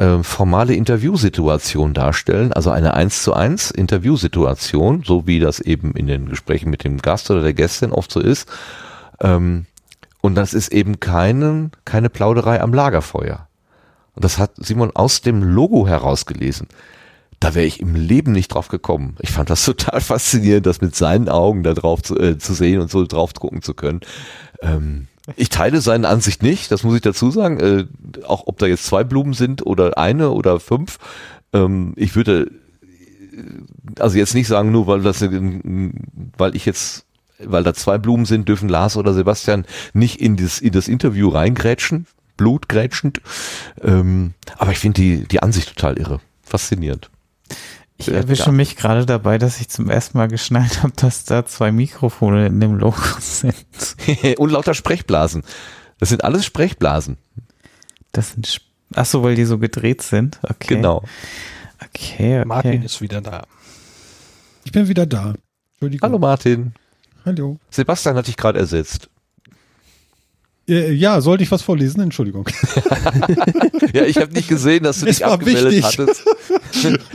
äh, formale Interviewsituation darstellen, also eine 1 zu 1 Interviewsituation, so wie das eben in den Gesprächen mit dem Gast oder der Gästin oft so ist. Ähm, und das ist eben keine, keine Plauderei am Lagerfeuer. Und das hat Simon aus dem Logo herausgelesen. Da wäre ich im Leben nicht drauf gekommen. Ich fand das total faszinierend, das mit seinen Augen da drauf zu, äh, zu sehen und so drauf gucken zu können. Ähm, ich teile seine Ansicht nicht, das muss ich dazu sagen. Äh, auch ob da jetzt zwei Blumen sind oder eine oder fünf. Ähm, ich würde also jetzt nicht sagen, nur weil das, weil ich jetzt, weil da zwei Blumen sind, dürfen Lars oder Sebastian nicht in das, in das Interview reingrätschen, blutgrätschend. Ähm, aber ich finde die, die Ansicht total irre. Faszinierend. Ich erwische mich gerade dabei, dass ich zum ersten Mal geschnallt habe, dass da zwei Mikrofone in dem Logo sind. Und lauter Sprechblasen. Das sind alles Sprechblasen. Das sind, Sp ach so, weil die so gedreht sind. Okay. Genau. Okay, okay. Martin ist wieder da. Ich bin wieder da. Entschuldigung. Hallo Martin. Hallo. Sebastian hat dich gerade ersetzt. Äh, ja, sollte ich was vorlesen? Entschuldigung. Ja, ich habe nicht gesehen, dass du dich abgemeldet wichtig. hattest.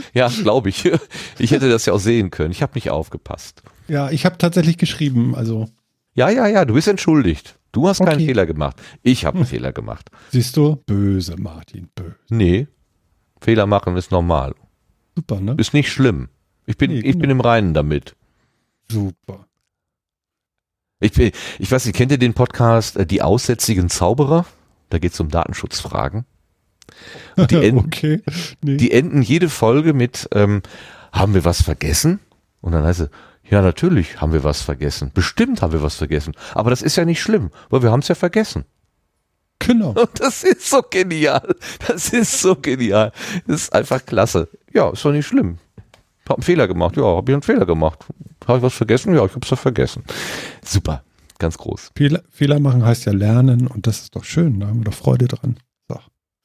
ja, glaube ich. Ich hätte das ja auch sehen können. Ich habe nicht aufgepasst. Ja, ich habe tatsächlich geschrieben, also Ja, ja, ja, du bist entschuldigt. Du hast keinen Okay. Fehler gemacht. Ich habe einen Fehler gemacht. siehst du, böse Martin, böse. Nee, Fehler machen ist normal. Super, ne? Ist nicht schlimm. Ich bin, Nee, ich bin im Reinen damit. Super. Ich, ich weiß nicht, kennt ihr den Podcast äh, Die aussätzigen Zauberer? Da geht es um Datenschutzfragen. Und die, enden, okay. Nee. die enden jede Folge mit, ähm, haben wir was vergessen? Und dann heißt es, ja, natürlich haben wir was vergessen. Bestimmt haben wir was vergessen. Aber das ist ja nicht schlimm, weil wir haben es ja vergessen. genau. Und das ist so genial. Das ist so genial. Das ist einfach klasse. Ja, ist doch nicht schlimm. Hab einen Fehler gemacht. Ja, hab ich einen Fehler gemacht. Habe ich was vergessen? Ja, ich hab's ja vergessen. Super. Ganz groß. Fehler, Fehler machen heißt ja lernen und das ist doch schön, da haben wir doch Freude dran. So.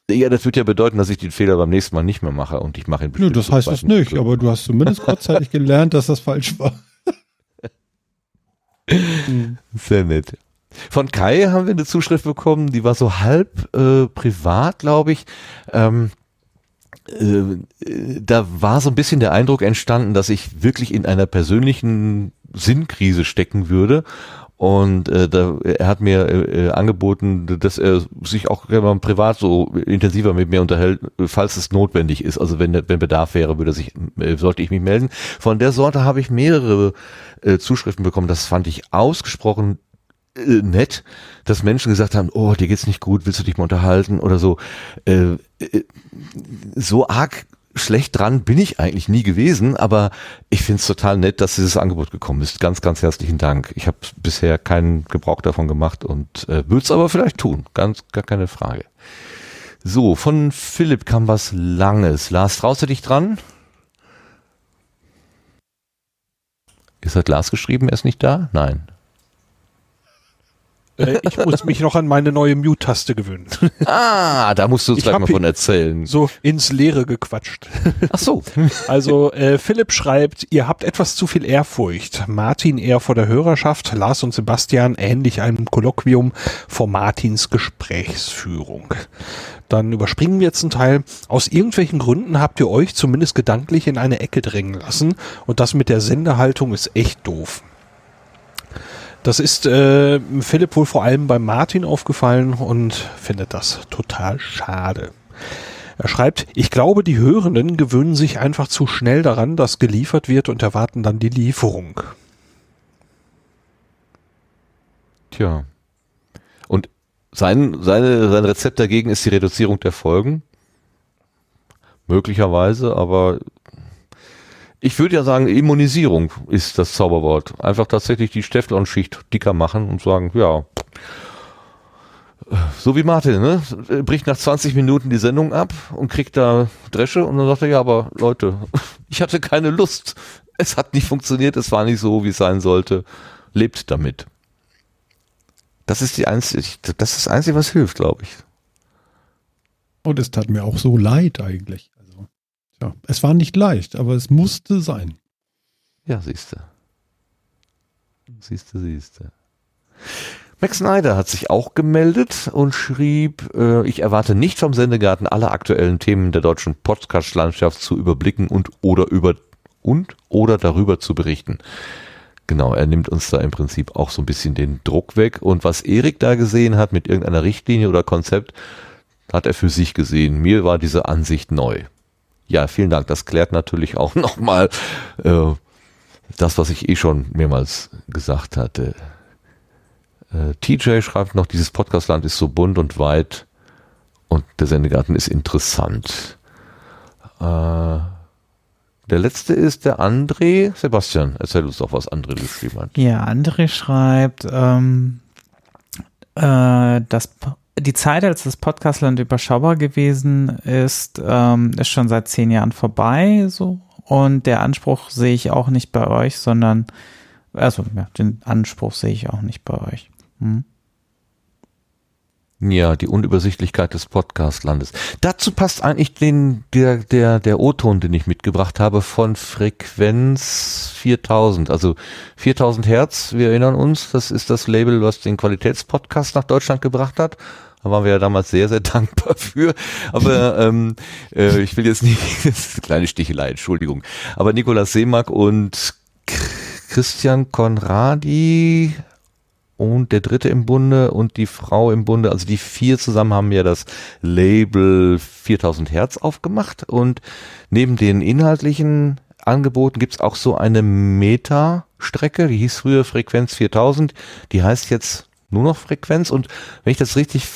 Ja, das wird ja bedeuten, dass ich den Fehler beim nächsten Mal nicht mehr mache und ich mache ihn Nö, bestimmt das zum heißt es nicht, aber du hast zumindest kurzzeitig gelernt, dass das falsch war. Sehr nett. Von Kai haben wir eine Zuschrift bekommen, die war so halb äh, privat, glaube ich. Ähm, äh, äh, da war so ein bisschen der Eindruck entstanden, dass ich wirklich in einer persönlichen Sinnkrise stecken würde. Und äh, da, er hat mir äh, äh, angeboten, dass er sich auch mal privat so intensiver mit mir unterhält, falls es notwendig ist. Also wenn, wenn Bedarf wäre, würde sich, äh, sollte ich mich melden. Von der Sorte habe ich mehrere äh, Zuschriften bekommen. Das fand ich ausgesprochen äh, nett, dass Menschen gesagt haben, oh, dir geht's nicht gut, willst du dich mal unterhalten oder so. Äh, äh, so arg schlecht dran bin ich eigentlich nie gewesen, aber ich finde es total nett, dass dieses Angebot gekommen ist. Ganz, ganz herzlichen Dank. Ich habe bisher keinen Gebrauch davon gemacht und äh, würde es aber vielleicht tun. Ganz, gar keine Frage. So, von Philipp kam was Langes. Lars, traust du dich dran? Ist hat Lars geschrieben, er ist nicht da? Nein. Äh, ich muss mich noch an meine neue Mute-Taste gewöhnen. Ah, da musst du uns Ich gleich mal von erzählen. So ins Leere gequatscht. Ach so. Also äh, Philipp schreibt, ihr habt etwas zu viel Ehrfurcht. Martin eher vor der Hörerschaft, Lars und Sebastian ähnlich einem Kolloquium vor Martins Gesprächsführung. Dann überspringen wir jetzt einen Teil. Aus irgendwelchen Gründen habt ihr euch zumindest gedanklich in eine Ecke drängen lassen und das mit der Sendehaltung ist echt doof. Das ist äh, Philipp wohl vor allem bei Martin aufgefallen und findet das total schade. Er schreibt, ich glaube, die Hörenden gewöhnen sich einfach zu schnell daran, dass geliefert wird und erwarten dann die Lieferung. Tja. Und sein, seine, sein Rezept dagegen ist die Reduzierung der Folgen. Möglicherweise, aber ich würde ja sagen, Immunisierung ist das Zauberwort. Einfach tatsächlich die Steflon-Schicht dicker machen und sagen, ja, so wie Martin, ne? Bricht nach 20 Minuten die Sendung ab und kriegt da Dresche und dann sagt er, ja, aber Leute, ich hatte keine Lust. Es hat nicht funktioniert, es war nicht so, wie es sein sollte. Lebt damit. Das ist die einzige, das ist das Einzige, was hilft, glaube ich. Und es tat mir auch so leid eigentlich. Ja, es war nicht leicht, aber es musste sein. Ja, siehste. Siehste, siehste. Max Snyder hat sich auch gemeldet und schrieb, äh, ich erwarte nicht vom Sendegarten alle aktuellen Themen der deutschen Podcast-Landschaft zu überblicken und oder über und oder darüber zu berichten. Genau, er nimmt uns da im Prinzip auch so ein bisschen den Druck weg. Und was Erik da gesehen hat mit irgendeiner Richtlinie oder Konzept, hat er für sich gesehen. Mir war diese Ansicht neu. Ja, vielen Dank. Das klärt natürlich auch nochmal äh, das, was ich eh schon mehrmals gesagt hatte. Äh, TJ schreibt noch, dieses Podcastland ist so bunt und weit und der Sendegarten ist interessant. Äh, der letzte ist der André. Sebastian, erzähl uns doch, was André geschrieben hat. Ja, André schreibt, ähm, äh, das, die Zeit, als das Podcastland überschaubar gewesen ist, ähm, ist schon seit zehn Jahren vorbei, so. Und der Anspruch sehe ich auch nicht bei euch, sondern, also, ja, den Anspruch sehe ich auch nicht bei euch. Hm? Ja, die Unübersichtlichkeit des Podcastlandes. Dazu passt eigentlich den, der, der, der O-Ton, den ich mitgebracht habe von Frequenz 4000. Also 4000 Hertz, wir erinnern uns, das ist das Label, was den Qualitätspodcast nach Deutschland gebracht hat. Da waren wir ja damals sehr, sehr dankbar für. Aber ähm, äh, ich will jetzt nicht, das ist eine kleine Stichelei, Entschuldigung. Aber Nikolaus Seemack und Christian Konradi und der dritte im Bunde und die Frau im Bunde, also die vier zusammen haben ja das Label 4000 Hertz aufgemacht. Und neben den inhaltlichen Angeboten gibt's auch so eine Meta-Strecke, die hieß früher Frequenz 4000, die heißt jetzt nur noch Frequenz. Und wenn ich das richtig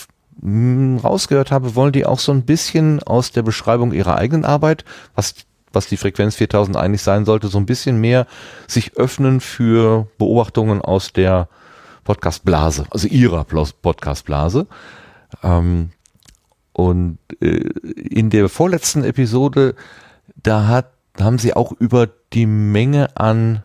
mm, rausgehört habe, wollen die auch so ein bisschen aus der Beschreibung ihrer eigenen Arbeit, was was die Frequenz 4000 eigentlich sein sollte, so ein bisschen mehr sich öffnen für Beobachtungen aus der Podcast-Blase, also ihrer Podcast-Blase. Ähm, und äh, in der vorletzten Episode, da hat, haben sie auch über die Menge an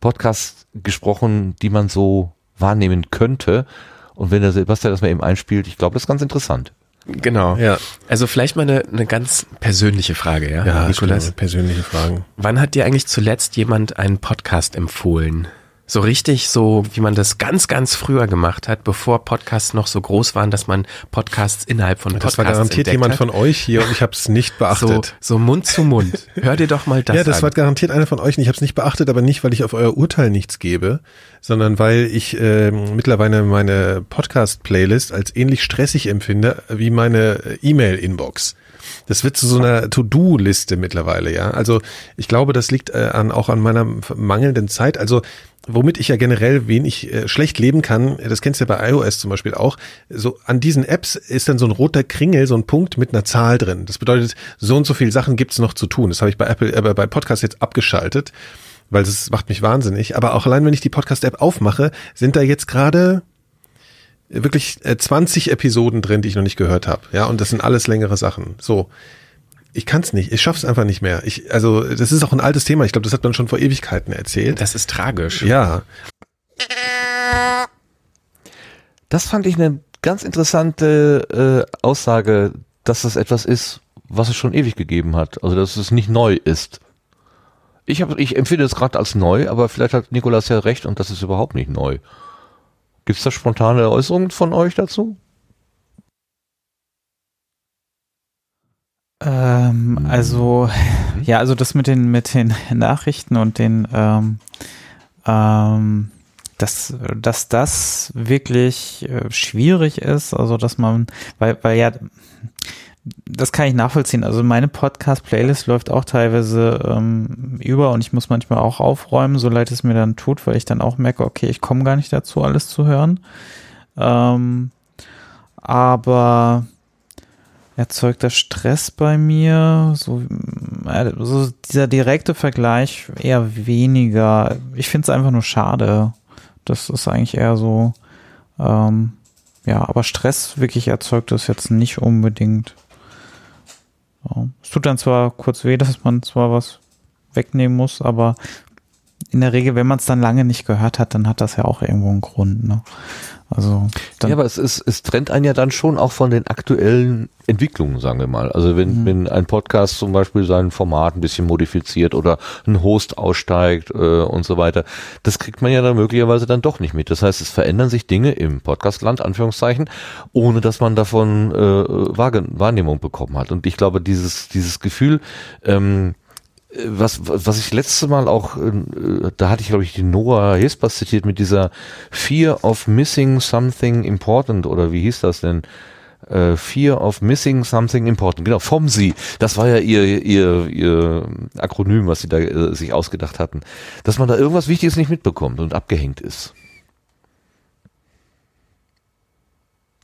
Podcasts gesprochen, die man so wahrnehmen könnte. Und wenn der Sebastian das mal eben einspielt, ich glaube, das ist ganz interessant. Genau. Ja. Also vielleicht mal eine, eine ganz persönliche Frage, ja, Ja, Nikolas. stimmt, persönliche Fragen. Wann hat dir eigentlich zuletzt jemand einen Podcast empfohlen? So richtig, so wie man das ganz, ganz früher gemacht hat, bevor Podcasts noch so groß waren, dass man Podcasts innerhalb von Podcasts Das war garantiert jemand hat. von euch hier und ich habe es nicht so, beachtet. so Mund zu Mund. Hör dir doch mal das ja, das an. war garantiert einer von euch und ich habe es nicht beachtet, aber nicht, weil ich auf euer Urteil nichts gebe, sondern weil ich ähm, mittlerweile meine Podcast-Playlist als ähnlich stressig empfinde wie meine äh, E-Mail-Inbox. Das wird zu so einer To-Do-Liste mittlerweile, ja. Also ich glaube, das liegt äh, an, auch an meiner mangelnden Zeit. Also womit ich ja generell wenig äh, schlecht leben kann, das kennst du ja bei iOS zum Beispiel auch, so an diesen Apps ist dann so ein roter Kringel, so ein Punkt mit einer Zahl drin. Das bedeutet, so und so viele Sachen gibt's noch zu tun. Das habe ich bei Apple, äh, bei Podcast jetzt abgeschaltet, weil das macht mich wahnsinnig. Aber auch allein, wenn ich die Podcast-App aufmache, sind da jetzt gerade wirklich äh, 20 Episoden drin, die ich noch nicht gehört habe. Ja, und das sind alles längere Sachen. So. Ich kann's nicht. Ich schaff's einfach nicht mehr. Ich, also, das ist auch ein altes Thema. Ich glaube, das hat man schon vor Ewigkeiten erzählt. das ist tragisch. Ja, Das fand ich eine ganz interessante äh, Aussage, dass das etwas ist, was es schon ewig gegeben hat. Also dass es nicht neu ist. Ich, hab, ich empfinde es gerade als neu, aber vielleicht hat Nikolas ja recht und das ist überhaupt nicht neu. Gibt es da spontane Äußerungen von euch dazu? Ähm, also, ja, also das mit den, mit den Nachrichten und den, ähm, ähm, dass, dass das wirklich äh, schwierig ist, also dass man, weil, weil ja, das kann ich nachvollziehen. Also meine Podcast-Playlist läuft auch teilweise ähm, über und ich muss manchmal auch aufräumen, so leid es mir dann tut, weil ich dann auch merke, okay, ich komme gar nicht dazu, alles zu hören. Ähm, aber erzeugt das Stress bei mir? So, äh, so dieser direkte Vergleich eher weniger. Ich finde es einfach nur schade. Das ist eigentlich eher so, ähm, ja, aber Stress wirklich erzeugt das jetzt nicht unbedingt. Es tut dann zwar kurz weh, dass man zwar was wegnehmen muss, aber in der Regel, wenn man es dann lange nicht gehört hat, dann hat das ja auch irgendwo einen Grund. Ne? Also ja, aber es ist, es trennt einen ja dann schon auch von den aktuellen Entwicklungen, sagen wir mal. Also wenn, Mhm. wenn ein Podcast zum Beispiel sein Format ein bisschen modifiziert oder ein Host aussteigt äh, und so weiter, das kriegt man ja dann möglicherweise dann doch nicht mit. Das heißt, es verändern sich Dinge im Podcastland, Anführungszeichen, ohne dass man davon äh, Wahrnehmung bekommen hat. Und ich glaube, dieses, dieses Gefühl, ähm, was, was ich letzte Mal auch, äh, da hatte ich glaube ich die Noah Hespas zitiert mit dieser Fear of Missing Something Important oder wie hieß das denn? Äh, Fear of Missing Something Important, genau, FOMSI, das war ja ihr, ihr, ihr Akronym, was sie da äh, sich ausgedacht hatten, dass man da irgendwas Wichtiges nicht mitbekommt und abgehängt ist.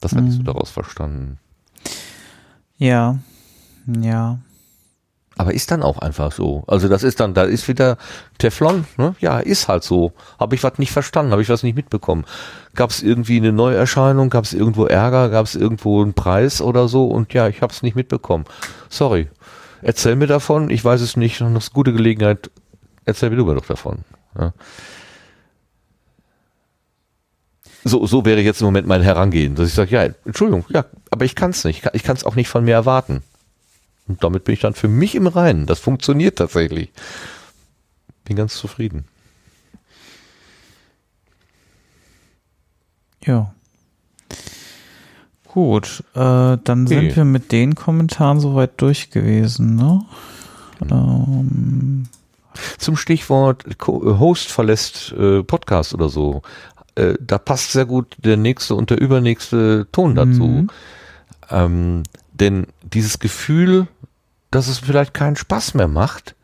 Das hatte ich so Mhm. daraus verstanden. ja, ja. Aber ist dann auch einfach so. Also das ist dann, da ist wieder Teflon, ne? Ja, ist halt so. Habe ich was nicht verstanden, habe ich was nicht mitbekommen. Gab es irgendwie eine Neuerscheinung, gab es irgendwo Ärger, gab es irgendwo einen Preis oder so und ja, ich habe es nicht mitbekommen. Sorry. Erzähl mir davon, ich weiß es nicht, noch eine gute Gelegenheit, erzähl mir du doch davon. Ja. So, so wäre jetzt im Moment mein Herangehen, dass ich sage, ja, Entschuldigung, ja, aber ich kann es nicht. Ich kann es auch nicht von mir erwarten. Und damit bin ich dann für mich im Reinen. Das funktioniert tatsächlich. Bin ganz zufrieden. Ja. Gut, äh, dann Okay. sind wir mit den Kommentaren soweit durch gewesen, ne? Ähm, Zum Stichwort Co- Host verlässt äh, Podcast oder so. Äh, da passt sehr gut der nächste und der übernächste Ton dazu. Mhm. Ähm, denn dieses Gefühl, dass es vielleicht keinen Spaß mehr macht.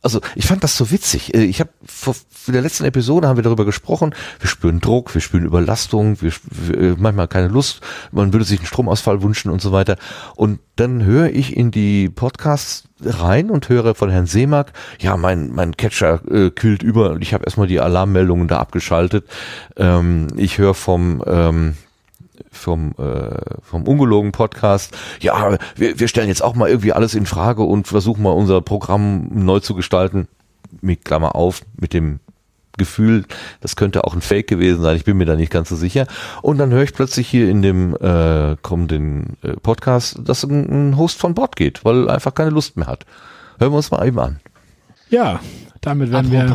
Also ich fand das so witzig. Äh, Ich habe vor in der letzten Episode haben wir darüber gesprochen. Wir spüren Druck, wir spüren Überlastung, wir, wir äh, manchmal keine Lust. Man würde sich einen Stromausfall wünschen und so weiter. Und dann höre ich in die Podcasts rein und höre von Herrn Seemack, ja, mein mein Catcher äh, kühlt über und ich habe erstmal die Alarmmeldungen da abgeschaltet. Ähm, ich höre vom ähm, vom, äh, vom ungelogen Podcast, ja, wir, wir stellen jetzt auch mal irgendwie alles in Frage und versuchen mal unser Programm neu zu gestalten. Mit Klammer auf, mit dem Gefühl, das könnte auch ein Fake gewesen sein, ich bin mir da nicht ganz so sicher. Und dann höre ich plötzlich hier in dem äh, kommenden äh, Podcast, dass ein, ein Host von Bord geht, weil er einfach keine Lust mehr hat. Hören wir uns mal eben an. Ja, damit werden wir,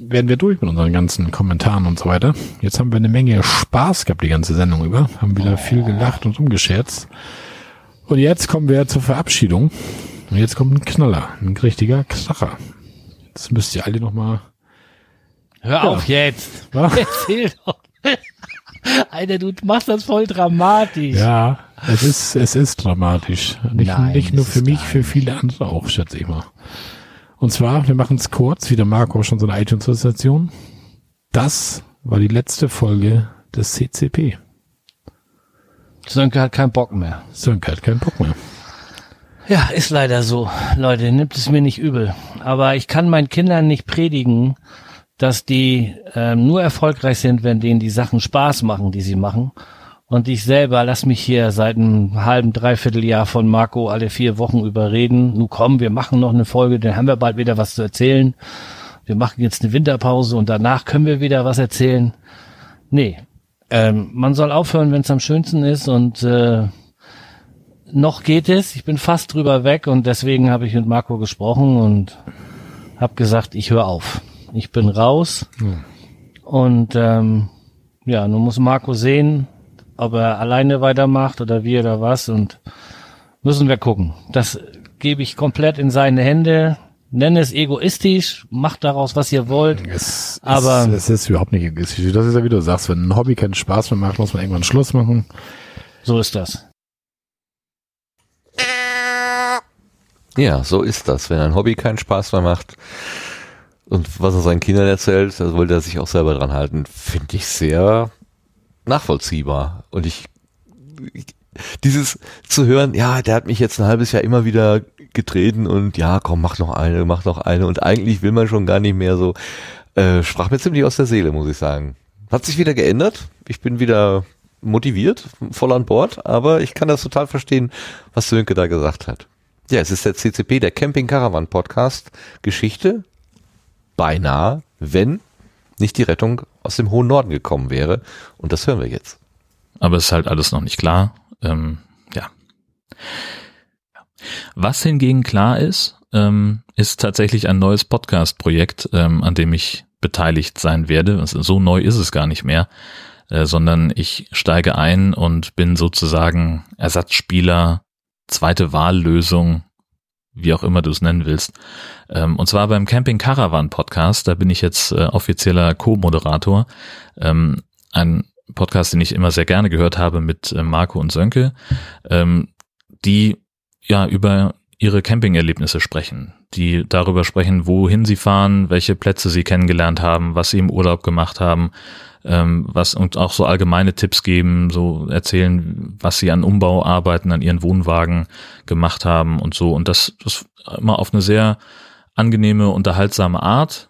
Werden wir durch mit unseren ganzen Kommentaren und so weiter. Jetzt haben wir eine Menge Spaß gehabt die ganze Sendung über, haben wieder viel gelacht und umgescherzt. Und jetzt kommen wir zur Verabschiedung. Und jetzt kommt ein Knaller, ein richtiger Kracher. Jetzt müsst ihr alle nochmal. Hör auf jetzt. Was? Erzähl doch. Alter, du machst das voll dramatisch. Ja, es ist, es ist dramatisch. Nicht, Nein, nicht nur für mich, für viele andere auch, schätze ich mal. Und zwar, wir machen es kurz, wie der Marco schon so eine iTunes-Station. Das war die letzte Folge des CCP. Sönke hat keinen Bock mehr. Sönke hat keinen Bock mehr. Ja, ist leider so. Leute, nimmt es mir nicht übel. Aber ich kann meinen Kindern nicht predigen, dass die ähm, nur erfolgreich sind, wenn denen die Sachen Spaß machen, die sie machen. Und ich selber lass mich hier seit einem halben, dreiviertel Jahr von Marco alle vier Wochen überreden. Nu komm, wir machen noch eine Folge, dann haben wir bald wieder was zu erzählen. Wir machen jetzt eine Winterpause und danach können wir wieder was erzählen. Nee, ähm, man soll aufhören, wenn es am schönsten ist und äh, noch geht es. Ich bin fast drüber weg und deswegen habe ich mit Marco gesprochen und habe gesagt, ich höre auf. Ich bin raus. Und ähm, ja, nun muss Marco sehen, ob er alleine weitermacht oder wie oder was und müssen wir gucken. Das gebe ich komplett in seine Hände. Nenne es egoistisch, macht daraus, was ihr wollt. Es, Aber- es, es ist überhaupt nicht egoistisch. Das ist ja, wie du sagst, wenn ein Hobby keinen Spaß mehr macht, muss man irgendwann Schluss machen. So ist das. Ja, so ist das. Wenn ein Hobby keinen Spaß mehr macht und was er seinen Kindern erzählt, da wollte er sich auch selber dran halten, finde ich sehr nachvollziehbar. Und ich, ich, dieses zu hören, ja, der hat mich jetzt ein halbes Jahr immer wieder getreten und ja, komm, mach noch eine, mach noch eine und eigentlich will man schon gar nicht mehr so, äh, sprach mir ziemlich aus der Seele, muss ich sagen. Hat sich wieder geändert. Ich bin wieder motiviert, voll an Bord, aber ich kann das total verstehen, was Sönke da gesagt hat. Ja, es ist der CCP, der Camping Caravan Podcast. Geschichte beinahe, wenn nicht die Rettung aus dem hohen Norden gekommen wäre. Und das hören wir jetzt. aber es ist halt alles noch nicht klar. Ähm, ja. Was hingegen klar ist, ähm, ist tatsächlich ein neues Podcast-Projekt, ähm, an dem ich beteiligt sein werde. So neu ist es gar nicht mehr, äh, sondern ich steige ein und bin sozusagen Ersatzspieler, zweite Wahllösung, wie auch immer du es nennen willst. Ähm, und zwar beim Camping Caravan Podcast, da bin ich jetzt äh, offizieller Co-Moderator. Ähm, ein Podcast, den ich immer sehr gerne gehört habe mit äh, Marco und Sönke, ähm, die ja über ihre Campingerlebnisse sprechen, die darüber sprechen, wohin sie fahren, welche Plätze sie kennengelernt haben, was sie im Urlaub gemacht haben, ähm, was und auch so allgemeine Tipps geben, so erzählen, was sie an Umbauarbeiten an ihren Wohnwagen gemacht haben und so. Und das, das immer auf eine sehr angenehme, unterhaltsame Art.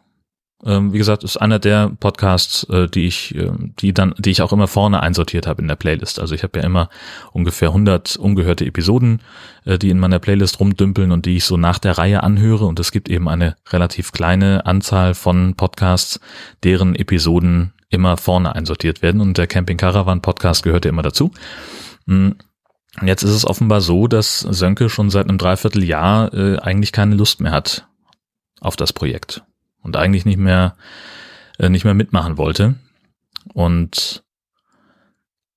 Ähm, wie gesagt, ist einer der Podcasts, äh, die ich, äh, die dann, die ich auch immer vorne einsortiert habe in der Playlist. Also ich habe ja immer ungefähr 100 ungehörte Episoden, äh, die in meiner Playlist rumdümpeln und die ich so nach der Reihe anhöre. Und es gibt eben eine relativ kleine Anzahl von Podcasts, deren Episoden immer vorne einsortiert werden. Und der Camping Caravan Podcast gehört ja immer dazu. Mm. Jetzt ist es offenbar so, dass Sönke schon seit einem Dreivierteljahr äh, eigentlich keine Lust mehr hat auf das Projekt und eigentlich nicht mehr äh, nicht mehr mitmachen wollte. Und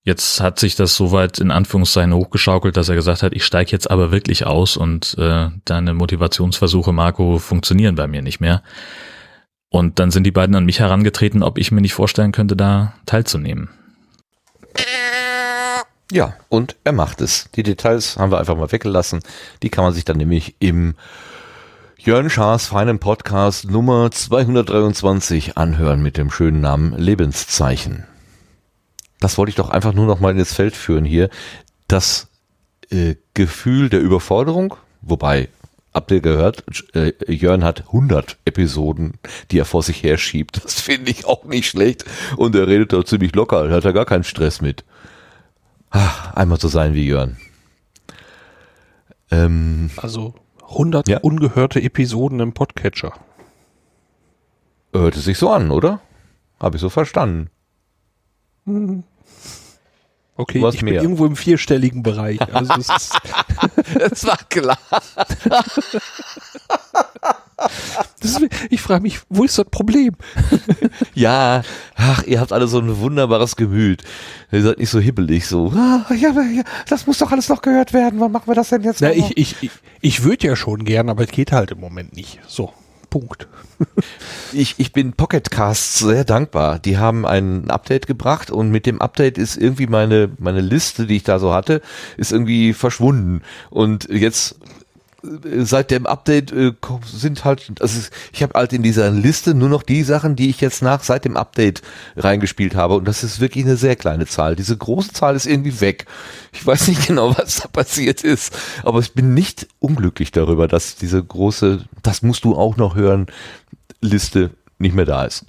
jetzt hat sich das soweit in Anführungszeichen hochgeschaukelt, dass er gesagt hat, ich steige jetzt aber wirklich aus und äh, deine Motivationsversuche, Marco, funktionieren bei mir nicht mehr. Und dann sind die beiden an mich herangetreten, ob ich mir nicht vorstellen könnte, da teilzunehmen. Ja, und er macht es. Die Details haben wir einfach mal weggelassen. Die kann man sich dann nämlich im Jörn Schaas feinen Podcast Nummer 223 anhören mit dem schönen Namen Lebenszeichen. Das wollte ich doch einfach nur noch mal ins Feld führen hier. Das äh, Gefühl der Überforderung, wobei habt ihr gehört, äh, Jörn hat 100 Episoden, die er vor sich her schiebt. Das finde ich auch nicht schlecht. Und er redet da ziemlich locker, hat er gar keinen Stress mit. Ach, einmal so sein wie Jörn. Ähm, Also 100 Ja. ungehörte Episoden im Podcatcher. hört es sich so an, oder? Habe ich so verstanden. Okay, ich bin mehr. irgendwo im vierstelligen Bereich. Also es ist, Das war klar. ist, ich frage mich, wo ist das Problem? Ja, ach, ihr habt alle so ein wunderbares Gemüt. Ihr seid nicht so hibbelig, so. Ah, ja, das muss doch alles noch gehört werden. Wann machen wir das denn jetzt? Na, ich ich, ich, ich würde ja schon gern, aber es geht halt im Moment nicht. So, Punkt. ich, ich bin Pocketcasts sehr dankbar. Die haben ein Update gebracht und mit dem Update ist irgendwie meine, meine Liste, die ich da so hatte, ist irgendwie verschwunden. Und jetzt seit dem Update äh, sind halt, also ich habe halt in dieser Liste nur noch die Sachen, die ich jetzt nach seit dem Update reingespielt habe und das ist wirklich eine sehr kleine Zahl. Diese große Zahl ist irgendwie weg. Ich weiß nicht genau, was da passiert ist, aber ich bin nicht unglücklich darüber, dass diese große, das musst du auch noch hören, Liste nicht mehr da ist.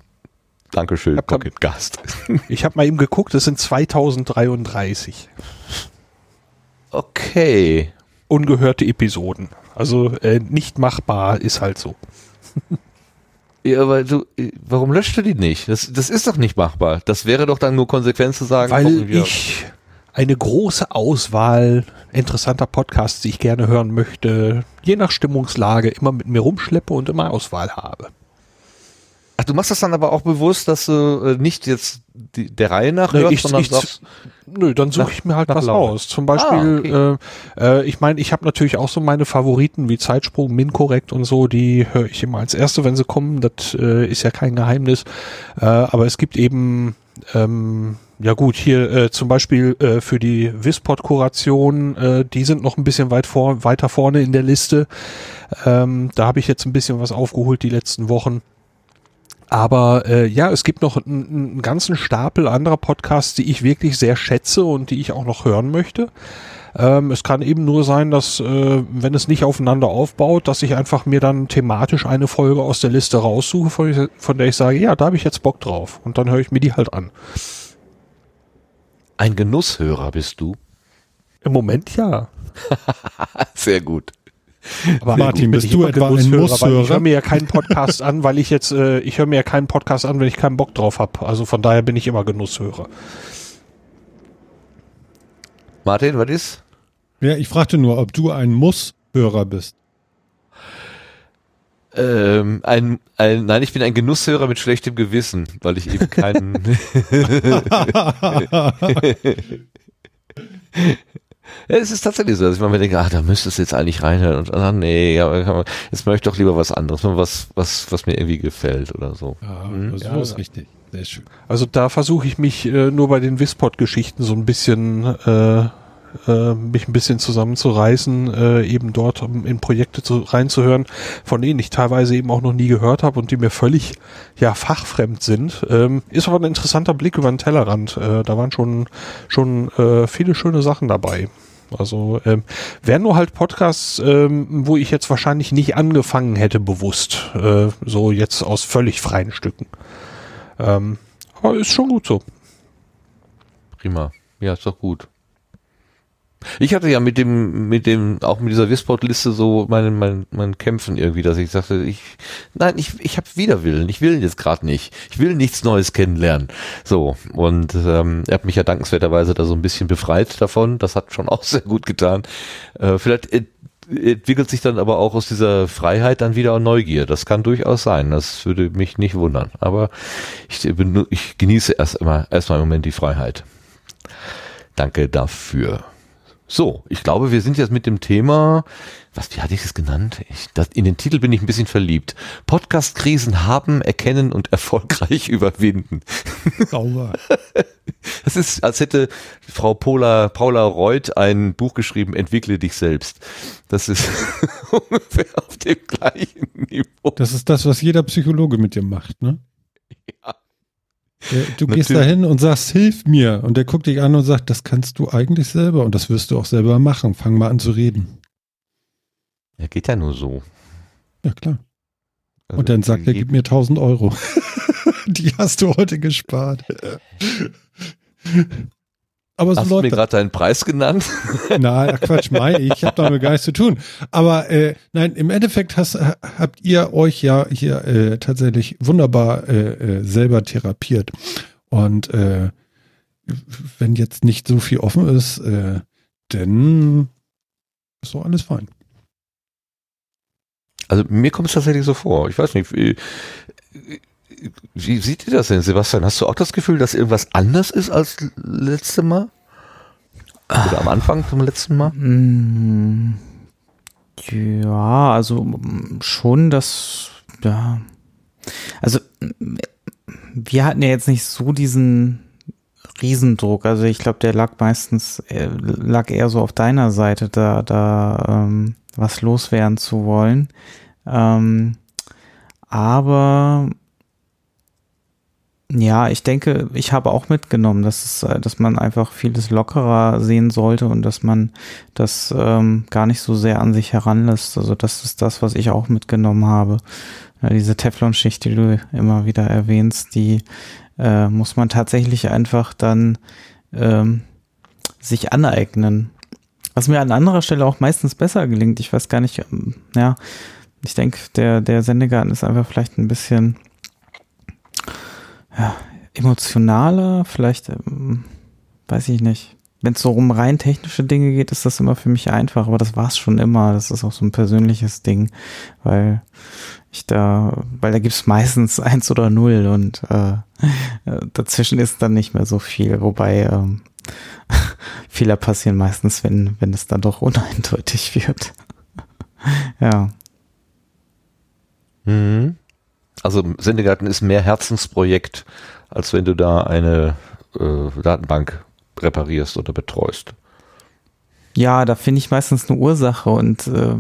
Dankeschön, Hab Pocket Gast. Ich habe mal eben geguckt, es sind 2033 Okay. ungehörte Episoden. Also äh, nicht machbar ist halt so. Ja, aber du, äh, warum löscht du die nicht? Das, das ist doch nicht machbar. Das wäre doch dann nur konsequent zu sagen, Weil ich eine große Auswahl interessanter Podcasts, die ich gerne hören möchte, je nach Stimmungslage immer mit mir rumschleppe und immer Auswahl habe. Ach, du machst das dann aber auch bewusst, dass du äh, nicht jetzt die, der Reihe nach Nee, hörst, ich- sondern ich- sagst, Nö, dann suche ich mir halt was Laune. aus. Zum Beispiel, äh, äh, ich meine, ich habe natürlich auch so meine Favoriten wie Zeitsprung, Minkorrekt und so, die höre ich immer als erste, wenn sie kommen. Das äh, ist ja kein Geheimnis. Äh, aber es gibt eben, ähm, ja gut, hier äh, zum Beispiel äh, für die Wispod-Kuration, äh, die sind noch ein bisschen weit vor, weiter vorne in der Liste. Ähm, da habe ich jetzt ein bisschen was aufgeholt die letzten Wochen. Aber äh, ja, es gibt noch einen, ganzen Stapel anderer Podcasts, die ich wirklich sehr schätze und die ich auch noch hören möchte. Ähm, es kann eben nur sein, dass, äh, wenn es nicht aufeinander aufbaut, dass ich einfach mir dann thematisch eine Folge aus der Liste raussuche, von, von der ich sage, ja, da habe ich jetzt Bock drauf. Und dann höre ich mir die halt an. ein Genusshörer bist du. Im Moment ja. Sehr gut. Aber Martin, bin bist ich du immer etwa ein Genusshörer, Weil Musshörer? ich höre mir ja keinen Podcast an, weil ich jetzt, äh, ich höre mir ja keinen Podcast an, wenn ich keinen Bock drauf habe. Also von daher bin ich immer Genusshörer. Martin, was ist? Ja, ich fragte nur, ob du ein Muss-Hörer bist. Ähm, ein, ein, nein, ich bin ein Genusshörer mit schlechtem Gewissen, weil ich eben keinen. Ja, es ist tatsächlich so, dass ich mir denke, ach, da müsstest du jetzt eigentlich reinhören und ach, nee, man- jetzt möchte ich doch lieber was anderes, was, was, was mir irgendwie gefällt oder so. Ja, Mhm. so Ja, ist richtig. Sehr schön. Also da versuche ich mich äh, nur bei den Wispod-Geschichten so ein bisschen äh, äh, mich ein bisschen zusammenzureißen, äh, eben dort in Projekte zu, reinzuhören, von denen ich teilweise eben auch noch nie gehört habe und die mir völlig ja fachfremd sind. Ähm, ist aber ein interessanter Blick über den Tellerrand. Äh, da waren schon schon äh, viele schöne Sachen dabei. Also ähm, wären nur halt Podcasts, ähm, wo ich jetzt wahrscheinlich nicht angefangen hätte, bewusst. Äh, so jetzt aus völlig freien Stücken. Ähm, aber ist schon gut so. Prima. Ja, ist doch gut. Ich hatte ja mit dem, mit dem, auch mit dieser Wisport-Liste so meinen, mein, mein Kämpfen irgendwie, dass ich sagte, ich, nein, ich, ich habe Widerwillen, ich will jetzt gerade nicht, ich will nichts Neues kennenlernen. So, und ähm, er hat mich ja dankenswerterweise da so ein bisschen befreit davon, das hat schon auch sehr gut getan. Äh, vielleicht entwickelt sich dann aber auch aus dieser Freiheit dann wieder Neugier. Das kann durchaus sein. Das würde mich nicht wundern. Aber ich, ich genieße erst immer erstmal im Moment die Freiheit. Danke dafür. So, ich glaube, wir sind jetzt mit dem Thema, was, wie hatte ich es genannt? Ich, das, in den Titel bin ich ein bisschen verliebt. Podcast-Krisen haben, erkennen und erfolgreich überwinden. Sauber. Das ist, als hätte Frau Paula, Paula Reuth ein Buch geschrieben, Entwickle dich selbst. Das ist ungefähr auf dem gleichen Niveau. Das ist das, was jeder Psychologe mit dir macht, ne? Ja. Du gehst da hin und sagst, hilf mir. Und der guckt dich an und sagt, das kannst du eigentlich selber und das wirst du auch selber machen. Fang mal an zu reden. Ja, geht ja nur so. Ja, klar. Also und dann sagt er, gib mir 1000 Euro. Die hast du heute gespart. Aber so Hast du mir gerade deinen Preis genannt? Nein, Quatsch, mein, ich habe damit gar nichts zu tun. Aber äh, nein, im Endeffekt hast, habt ihr euch ja hier äh, tatsächlich wunderbar äh, äh, selber therapiert. Und äh, wenn jetzt nicht so viel offen ist, äh, dann ist doch alles fein. Also mir kommt es tatsächlich so vor. Ich weiß nicht, wie, sieht ihr das denn, Sebastian? Hast du auch das Gefühl, dass irgendwas anders ist als letzte Mal? Oder am Anfang zum letzten Mal? Mm, ja, also mm, schon das, ja. Also wir hatten ja jetzt nicht so diesen Riesendruck. Also ich glaube, der lag meistens, äh, lag eher so auf deiner Seite, da, da ähm, was loswerden zu wollen. Ähm, aber ja, ich denke, ich habe auch mitgenommen, dass es, äh, dass man einfach vieles lockerer sehen sollte und dass man das ähm, gar nicht so sehr an sich heranlässt. Also das ist das, was ich auch mitgenommen habe. Ja, diese Teflonschicht, die du immer wieder erwähnst, die äh, muss man tatsächlich einfach dann ähm, sich aneignen. Was mir an anderer Stelle auch meistens besser gelingt. Ich weiß gar nicht, ähm, ja, ich denke, der, der Sendegarten ist einfach vielleicht ein bisschen ja, emotionaler, vielleicht, ähm, weiß ich nicht. Wenn es so um rein technische Dinge geht, ist das immer für mich einfach, aber das war es schon immer. Das ist auch so ein persönliches Ding, weil ich da, weil da gibt's meistens eins oder null und äh, dazwischen ist dann nicht mehr so viel, wobei ähm, Fehler passieren meistens, wenn, wenn es dann doch uneindeutig wird. ja. Mhm. Also Sendegarten ist mehr Herzensprojekt, als wenn du da eine äh, Datenbank reparierst oder betreust. Ja, da finde ich meistens eine Ursache und äh,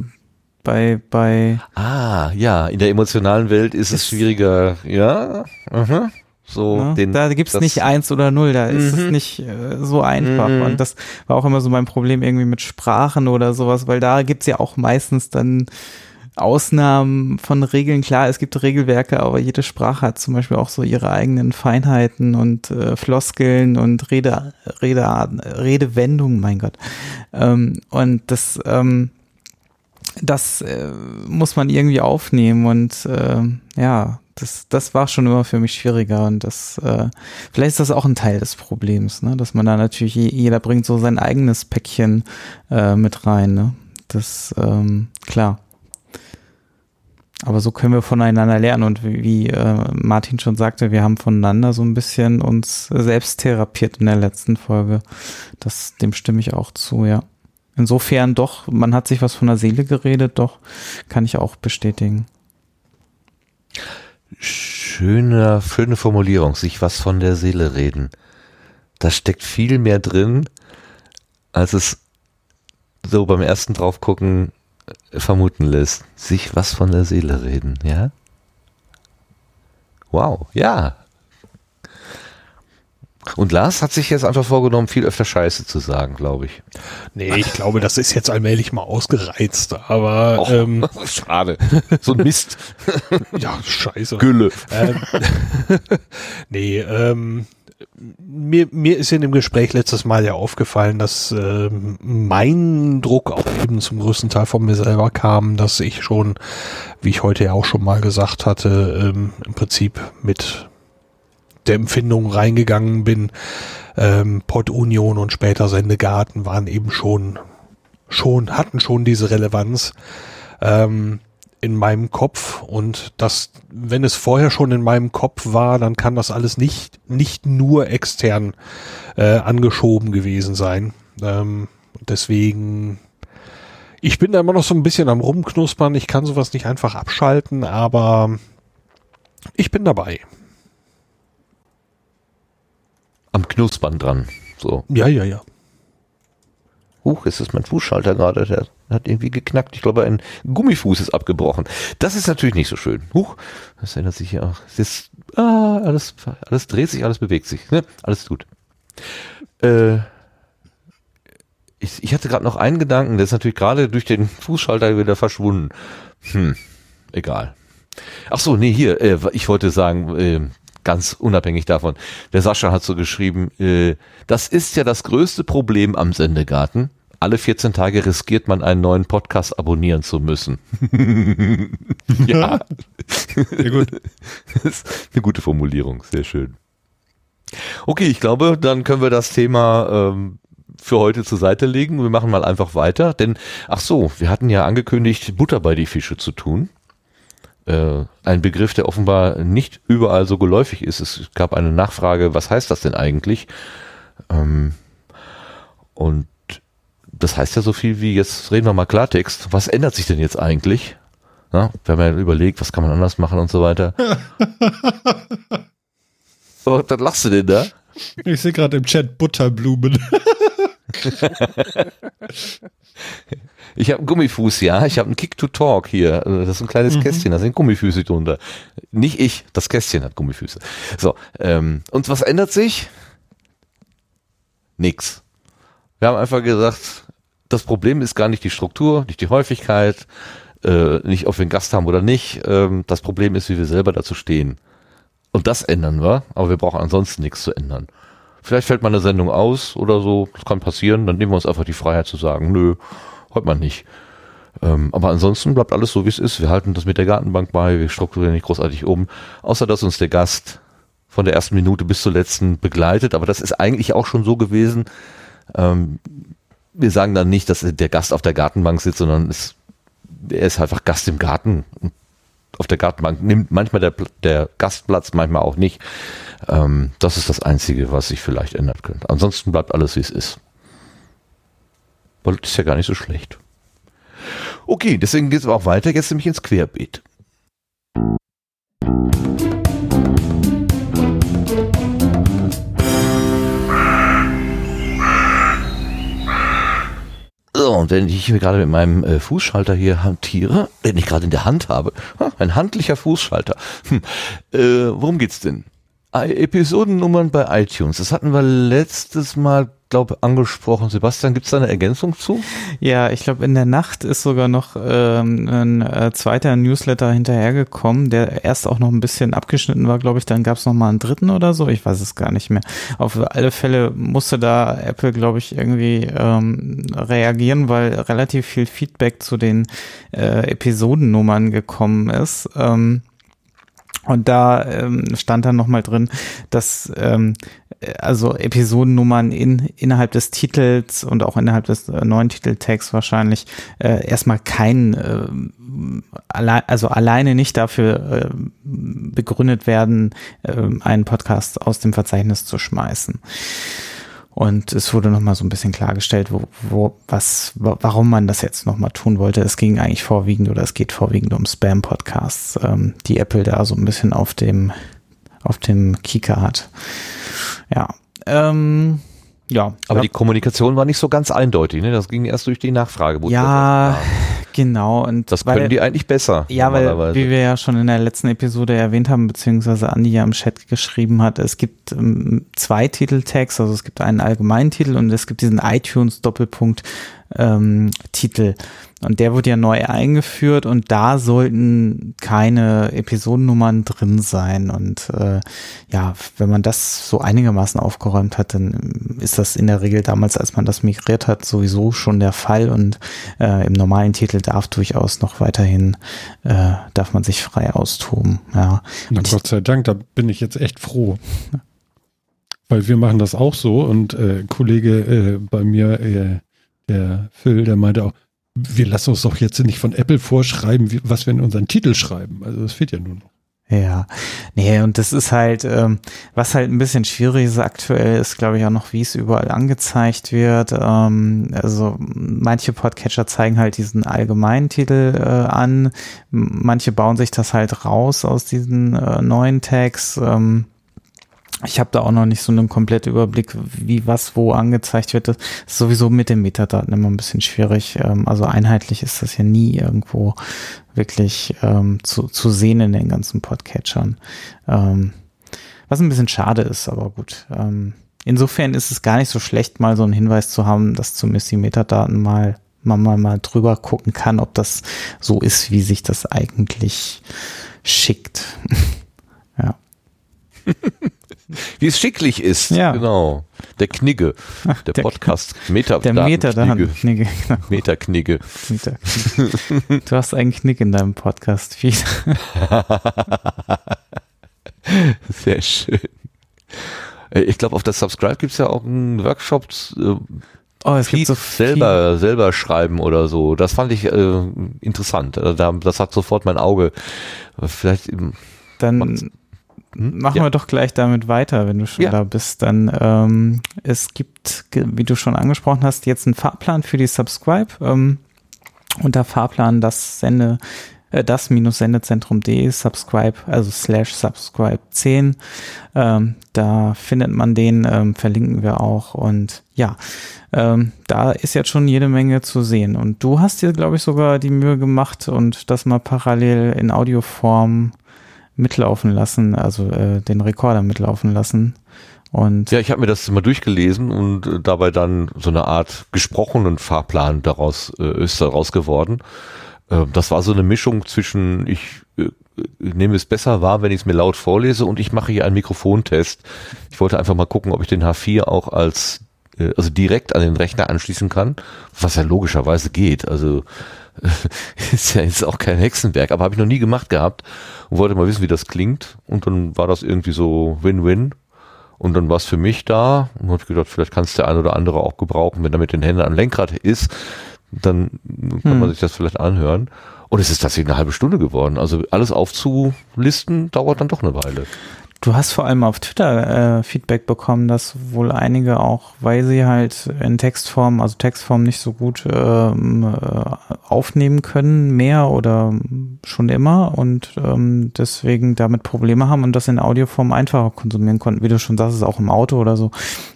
bei bei Ah, ja, in der emotionalen Welt ist, ist es schwieriger, ja. Aha. So, ja, ne? den, da gibt's nicht eins oder null, da ist es mhm. nicht äh, so einfach. Mhm. Und das war auch immer so mein Problem irgendwie mit Sprachen oder sowas, weil da gibt's ja auch meistens dann Ausnahmen von Regeln. Klar, es gibt Regelwerke, aber jede Sprache hat zum Beispiel auch so ihre eigenen Feinheiten und äh, Floskeln und Rede, Redearten, Redewendungen, mein Gott. Ähm, und das, ähm, das äh, muss man irgendwie aufnehmen und äh, ja, das, das war schon immer für mich schwieriger und das, äh, vielleicht ist das auch ein Teil des Problems, ne? dass man da natürlich, jeder bringt so sein eigenes Päckchen äh, mit rein, ne? Das, ähm, klar. Aber so können wir voneinander lernen und wie, wie äh, Martin schon sagte, wir haben voneinander so ein bisschen uns selbst therapiert in der letzten Folge. Das, dem stimme ich auch zu, ja. Insofern doch, man hat sich was von der Seele geredet, doch, kann ich auch bestätigen. Schöne, schöne Formulierung, sich was von der Seele reden. Da steckt viel mehr drin, als es so beim ersten draufgucken vermuten lässt. Sich was von der Seele reden, ja? Wow, ja. Und Lars hat sich jetzt einfach vorgenommen, viel öfter Scheiße zu sagen, glaube ich. Nee, ich glaube, das ist jetzt allmählich mal ausgereizt, aber Och, ähm, schade. So ein Mist. ja, scheiße. Gülle. Ähm, nee, ähm, mir, mir ist in dem Gespräch letztes Mal ja aufgefallen, dass ähm, mein Druck auch eben zum größten Teil von mir selber kam, dass ich schon, wie ich heute ja auch schon mal gesagt hatte, ähm, im Prinzip mit der Empfindung reingegangen bin. Ähm, Pod Union und später Sendegarten waren eben schon, schon, hatten schon diese Relevanz. Ähm, in meinem Kopf und das, wenn es vorher schon in meinem Kopf war, dann kann das alles nicht, nicht nur extern äh, angeschoben gewesen sein. Ähm, deswegen, ich bin da immer noch so ein bisschen am Rumknuspern. Ich kann sowas nicht einfach abschalten, aber ich bin dabei. Am Knuspern dran. So. Ja, ja, ja. Huch, ist mein Fußschalter gerade, der hat irgendwie geknackt. Ich glaube, ein Gummifuß ist abgebrochen. Das ist natürlich nicht so schön. Huch, das ändert sich ja auch. Ist, ah, alles, alles dreht sich, alles bewegt sich. Ne? Alles gut. Äh, ich, ich hatte gerade noch einen Gedanken, der ist natürlich gerade durch den Fußschalter wieder verschwunden. Hm, egal. Ach so, nee, hier, äh, ich wollte sagen, äh, ganz unabhängig davon. Der Sascha hat so geschrieben, äh, das ist ja das größte Problem am Sendegarten. Alle 14 Tage riskiert man einen neuen Podcast abonnieren zu müssen. ja. Sehr gut. Das ist eine gute Formulierung, sehr schön. Okay, ich glaube, dann können wir das Thema ähm, für heute zur Seite legen. Wir machen mal einfach weiter, denn ach so, wir hatten ja angekündigt, Butter bei die Fische zu tun äh, ein Begriff, der offenbar nicht überall so geläufig ist. Es gab eine Nachfrage, was heißt das denn eigentlich? Ähm, und das heißt ja so viel wie, jetzt reden wir mal Klartext, was ändert sich denn jetzt eigentlich? Ja, wir haben ja überlegt, was kann man anders machen und so weiter. oh, dann lachst du denn da? Ich sehe gerade im Chat Butterblumen. Ich habe einen Gummifuß, ja. Ich habe einen Kick to Talk hier. Das ist ein kleines mhm. Kästchen, da sind Gummifüße drunter. Nicht ich, das Kästchen hat Gummifüße. So, ähm, und was ändert sich? Nix. Wir haben einfach gesagt, das Problem ist gar nicht die Struktur, nicht die Häufigkeit, äh, nicht ob wir einen Gast haben oder nicht. Ähm, das Problem ist, wie wir selber dazu stehen. Und das ändern wir, aber wir brauchen ansonsten nichts zu ändern. Vielleicht fällt mal eine Sendung aus oder so, das kann passieren, dann nehmen wir uns einfach die Freiheit zu sagen, nö, heute mal nicht. Ähm, aber ansonsten bleibt alles so, wie es ist. Wir halten das mit der Gartenbank bei, wir strukturieren nicht großartig um, außer dass uns der Gast von der ersten Minute bis zur letzten begleitet. Aber das ist eigentlich auch schon so gewesen. Ähm, wir sagen dann nicht, dass der Gast auf der Gartenbank sitzt, sondern es, er ist einfach Gast im Garten. Auf der Gartenbank nimmt manchmal der, der Gastplatz, manchmal auch nicht. Ähm, das ist das Einzige, was sich vielleicht ändern könnte. Ansonsten bleibt alles, wie es ist. Weil das ist ja gar nicht so schlecht. Okay, deswegen geht es auch weiter, jetzt nämlich ins Querbeet. Und wenn ich gerade mit meinem äh, Fußschalter hier hantiere, den ich gerade in der Hand habe, ein handlicher Fußschalter. Hm, äh, worum geht's denn? Episodennummern bei iTunes. Das hatten wir letztes Mal, glaube angesprochen. Sebastian, gibt es da eine Ergänzung zu? Ja, ich glaube, in der Nacht ist sogar noch ähm, ein äh, zweiter Newsletter hinterhergekommen, der erst auch noch ein bisschen abgeschnitten war, glaube ich. Dann gab es mal einen dritten oder so. Ich weiß es gar nicht mehr. Auf alle Fälle musste da Apple, glaube ich, irgendwie ähm, reagieren, weil relativ viel Feedback zu den äh, Episodennummern gekommen ist. Ähm, und da ähm, stand dann nochmal drin, dass ähm, also Episodennummern in, innerhalb des Titels und auch innerhalb des äh, neuen Titeltags wahrscheinlich äh, erstmal kein, äh, alle, also alleine nicht dafür äh, begründet werden, äh, einen Podcast aus dem Verzeichnis zu schmeißen. Und es wurde nochmal so ein bisschen klargestellt, wo, wo, was, warum man das jetzt nochmal tun wollte. Es ging eigentlich vorwiegend oder es geht vorwiegend um Spam-Podcasts, ähm, die Apple da so ein bisschen auf dem, auf dem Kika hat. Ja. Ähm, ja. Aber ja. die Kommunikation war nicht so ganz eindeutig, ne? Das ging erst durch die Nachfrage. Ja, genau. Und Das weil- können die eigentlich besser. Ja, weil, wie wir ja schon in der letzten Episode erwähnt haben, beziehungsweise Andi ja im Chat geschrieben hat, es gibt ähm, zwei Titeltags, also es gibt einen allgemeinen Titel und es gibt diesen iTunes-Doppelpunkt ähm, Titel. Und der wurde ja neu eingeführt und da sollten keine Episodennummern drin sein. Und äh, ja, wenn man das so einigermaßen aufgeräumt hat, dann ist das in der Regel damals, als man das migriert hat, sowieso schon der Fall. Und äh, im normalen Titel darf durchaus noch weiterhin, äh, darf man sich frei austoben. Ja. Na Und Gott sei Dank, da bin ich jetzt echt froh. Weil wir machen das auch so und äh, Kollege äh, bei mir, äh, der Phil, der meinte auch, wir lassen uns doch jetzt nicht von Apple vorschreiben, was wir in unseren Titel schreiben. Also das fehlt ja nur noch. Ja, nee, und das ist halt, ähm, was halt ein bisschen schwierig ist aktuell, ist glaube ich auch noch, wie es überall angezeigt wird. Ähm, also manche Podcatcher zeigen halt diesen allgemeinen Titel äh, an, manche bauen sich das halt raus aus diesen äh, neuen Tags. Ähm, ich habe da auch noch nicht so einen kompletten Überblick, wie was wo angezeigt wird. Das ist sowieso mit den Metadaten immer ein bisschen schwierig. Ähm, also einheitlich ist das ja nie irgendwo wirklich ähm, zu, zu sehen in den ganzen Podcatchern. Ähm, was ein bisschen schade ist, aber gut. Ähm, insofern ist es gar nicht so schlecht, mal so einen Hinweis zu haben, dass zumindest die Metadaten mal man mal, mal drüber gucken kann, ob das so ist, wie sich das eigentlich schickt. ja. Wie es schicklich ist. Ja. Genau. Der Knigge. Der, Der- Podcast. Meta Der Meter da Knigge. Genau. Metaknigge. Meter. Du hast einen Knick in deinem Podcast-Feed. Sehr schön. Äh, Ich glaube, auf der Subscribe gibt es ja auch einen Workshop äh, Oh, es Feed gibt so selber, selber schreiben oder so. Das fand ich äh, interessant. Also da, das hat sofort mein Auge. Vielleicht ähm, Dann? Machen Ja. wir doch gleich damit weiter, wenn du schon Ja. da bist. Dann ähm, es gibt, wie du schon angesprochen hast, jetzt einen Fahrplan für die Subscribe. Ähm, unter Fahrplan das Sende, äh, das minus Sendezentrum.de subscribe, also slash subscribe 10. Ähm, da findet man den, ähm, verlinken wir auch und ja, ähm, da ist jetzt schon jede Menge zu sehen. Und du hast dir, glaube ich, sogar die Mühe gemacht und das mal parallel in Audioform mitlaufen lassen, also äh, den Rekorder mitlaufen lassen. Und Ja, ich habe mir das mal durchgelesen und äh, dabei dann so eine Art gesprochenen Fahrplan daraus äh, ist daraus geworden. Äh, das war so eine Mischung zwischen ich äh, nehme es besser wahr, wenn ich es mir laut vorlese und ich mache hier einen Mikrofontest. Ich wollte einfach mal gucken, ob ich den H4 auch als äh, also direkt an den Rechner anschließen kann, was ja logischerweise geht. Also ist ja jetzt auch kein Hexenwerk, aber habe ich noch nie gemacht gehabt und wollte mal wissen, wie das klingt. Und dann war das irgendwie so Win-Win. Und dann war es für mich da und habe gedacht, vielleicht kann es der ein oder andere auch gebrauchen, wenn er mit den Händen am Lenkrad ist, dann kann man Hm. sich das vielleicht anhören. Und es ist tatsächlich eine halbe Stunde geworden. Also alles aufzulisten dauert dann doch eine Weile. Du hast vor allem auf Twitter äh, Feedback bekommen, dass wohl einige auch, weil sie halt in Textform, also Textform nicht so gut ähm, äh, aufnehmen können, mehr oder schon immer und ähm, deswegen damit Probleme haben und das in Audioform einfacher konsumieren konnten. Wie du schon sagst, ist auch im Auto oder so,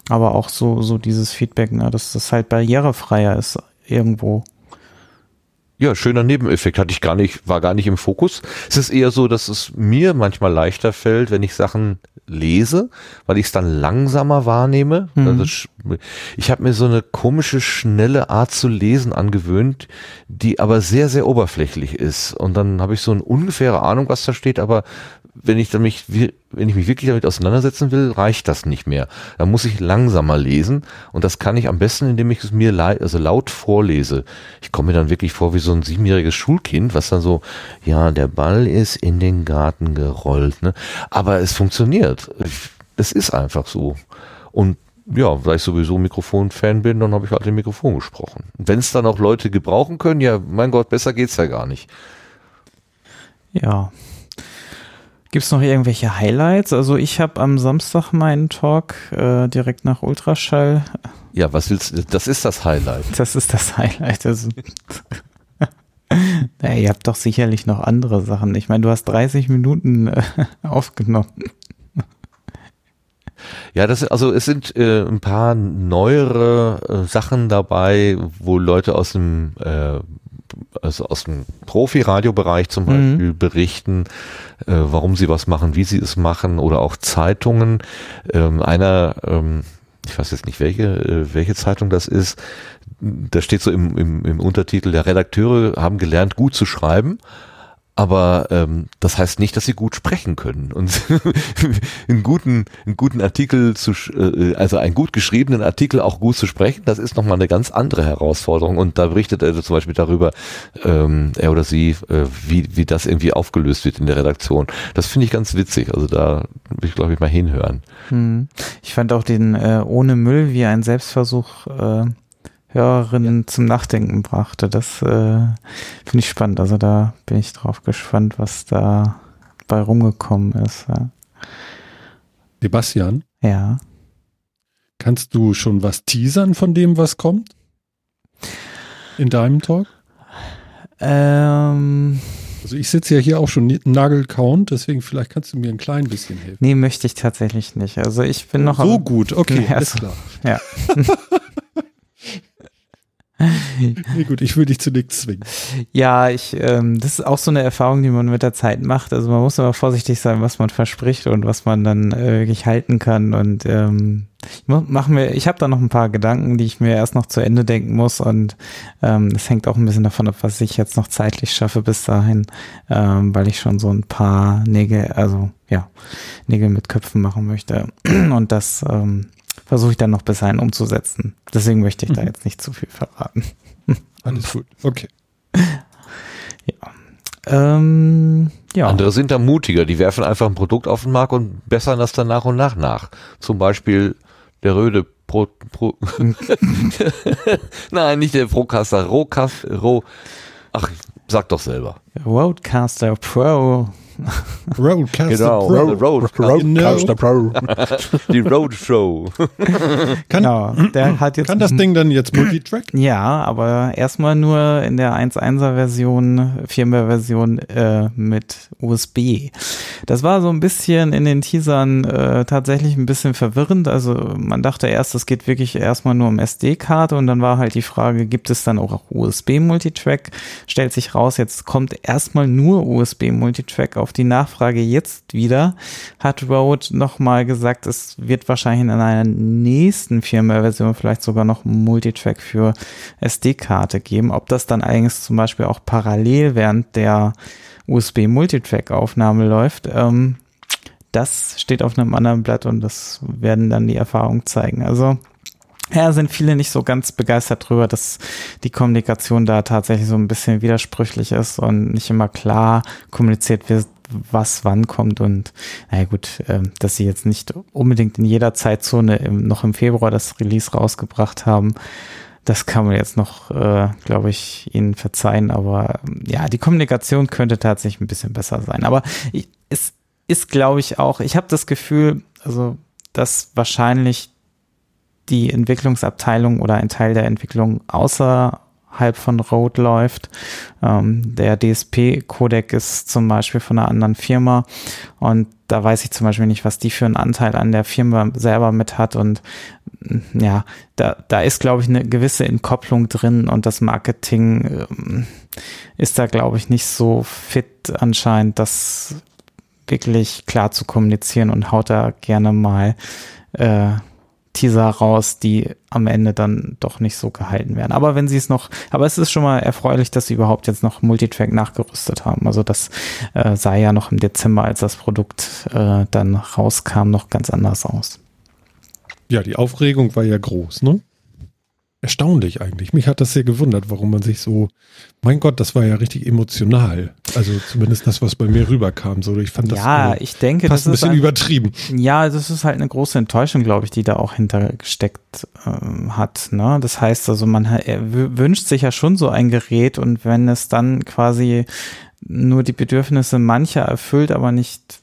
aber auch so so dieses Feedback, ne, dass das halt barrierefreier ist irgendwo. Ja, schöner Nebeneffekt hatte ich gar nicht, war gar nicht im Fokus. Es ist eher so, dass es mir manchmal leichter fällt, wenn ich Sachen lese, weil ich es dann langsamer wahrnehme. Mhm. Also ich habe mir so eine komische, schnelle Art zu lesen angewöhnt, die aber sehr, sehr oberflächlich ist. Und dann habe ich so eine ungefähre Ahnung, was da steht, aber wenn ich, mich, wenn ich mich wirklich damit auseinandersetzen will, reicht das nicht mehr. Da muss ich langsamer lesen und das kann ich am besten, indem ich es mir lei- also laut vorlese. Ich komme mir dann wirklich vor wie so ein siebenjähriges Schulkind, was dann so, ja, der Ball ist in den Garten gerollt, ne? Aber es funktioniert. Es ist einfach so. Und ja, da ich sowieso Mikrofon-Fan bin, dann habe ich halt den Mikrofon gesprochen. Wenn es dann auch Leute gebrauchen können, ja, mein Gott, besser geht's ja gar nicht. Ja. Gibt's noch irgendwelche Highlights? Also ich habe am Samstag meinen Talk äh, direkt nach Ultraschall. Ja, was willst du? Das ist das Highlight. Das ist das Highlight. Also, na, ihr habt doch sicherlich noch andere Sachen. Ich meine, du hast 30 Minuten äh, aufgenommen. Ja, das also es sind äh, ein paar neuere äh, Sachen dabei, wo Leute aus dem äh, also aus dem Profi-Radiobereich zum Beispiel berichten, äh, warum sie was machen, wie sie es machen oder auch Zeitungen. Ähm, einer, ähm, ich weiß jetzt nicht welche, äh, welche Zeitung das ist, da steht so im, im, im Untertitel, der Redakteure haben gelernt, gut zu schreiben. Aber ähm, das heißt nicht, dass sie gut sprechen können. Und einen guten, einen guten Artikel zu, äh, also einen gut geschriebenen Artikel auch gut zu sprechen, das ist nochmal eine ganz andere Herausforderung. Und da berichtet er zum Beispiel darüber, ähm, er oder sie, äh, wie, wie das irgendwie aufgelöst wird in der Redaktion. Das finde ich ganz witzig. Also da will ich, glaube ich, mal hinhören. Hm. Ich fand auch den äh, Ohne Müll wie ein Selbstversuch äh, Hörerinnen zum Nachdenken brachte. Das äh, finde ich spannend. Also da bin ich drauf gespannt, was da bei rumgekommen ist. Ja. Sebastian, ja. kannst du schon was teasern von dem, was kommt? In deinem Talk? Ähm, Also ich sitze ja hier auch schon Nagelcount, deswegen vielleicht kannst du mir ein klein bisschen helfen. nee, möchte ich tatsächlich nicht. Also ich bin noch so gut, okay, Ja, alles klar. Ja. Nee, gut, ich will dich zu nichts zwingen. Ja, ich, ähm, das ist auch so eine Erfahrung, die man mit der Zeit macht. Also man muss immer vorsichtig sein, was man verspricht und was man dann äh, wirklich halten kann. Und ähm, ich mach mir, ich habe da noch ein paar Gedanken, die ich mir erst noch zu Ende denken muss. Und ähm, das hängt auch ein bisschen davon ab, was ich jetzt noch zeitlich schaffe bis dahin, ähm, weil ich schon so ein paar Nägel, also ja, Nägel mit Köpfen machen möchte. Und das ähm, versuche ich dann noch bis dahin umzusetzen. Deswegen möchte ich da jetzt nicht zu viel verraten. Alles gut, okay. Ähm, ja. Andere sind da mutiger, die werfen einfach ein Produkt auf den Markt und bessern das dann nach und nach nach. Zum Beispiel der Röde Pro, Pro Nein, nicht der Procaster, Rohcast, Roh, ach, sag doch selber. Roadcaster Pro. Roadcaster Genau, Pro. Road, Roadcaster Pro. die Roadshow. Kann, Genau, der hat jetzt kann das Ding dann jetzt Multitrack? Ja, aber erstmal nur in der 1.1er Version, Firmware-Version äh, mit USB. Das war so ein bisschen in den Teasern äh, tatsächlich ein bisschen verwirrend. Also man dachte erst, es geht wirklich erstmal nur um SD-Karte und dann war halt die Frage, gibt es dann auch USB-Multitrack? Stellt sich raus, jetzt kommt erstmal nur USB-Multitrack. Auf die Nachfrage jetzt wieder hat Rode nochmal gesagt, es wird wahrscheinlich in einer nächsten Firmware-Version vielleicht sogar noch Multitrack für SD-Karte geben. Ob das dann eigentlich zum Beispiel auch parallel während der USB-Multitrack-Aufnahme läuft, ähm, das steht auf einem anderen Blatt und das werden dann die Erfahrungen zeigen. Also ja, sind viele nicht so ganz begeistert drüber, dass die Kommunikation da tatsächlich so ein bisschen widersprüchlich ist und nicht immer klar kommuniziert wird, was wann kommt und naja gut, ähm, dass sie jetzt nicht unbedingt in jeder Zeitzone im, noch im Februar das Release rausgebracht haben, das kann man jetzt noch, äh, glaube ich, ihnen verzeihen, aber ähm, ja, die Kommunikation könnte tatsächlich ein bisschen besser sein. Aber ich, es ist, glaube ich, auch, ich habe das Gefühl, also, dass wahrscheinlich die Entwicklungsabteilung oder ein Teil der Entwicklung außerhalb von Rode läuft. Ähm, der DSP-Codec ist zum Beispiel von einer anderen Firma und da weiß ich zum Beispiel nicht, was die für einen Anteil an der Firma selber mit hat und mm, ja, da, da ist, glaube ich, eine gewisse Entkopplung drin und das Marketing ähm, ist da, glaube ich, nicht so fit anscheinend, das wirklich klar zu kommunizieren und haut da gerne mal äh, Teaser raus, die am Ende dann doch nicht so gehalten werden. Aber wenn sie es noch, aber es ist schon mal erfreulich, dass sie überhaupt jetzt noch Multitrack nachgerüstet haben. Also das äh, sah ja noch im Dezember, als das Produkt äh, dann rauskam, noch ganz anders aus. Ja, die Aufregung war ja groß, ne? Erstaunlich eigentlich. Mich hat das sehr gewundert, warum man sich so, mein Gott, das war ja richtig emotional. Also zumindest das, was bei mir rüberkam. So, ich fand das ja, ich denke, fast ein das ist bisschen ein- übertrieben. Ja, das ist halt eine große Enttäuschung, glaube ich, die da auch hintergesteckt ähm, hat. Ne? Das heißt also, man wünscht sich ja schon so ein Gerät und wenn es dann quasi nur die Bedürfnisse mancher erfüllt, aber nicht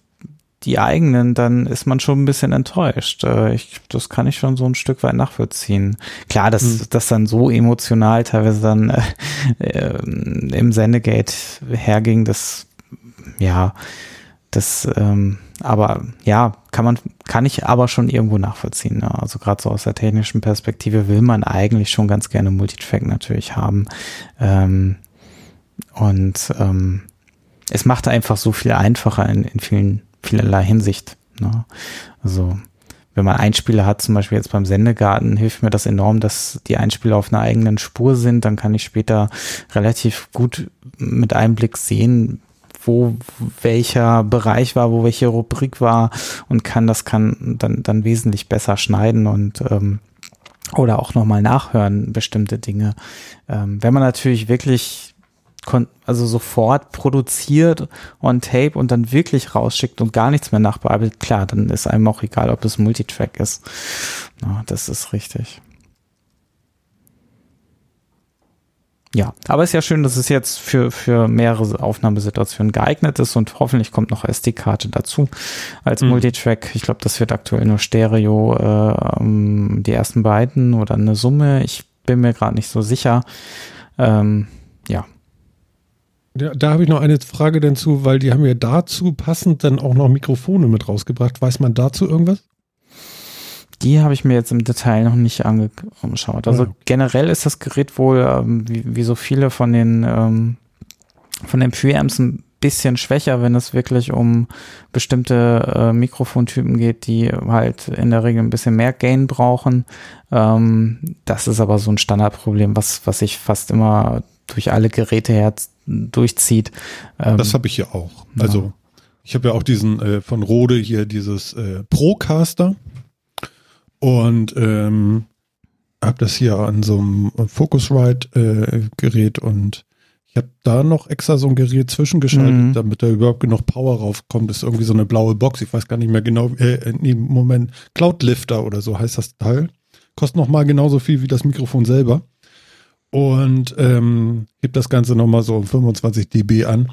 die eigenen, dann ist man schon ein bisschen enttäuscht. Äh, ich, das kann ich schon so ein Stück weit nachvollziehen. Klar, dass Hm. das dann so emotional teilweise dann äh, ähm, im Sendegate herging, das ja, das, ähm, aber ja, kann man, kann ich aber schon irgendwo nachvollziehen. Ne? Also gerade so aus der technischen Perspektive will man eigentlich schon ganz gerne Multitrack natürlich haben. Ähm, und ähm, es macht einfach so viel einfacher in, in vielen, vielerlei Hinsicht. Ne? Also wenn man Einspieler hat, zum Beispiel jetzt beim Sendegarten, hilft mir das enorm, dass die Einspieler auf einer eigenen Spur sind. Dann kann ich später relativ gut mit Einblick sehen, wo welcher Bereich war, wo welche Rubrik war und kann das kann dann, dann wesentlich besser schneiden und ähm, oder auch nochmal nachhören, bestimmte Dinge. Ähm, wenn man natürlich wirklich also sofort produziert on Tape und dann wirklich rausschickt und gar nichts mehr nachbearbeitet, klar, dann ist einem auch egal, ob es Multitrack ist. Ja, das ist richtig. Ja, aber ist ja schön, dass es jetzt für, für mehrere Aufnahmesituationen geeignet ist und hoffentlich kommt noch SD-Karte dazu als mhm. Multitrack. Ich glaube, das wird aktuell nur Stereo, äh, die ersten beiden oder eine Summe. Ich bin mir gerade nicht so sicher. Ähm, ja. Ja. Da habe ich noch eine Frage dazu, weil die haben ja dazu passend dann auch noch Mikrofone mit rausgebracht. Weiß man dazu irgendwas? Die habe ich mir jetzt im Detail noch nicht angeschaut. Also ja. generell ist das Gerät wohl, ähm, wie, wie, so viele von den ähm, von den Preamps ein bisschen schwächer, wenn es wirklich um bestimmte äh, Mikrofontypen geht, die halt in der Regel ein bisschen mehr Gain brauchen. Ähm, das ist aber so ein Standardproblem, was, was sich fast immer durch alle Geräte her durchzieht. Ähm, das habe ich hier auch. Also ja. ich habe ja auch diesen äh, von Rode hier dieses äh, Procaster. Und ähm, habe das hier an so einem Focusrite-Gerät äh, und ich habe da noch extra so ein Gerät zwischengeschaltet, mhm. damit da überhaupt genug Power raufkommt. Das ist irgendwie so eine blaue Box. Ich weiß gar nicht mehr genau, äh, im Moment Cloudlifter oder so heißt das Teil. Kostet nochmal genauso viel wie das Mikrofon selber. Und ähm, gibt das Ganze nochmal so um 25 dB an.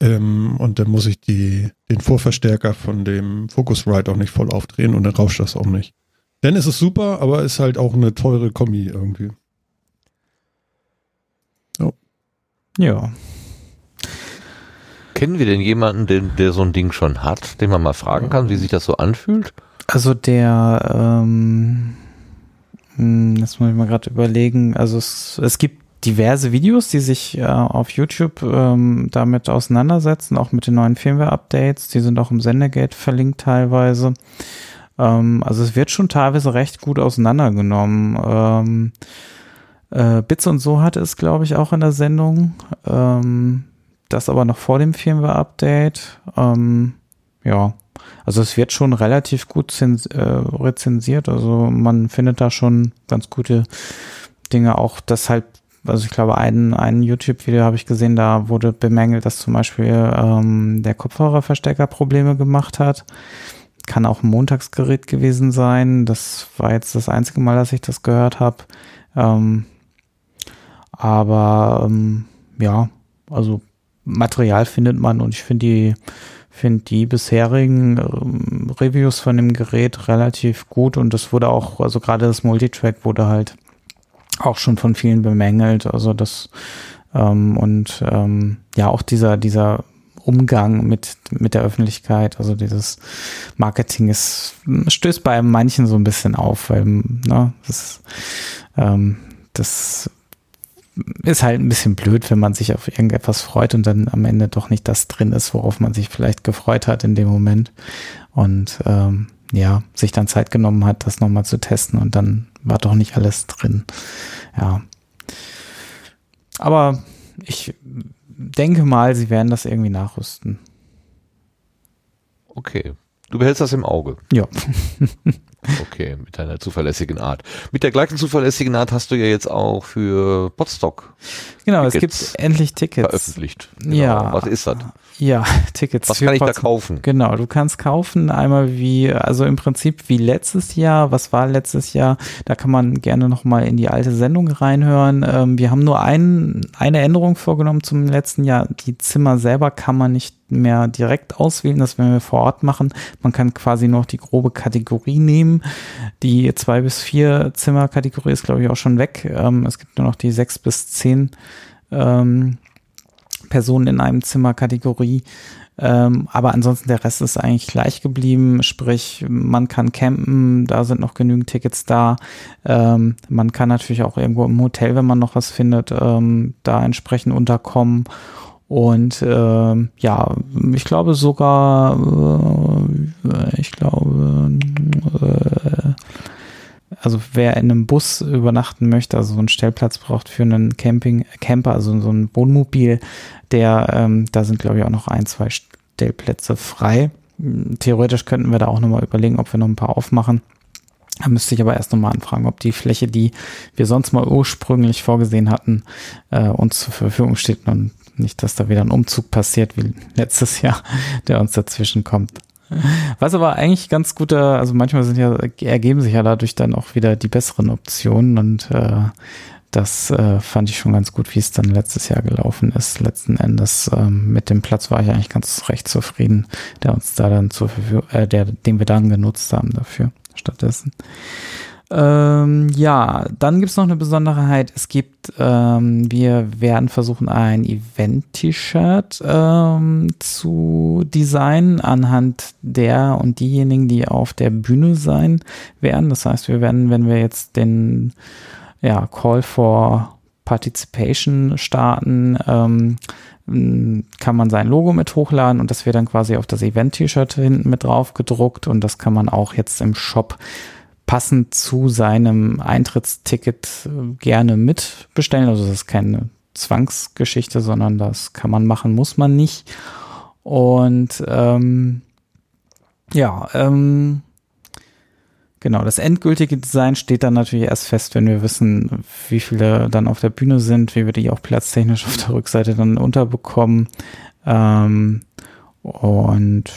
Ähm, und dann muss ich die, den Vorverstärker von dem Focusrite auch nicht voll aufdrehen und dann rauscht das auch nicht. Dann ist es super, aber ist halt auch eine teure Kombi irgendwie. Oh. Ja. Kennen wir denn jemanden, den, der so ein Ding schon hat, den man mal fragen kann, wie sich das so anfühlt? Also der, ähm, hm, das muss ich mal gerade überlegen. Also es, es gibt diverse Videos, die sich äh, auf YouTube ähm, damit auseinandersetzen, auch mit den neuen Firmware-Updates. Die sind auch im Sendegate verlinkt teilweise. Ähm, also es wird schon teilweise recht gut auseinandergenommen. Ähm, äh, Bits und so hatte es, glaube ich, auch in der Sendung. Ähm, das aber noch vor dem Firmware-Update. Ähm, ja, also es wird schon relativ gut äh, rezensiert. Also man findet da schon ganz gute Dinge. Auch das halt, also ich glaube, ein, ein YouTube-Video habe ich gesehen, da wurde bemängelt, dass zum Beispiel ähm, der Kopfhörerverstecker Probleme gemacht hat kann auch ein Montagsgerät gewesen sein. Das war jetzt das einzige Mal, dass ich das gehört habe. Ähm, aber ähm, ja, also Material findet man und ich finde die finde die bisherigen ähm, Reviews von dem Gerät relativ gut und das wurde auch, also gerade das Multitrack wurde halt auch schon von vielen bemängelt. Also das ähm, und ähm, ja auch dieser dieser Umgang mit, mit der Öffentlichkeit. Also dieses Marketing ist, stößt bei manchen so ein bisschen auf, weil, ne, das, ähm, das ist halt ein bisschen blöd, wenn man sich auf irgendetwas freut und dann am Ende doch nicht das drin ist, worauf man sich vielleicht gefreut hat in dem Moment. Und ähm, ja, sich dann Zeit genommen hat, das nochmal zu testen und dann war doch nicht alles drin. Ja. Aber ich denke mal, sie werden das irgendwie nachrüsten. Okay. Du behältst das im Auge. Ja. okay, mit deiner zuverlässigen Art. Mit der gleichen zuverlässigen Art hast du ja jetzt auch für Podstock. Genau, es gibt endlich Tickets. Veröffentlicht. Genau. Ja. Was ist das? Ja, Tickets. Was kann ich da kaufen? Genau, du kannst kaufen einmal wie, also im Prinzip wie letztes Jahr. Was war letztes Jahr? Da kann man gerne nochmal in die alte Sendung reinhören. Ähm, wir haben nur ein, eine Änderung vorgenommen zum letzten Jahr. Die Zimmer selber kann man nicht mehr direkt auswählen, das werden wir vor Ort machen. Man kann quasi noch die grobe Kategorie nehmen. Die zwei bis vier Zimmer Kategorie ist, glaube ich, auch schon weg. Ähm, es gibt nur noch die sechs bis zehn ähm, Personen in einem Zimmer Kategorie. Ähm, aber ansonsten der Rest ist eigentlich gleich geblieben. Sprich, man kann campen, da sind noch genügend Tickets da. Ähm, man kann natürlich auch irgendwo im Hotel, wenn man noch was findet, ähm, da entsprechend unterkommen. Und ähm, ja, ich glaube sogar, äh, ich glaube, äh, also wer in einem Bus übernachten möchte, also so einen Stellplatz braucht für einen Camping, Camper, also so ein Wohnmobil, der, ähm, da sind glaube ich auch noch ein, zwei Stellplätze frei. Theoretisch könnten wir da auch nochmal überlegen, ob wir noch ein paar aufmachen. Da müsste ich aber erst nochmal anfragen, ob die Fläche, die wir sonst mal ursprünglich vorgesehen hatten, äh, uns zur Verfügung steht und nicht, dass da wieder ein Umzug passiert wie letztes Jahr, der uns dazwischen kommt. Was aber eigentlich ganz gute, also manchmal sind ja, ergeben sich ja dadurch dann auch wieder die besseren Optionen und äh, das äh, fand ich schon ganz gut, wie es dann letztes Jahr gelaufen ist. Letzten Endes ähm, mit dem Platz war ich eigentlich ganz recht zufrieden, der uns da dann zur Verfügung, äh, der, den wir dann genutzt haben dafür stattdessen. Ähm, ja, dann gibt's noch eine Besonderheit. Es gibt, ähm, wir werden versuchen, ein Event-T-Shirt ähm, zu designen anhand der und diejenigen, die auf der Bühne sein werden. Das heißt, wir werden, wenn wir jetzt den ja, Call for Participation starten, ähm, kann man sein Logo mit hochladen und das wird dann quasi auf das Event-T-Shirt hinten mit drauf gedruckt und das kann man auch jetzt im Shop passend zu seinem Eintrittsticket äh, gerne mitbestellen. Also das ist keine Zwangsgeschichte, sondern das kann man machen, muss man nicht. Und ähm, ja, ähm, genau, das endgültige Design steht dann natürlich erst fest, wenn wir wissen, wie viele dann auf der Bühne sind, wie wir die auch platztechnisch auf der Rückseite dann unterbekommen. Ähm, und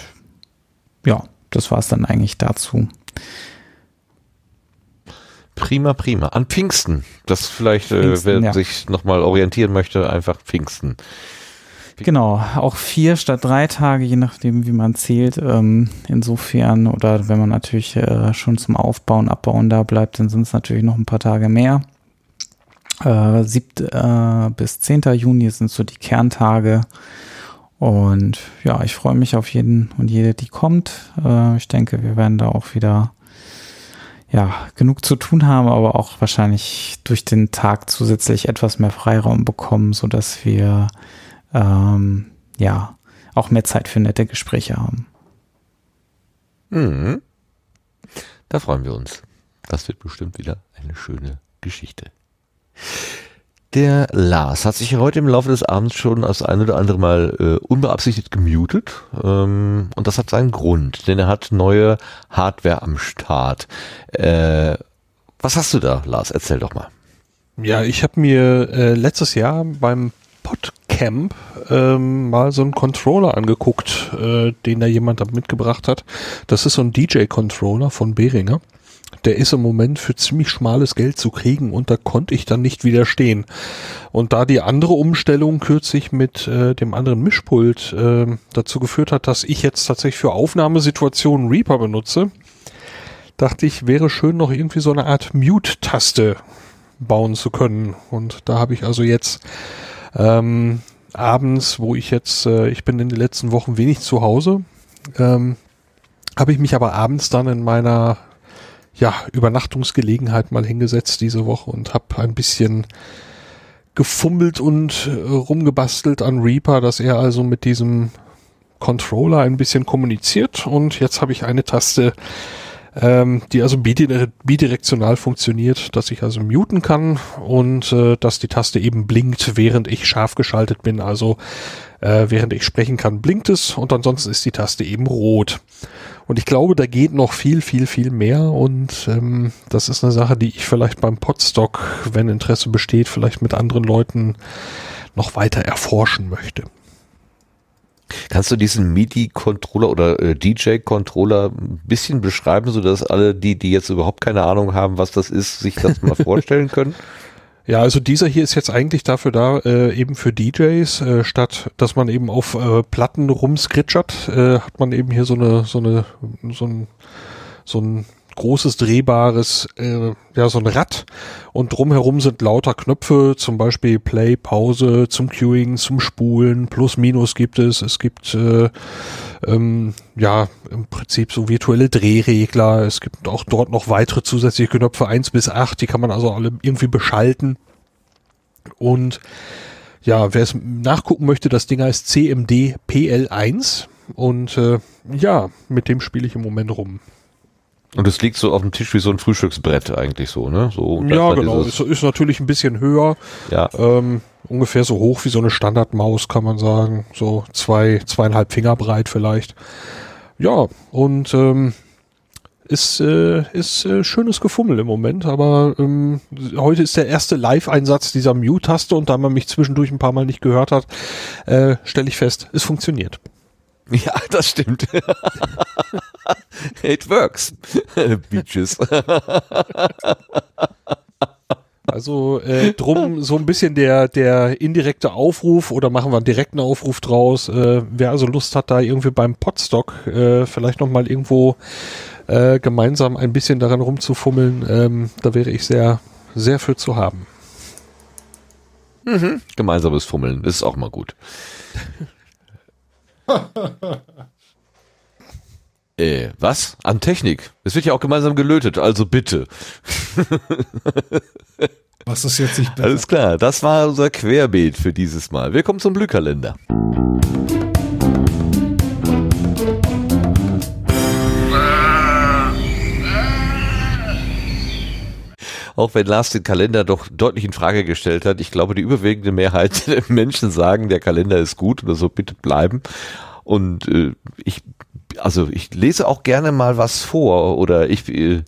ja, das war es dann eigentlich dazu. Prima, prima. An Pfingsten. Das vielleicht, äh, Pfingsten, wer ja. sich nochmal orientieren möchte, einfach Pfingsten. Genau, auch vier statt drei Tage, je nachdem, wie man zählt. Ähm, insofern, oder wenn man natürlich äh, schon zum Aufbauen, Abbauen da bleibt, dann sind es natürlich noch ein paar Tage mehr. Äh, 7. Äh, bis 10. Juni sind so die Kerntage. Und ja, ich freue mich auf jeden und jede, die kommt. Äh, ich denke, wir werden da auch wieder ja, genug zu tun haben, aber auch wahrscheinlich durch den Tag zusätzlich etwas mehr Freiraum bekommen, so dass wir ähm, ja auch mehr Zeit für nette Gespräche haben. Mhm. Da freuen wir uns. Das wird bestimmt wieder eine schöne Geschichte. Der Lars hat sich heute im Laufe des Abends schon das ein oder andere Mal äh, unbeabsichtigt gemutet. Ähm, und das hat seinen Grund, denn er hat neue Hardware am Start. Äh, was hast du da, Lars? Erzähl doch mal. Ja, ich habe mir äh, letztes Jahr beim Podcamp ähm, mal so einen Controller angeguckt, äh, den da jemand mitgebracht hat. Das ist so ein DJ-Controller von Behringer. Der ist im Moment für ziemlich schmales Geld zu kriegen und da konnte ich dann nicht widerstehen. Und da die andere Umstellung kürzlich mit äh, dem anderen Mischpult äh, dazu geführt hat, dass ich jetzt tatsächlich für Aufnahmesituationen Reaper benutze, dachte ich, wäre schön noch irgendwie so eine Art Mute-Taste bauen zu können. Und da habe ich also jetzt ähm, abends, wo ich jetzt, äh, ich bin in den letzten Wochen wenig zu Hause, ähm, habe ich mich aber abends dann in meiner ja, Übernachtungsgelegenheit mal hingesetzt diese Woche und habe ein bisschen gefummelt und äh, rumgebastelt an Reaper, dass er also mit diesem Controller ein bisschen kommuniziert und jetzt habe ich eine Taste, ähm, die also bidire bidirektional funktioniert, dass ich also muten kann und äh, dass die Taste eben blinkt, während ich scharf geschaltet bin. Also äh, während ich sprechen kann, blinkt es und ansonsten ist die Taste eben rot. Und ich glaube, da geht noch viel, viel, viel mehr und ähm, das ist eine Sache, die ich vielleicht beim Podstock, wenn Interesse besteht, vielleicht mit anderen Leuten noch weiter erforschen möchte. Kannst du diesen MIDI-Controller oder äh, DJ-Controller ein bisschen beschreiben, sodass alle, die, die jetzt überhaupt keine Ahnung haben, was das ist, sich das mal vorstellen können? Ja, also dieser hier ist jetzt eigentlich dafür da, äh, eben für DJs, äh, statt dass man eben auf äh, Platten rumskritschert, äh, hat man eben hier so eine, so eine, so ein, so ein großes drehbares, äh, ja so ein Rad und drumherum sind lauter Knöpfe, zum Beispiel Play, Pause, zum Queuing, zum Spulen, Plus, Minus gibt es. Es gibt äh, ähm, ja im Prinzip so virtuelle Drehregler. Es gibt auch dort noch weitere zusätzliche Knöpfe, eins bis acht, die kann man also alle irgendwie beschalten. Und ja, wer es nachgucken möchte, das Ding heißt CMD PL1 und äh, ja, mit dem spiele ich im Moment rum. Und es liegt so auf dem Tisch wie so ein Frühstücksbrett eigentlich so, ne? So, Ja, genau. Ist, ist natürlich ein bisschen höher. Ja. Ähm, ungefähr so hoch wie so eine Standardmaus, kann man sagen. So zwei, zweieinhalb Finger breit vielleicht. Ja, und ähm, ist, äh, ist äh, schönes Gefummel im Moment, aber ähm, heute ist der erste Live-Einsatz dieser Mute-Taste und da man mich zwischendurch ein paar Mal nicht gehört hat, äh, stelle ich fest, es funktioniert. Ja, das stimmt. It works. Beaches. Also äh, drum so ein bisschen der der indirekte Aufruf oder machen wir einen direkten Aufruf draus. Äh, wer also Lust hat, da irgendwie beim Podstock äh, vielleicht noch mal irgendwo äh, gemeinsam ein bisschen daran rumzufummeln, ähm, da wäre ich sehr sehr für zu haben. Mhm. Gemeinsames Fummeln ist auch mal gut. Äh, was? An Technik? Es wird ja auch gemeinsam gelötet, also bitte. Was ist jetzt nicht besser? Alles klar, das war unser Querbeet für dieses Mal. Willkommen zum Blühkalender. Auch wenn Lars den Kalender doch deutlich in Frage gestellt hat, ich glaube, die überwiegende Mehrheit der Menschen sagen, der Kalender ist gut oder so bitte bleiben. Und äh, ich also ich lese auch gerne mal was vor oder ich, äh,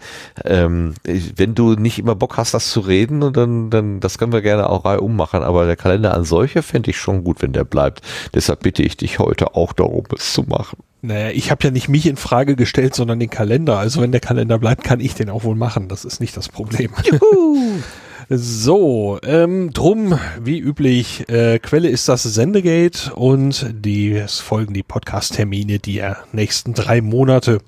ähm, ich wenn du nicht immer Bock hast, das zu reden, und dann, dann das können wir gerne auch reihum machen, aber der Kalender an solcher fände ich schon gut, wenn der bleibt. Deshalb bitte ich dich heute auch darum, es zu machen. Naja, ich habe ja nicht mich in Frage gestellt, sondern den Kalender. Also wenn der Kalender bleibt, kann ich den auch wohl machen. Das ist nicht das Problem. So, ähm, drum, wie üblich, äh, Quelle ist das Sendegate und die, es folgen die Podcast-Termine der nächsten drei Monate.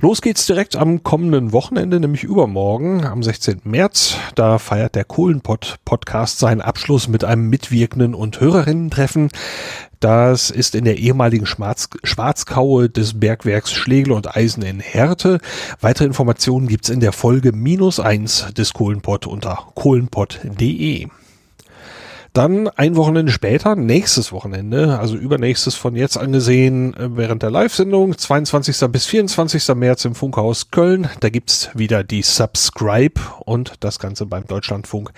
Los geht's direkt am kommenden Wochenende, nämlich übermorgen, am 16. März. Da feiert der Kohlenpott-Podcast seinen Abschluss mit einem mitwirkenden und Hörerinnen-Treffen. Das ist in der ehemaligen Schwarz Schwarzkaue des Bergwerks Schlegel und Eisen in Härte. Weitere Informationen gibt's in der Folge minus eins des Kohlenpott unter kohlenpott.de. Dann ein Wochenende später, nächstes Wochenende, also übernächstes von jetzt angesehen, äh, während der Live-Sendung, 22. bis 24. März im Funkhaus Köln. Da gibt's wieder die Subscribe und das Ganze beim Deutschlandfunk.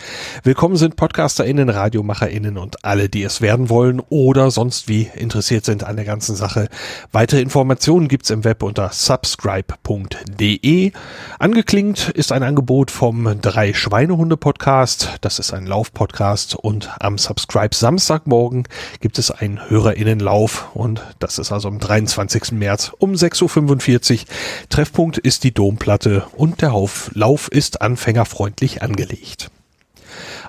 Willkommen sind PodcasterInnen, RadiomacherInnen und alle, die es werden wollen oder sonst wie interessiert sind an der ganzen Sache. Weitere Informationen gibt's im Web unter subscribe.de. Angeklingt ist ein Angebot vom Drei Schweinehunde Podcast. Das ist ein Lauf-Podcast und am Subscribe Samstagmorgen gibt es einen HörerInnenlauf und das ist also am 23. März um 6.45 Uhr. Treffpunkt ist die Domplatte und der Lauf, ist anfängerfreundlich angelegt.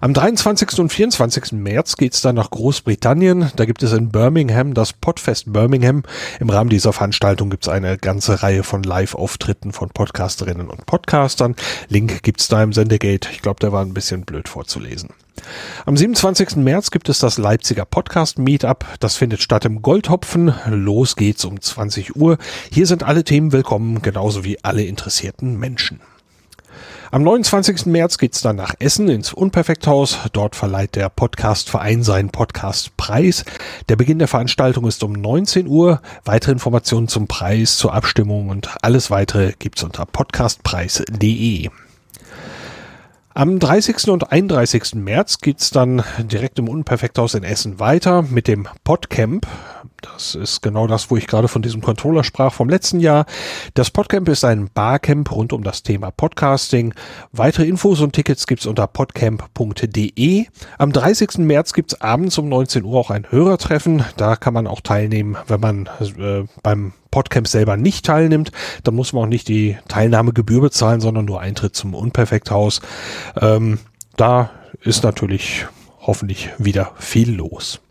Am 23. und 24. März geht's dann nach Großbritannien. Da gibt es in Birmingham das Podfest Birmingham. Im Rahmen dieser Veranstaltung gibt's eine ganze Reihe von Live-Auftritten von Podcasterinnen und Podcastern. Link gibt's da im Sendegate. Ich glaube, der war ein bisschen blöd vorzulesen. Am 27. März gibt es das Leipziger Podcast Meetup. Das findet statt im Goldhopfen. Los geht's um 20 Uhr. Hier sind alle Themen willkommen, genauso wie alle interessierten Menschen. Am 29. März geht's dann nach Essen ins Unperfekthaus. Dort verleiht der Podcastverein seinen Podcastpreis. Der Beginn der Veranstaltung ist um 19 Uhr. Weitere Informationen zum Preis, zur Abstimmung und alles weitere gibt's unter podcastpreis.de. Am 30. und 31. März geht's dann direkt im Unperfekthaus in Essen weiter mit dem Podcamp. Das ist genau das, wo ich gerade von diesem Controller sprach vom letzten Jahr. Das Podcamp ist ein Barcamp rund um das Thema Podcasting. Weitere Infos und Tickets gibt's unter podcamp.de. Am 30. März gibt's abends um 19 Uhr auch ein Hörertreffen. Da kann man auch teilnehmen, wenn man äh, beim Podcamp selber nicht teilnimmt, dann muss man auch nicht die Teilnahmegebühr bezahlen, sondern nur Eintritt zum Unperfekthaus. Ähm, da ist natürlich hoffentlich wieder viel los.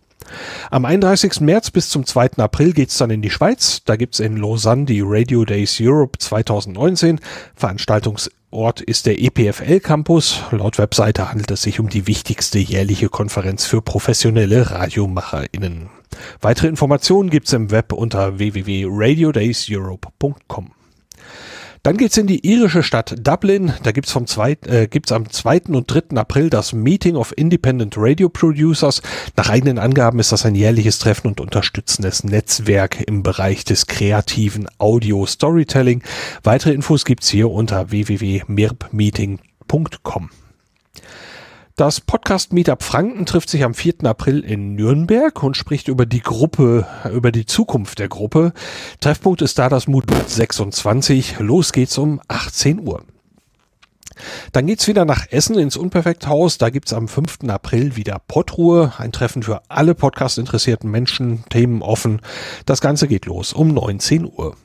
Am 31. März bis zum 2. April geht's dann in die Schweiz. Da gibt's in Lausanne die Radio Days Europe 2019. Veranstaltungsort ist der EPFL Campus. Laut Webseite handelt es sich um die wichtigste jährliche Konferenz für professionelle RadiomacherInnen. Weitere Informationen gibt's im Web unter www.radiodayseurope.com. Dann geht's in die irische Stadt Dublin. Da gibt's vom zweit, äh, gibt's am 2. und 3. April das Meeting of Independent Radio Producers. Nach eigenen Angaben ist das ein jährliches Treffen und unterstützendes Netzwerk im Bereich des kreativen Audio Storytelling. Weitere Infos gibt's hier unter www.mirbmeeting.com. Das Podcast Meetup Franken trifft sich am 4. April in Nürnberg und spricht über die Gruppe, über die Zukunft der Gruppe. Treffpunkt ist da das Modul 26. Los geht's um 18 Uhr. Dann geht's wieder nach Essen ins Unperfekthaus. Da gibt's am 5. April wieder Podruhe, ein Treffen für alle Podcast-interessierten Menschen, Themen offen. Das Ganze geht los um 19 Uhr.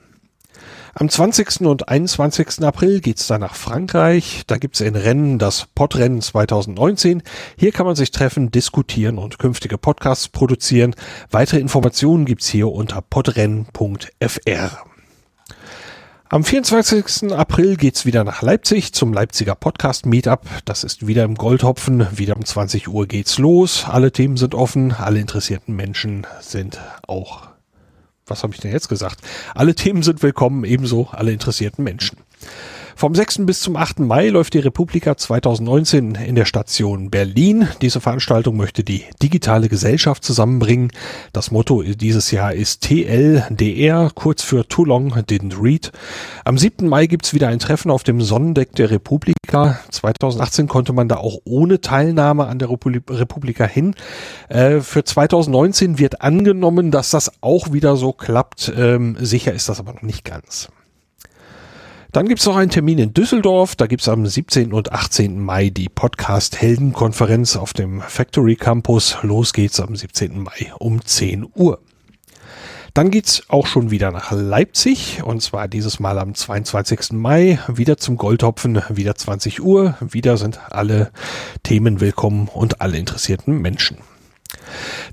Am 20. und 21. April geht's dann nach Frankreich. Da gibt's in Rennen das Podrennen 2019. Hier kann man sich treffen, diskutieren und künftige Podcasts produzieren. Weitere Informationen gibt's hier unter podrennen.fr. Am 24. April geht's wieder nach Leipzig zum Leipziger Podcast Meetup. Das ist wieder im Goldhopfen. Wieder um 20 Uhr geht's los. Alle Themen sind offen. Alle interessierten Menschen sind auch was habe ich denn jetzt gesagt? Alle Themen sind willkommen, ebenso alle interessierten Menschen. Vom 6. bis zum 8. Mai läuft die Republika 2019 in der Station Berlin. Diese Veranstaltung möchte die digitale Gesellschaft zusammenbringen. Das Motto dieses Jahr ist TLDR, kurz für Too Long Didn't Read. Am 7. Mai gibt's wieder ein Treffen auf dem Sonnendeck der Republika. 2018 konnte man da auch ohne Teilnahme an der Republika hin. Äh, für 2019 wird angenommen, dass das auch wieder so klappt. Ähm, sicher ist das aber noch nicht ganz. Dann gibt's noch einen Termin in Düsseldorf. Da gibt's am 17. und 18. Mai die Podcast Heldenkonferenz auf dem Factory Campus. Los geht's am 17. Mai um 10 Uhr. Dann geht's auch schon wieder nach Leipzig und zwar dieses Mal am 22. Mai wieder zum Goldhopfen, wieder 20 Uhr. Wieder sind alle Themen willkommen und alle interessierten Menschen.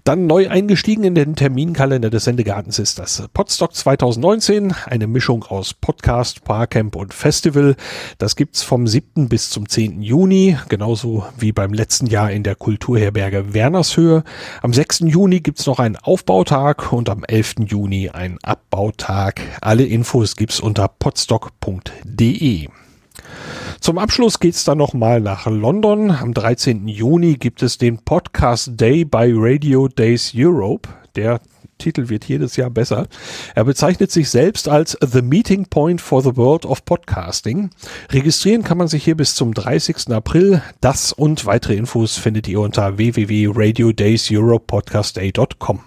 Dann neu eingestiegen in den Terminkalender des Sendegartens ist das Podstock 2019, eine Mischung aus Podcast, Barcamp und Festival. Das gibt's vom 7. bis zum 10. Juni, genauso wie beim letzten Jahr in der Kulturherberge Wernershöhe. Am 6. Juni gibt's noch einen Aufbautag und am 11. Juni einen Abbautag. Alle Infos gibt's unter podstock.de. Zum Abschluss geht's dann nochmal nach London. Am 13. Juni gibt es den Podcast Day by Radio Days Europe. Der Titel wird jedes Jahr besser. Er bezeichnet sich selbst als The Meeting Point for the World of Podcasting. Registrieren kann man sich hier bis zum 30. April. Das und weitere Infos findet ihr unter www.radiodayseuropepodcastday.com.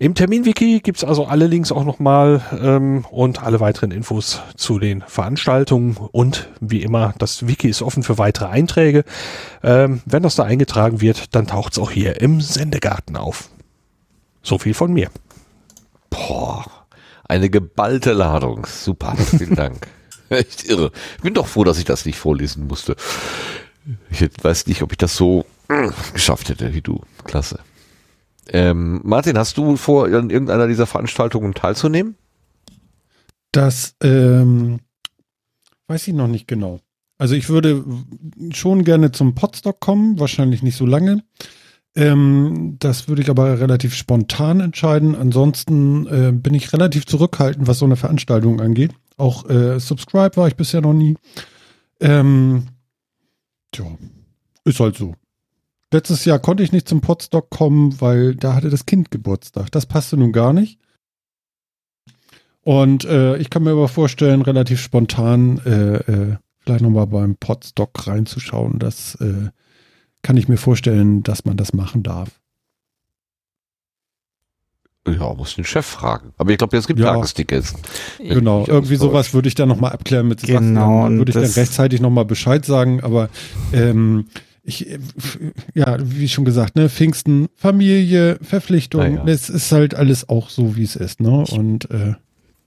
Im Terminwiki gibt's also alle Links auch nochmal ähm, und alle weiteren Infos zu den Veranstaltungen und wie immer, das Wiki ist offen für weitere Einträge. Ähm, wenn das da eingetragen wird, dann taucht's auch hier im Sendegarten auf. So viel von mir. Boah, eine geballte Ladung. Super, vielen Dank. Echt irre. Ich bin doch froh, dass ich das nicht vorlesen musste. Ich weiß nicht, ob ich das so äh, geschafft hätte wie du. Klasse. Ähm, Martin, hast du vor, an irgendeiner dieser Veranstaltungen teilzunehmen? Das ähm, weiß ich noch nicht genau. Also ich würde schon gerne zum Podstock kommen, wahrscheinlich nicht so lange. Ähm, das würde ich aber relativ spontan entscheiden. Ansonsten äh, bin ich relativ zurückhaltend, was so eine Veranstaltung angeht. Auch äh, Subscribe war ich bisher noch nie. Ähm, tja, ist halt so. Letztes Jahr konnte ich nicht zum Podstock kommen, weil da hatte das Kind Geburtstag. Das passte nun gar nicht. Und äh, ich kann mir aber vorstellen, relativ spontan äh, äh, vielleicht nochmal beim Podstock reinzuschauen. Das äh, kann ich mir vorstellen, dass man das machen darf. Ja, muss den Chef fragen. Aber ich glaube, es gibt ja. Tagestickets. Genau, irgendwie sowas würde ich dann nochmal abklären mit Sebastian. Genau, dann würde ich dann rechtzeitig nochmal Bescheid sagen. Aber ähm, ich, ja, wie schon gesagt, ne, Pfingsten, Familie, Verpflichtung, ja, ja. es ist halt alles auch so, wie es ist, ne? Und äh,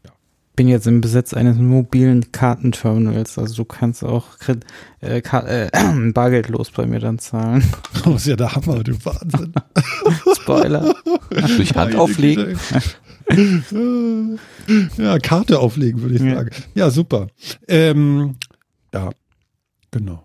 ja. bin jetzt im Besitz eines mobilen Kartenterminals. Also du kannst auch Kred äh, äh, bargeldlos bei mir dann zahlen. Das ist ja der Hammer, du Wahnsinn. Spoiler. Durch Hand auflegen. ja, Karte auflegen, würde ich Ja. sagen. Ja, super. Ähm, ja, genau.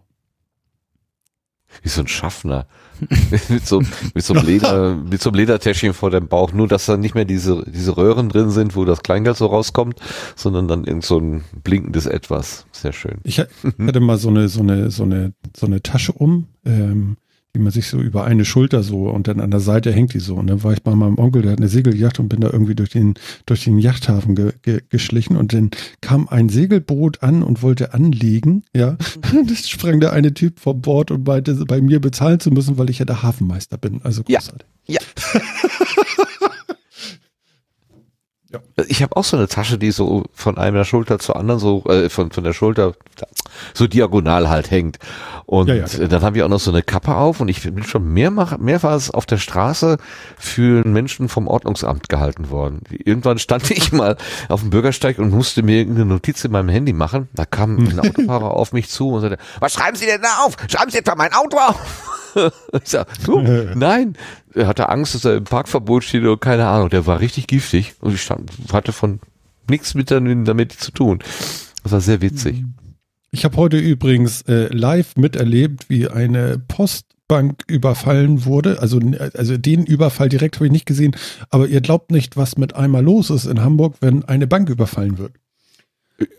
Wie so ein Schaffner. mit, so, mit, so einem Leder, mit so einem Ledertäschchen vor dem Bauch. Nur, dass da nicht mehr diese, diese Röhren drin sind, wo das Kleingeld so rauskommt, sondern dann irgend so ein blinkendes Etwas. Sehr schön. Ich ha- hatte mal so eine, so eine, so eine, so eine Tasche um, ähm, die man sich so über eine Schulter so und dann an der Seite hängt die so. Und dann war ich bei meinem Onkel, der hat eine Segelyacht und bin da irgendwie durch den, durch den Yachthafen ge, ge, geschlichen und dann kam ein Segelboot an und wollte anlegen, ja. Und es sprang der eine Typ vom Bord und meinte, bei mir bezahlen zu müssen, weil ich ja der Hafenmeister bin. Also Ja. großartig. Ich habe auch so eine Tasche, die so von einer Schulter zur anderen so äh, von von der Schulter so diagonal halt hängt. Und Ja, ja, genau. dann habe ich auch noch so eine Kappe auf und ich bin schon mehrmach, mehrfach auf der Straße für einen Menschen vom Ordnungsamt gehalten worden. Irgendwann stand ich mal auf dem Bürgersteig und musste mir irgendeine Notiz in meinem Handy machen. Da kam ein Autofahrer auf mich zu und sagte, was schreiben Sie denn da auf? Schreiben Sie etwa mein Auto auf? ich sag, du, nein. Er hatte Angst, dass er im Parkverbot steht oder keine Ahnung. Der war richtig giftig und ich stand, hatte von nichts mit damit zu tun. Das war sehr witzig. Ich habe heute übrigens äh, live miterlebt, wie eine Postbank überfallen wurde. Also, also den Überfall direkt habe ich nicht gesehen. Aber ihr glaubt nicht, was mit einmal los ist in Hamburg, wenn eine Bank überfallen wird.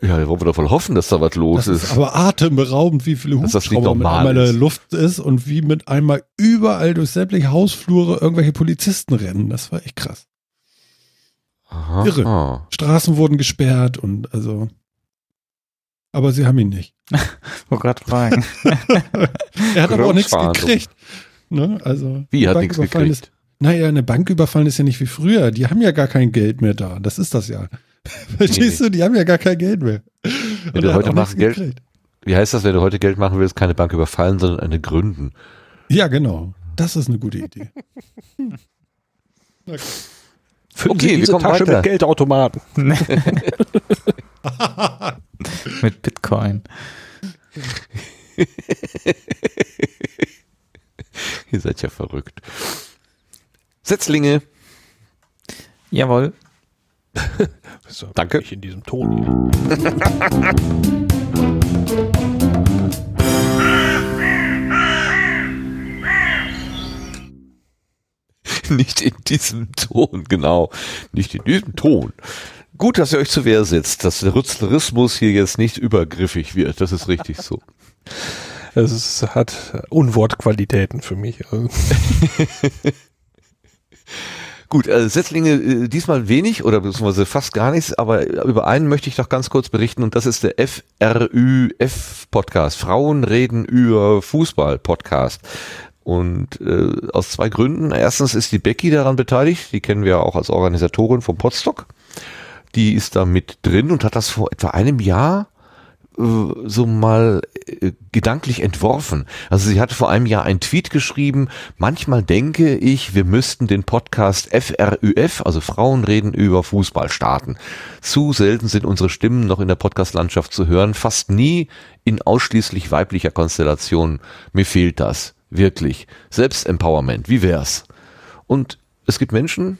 Ja, da wollen wir doch wohl hoffen, dass da was los Das ist ist. aber atemberaubend, wie viele Hubschrauber mit einmal in der. Luft ist und wie mit einmal überall durch sämtliche Hausflure irgendwelche Polizisten rennen. Das war echt krass. Aha. irre. Straßen wurden gesperrt und also. Aber sie haben ihn nicht. Wollte gerade fragen. Er hat aber auch nichts gekriegt. Ne? Also, Wie, hat nichts überfallen gekriegt? Ist, naja, eine Bank überfallen ist ja nicht wie früher. Die haben ja gar kein Geld mehr da. Das ist das ja. Verstehst du? Die haben ja gar kein Geld mehr. Und du er hat heute nichts Geld- gekriegt. Wie heißt das, wenn du heute Geld machen willst, keine Bank überfallen, sondern eine gründen? Ja, genau. Das ist eine gute Idee. Füllen Okay, Sie wir diese kommen Tasche weiter. mit Geldautomaten. Mit Bitcoin. Ihr seid ja verrückt. Setzlinge. Jawohl. So, Danke. Nicht in diesem Ton. Nicht in diesem Ton, genau. Nicht in diesem Ton. Gut, dass ihr euch zur Wehr setzt, dass der Rützlerismus hier jetzt nicht übergriffig wird. Das ist richtig so. Es hat Unwortqualitäten für mich. Also, Gut, äh, Setzlinge äh, diesmal wenig oder beziehungsweise fast gar nichts, aber über einen möchte ich doch ganz kurz berichten und das ist der FRÜF Podcast. Frauen reden über Fußball Podcast. Und äh, aus zwei Gründen. Erstens ist die Becky daran beteiligt, die kennen wir ja auch als Organisatorin vom Podstock. Die ist da mit drin und hat das vor etwa einem Jahr äh, so mal äh, gedanklich entworfen. Also sie hatte vor einem Jahr einen Tweet geschrieben, manchmal denke ich, wir müssten den Podcast FRÜF, also Frauen reden über Fußball starten. Zu selten sind unsere Stimmen noch in der Podcastlandschaft zu hören, fast nie in ausschließlich weiblicher Konstellation. Mir fehlt das. Wirklich. Selbstempowerment. Wie wär's? Und es gibt Menschen,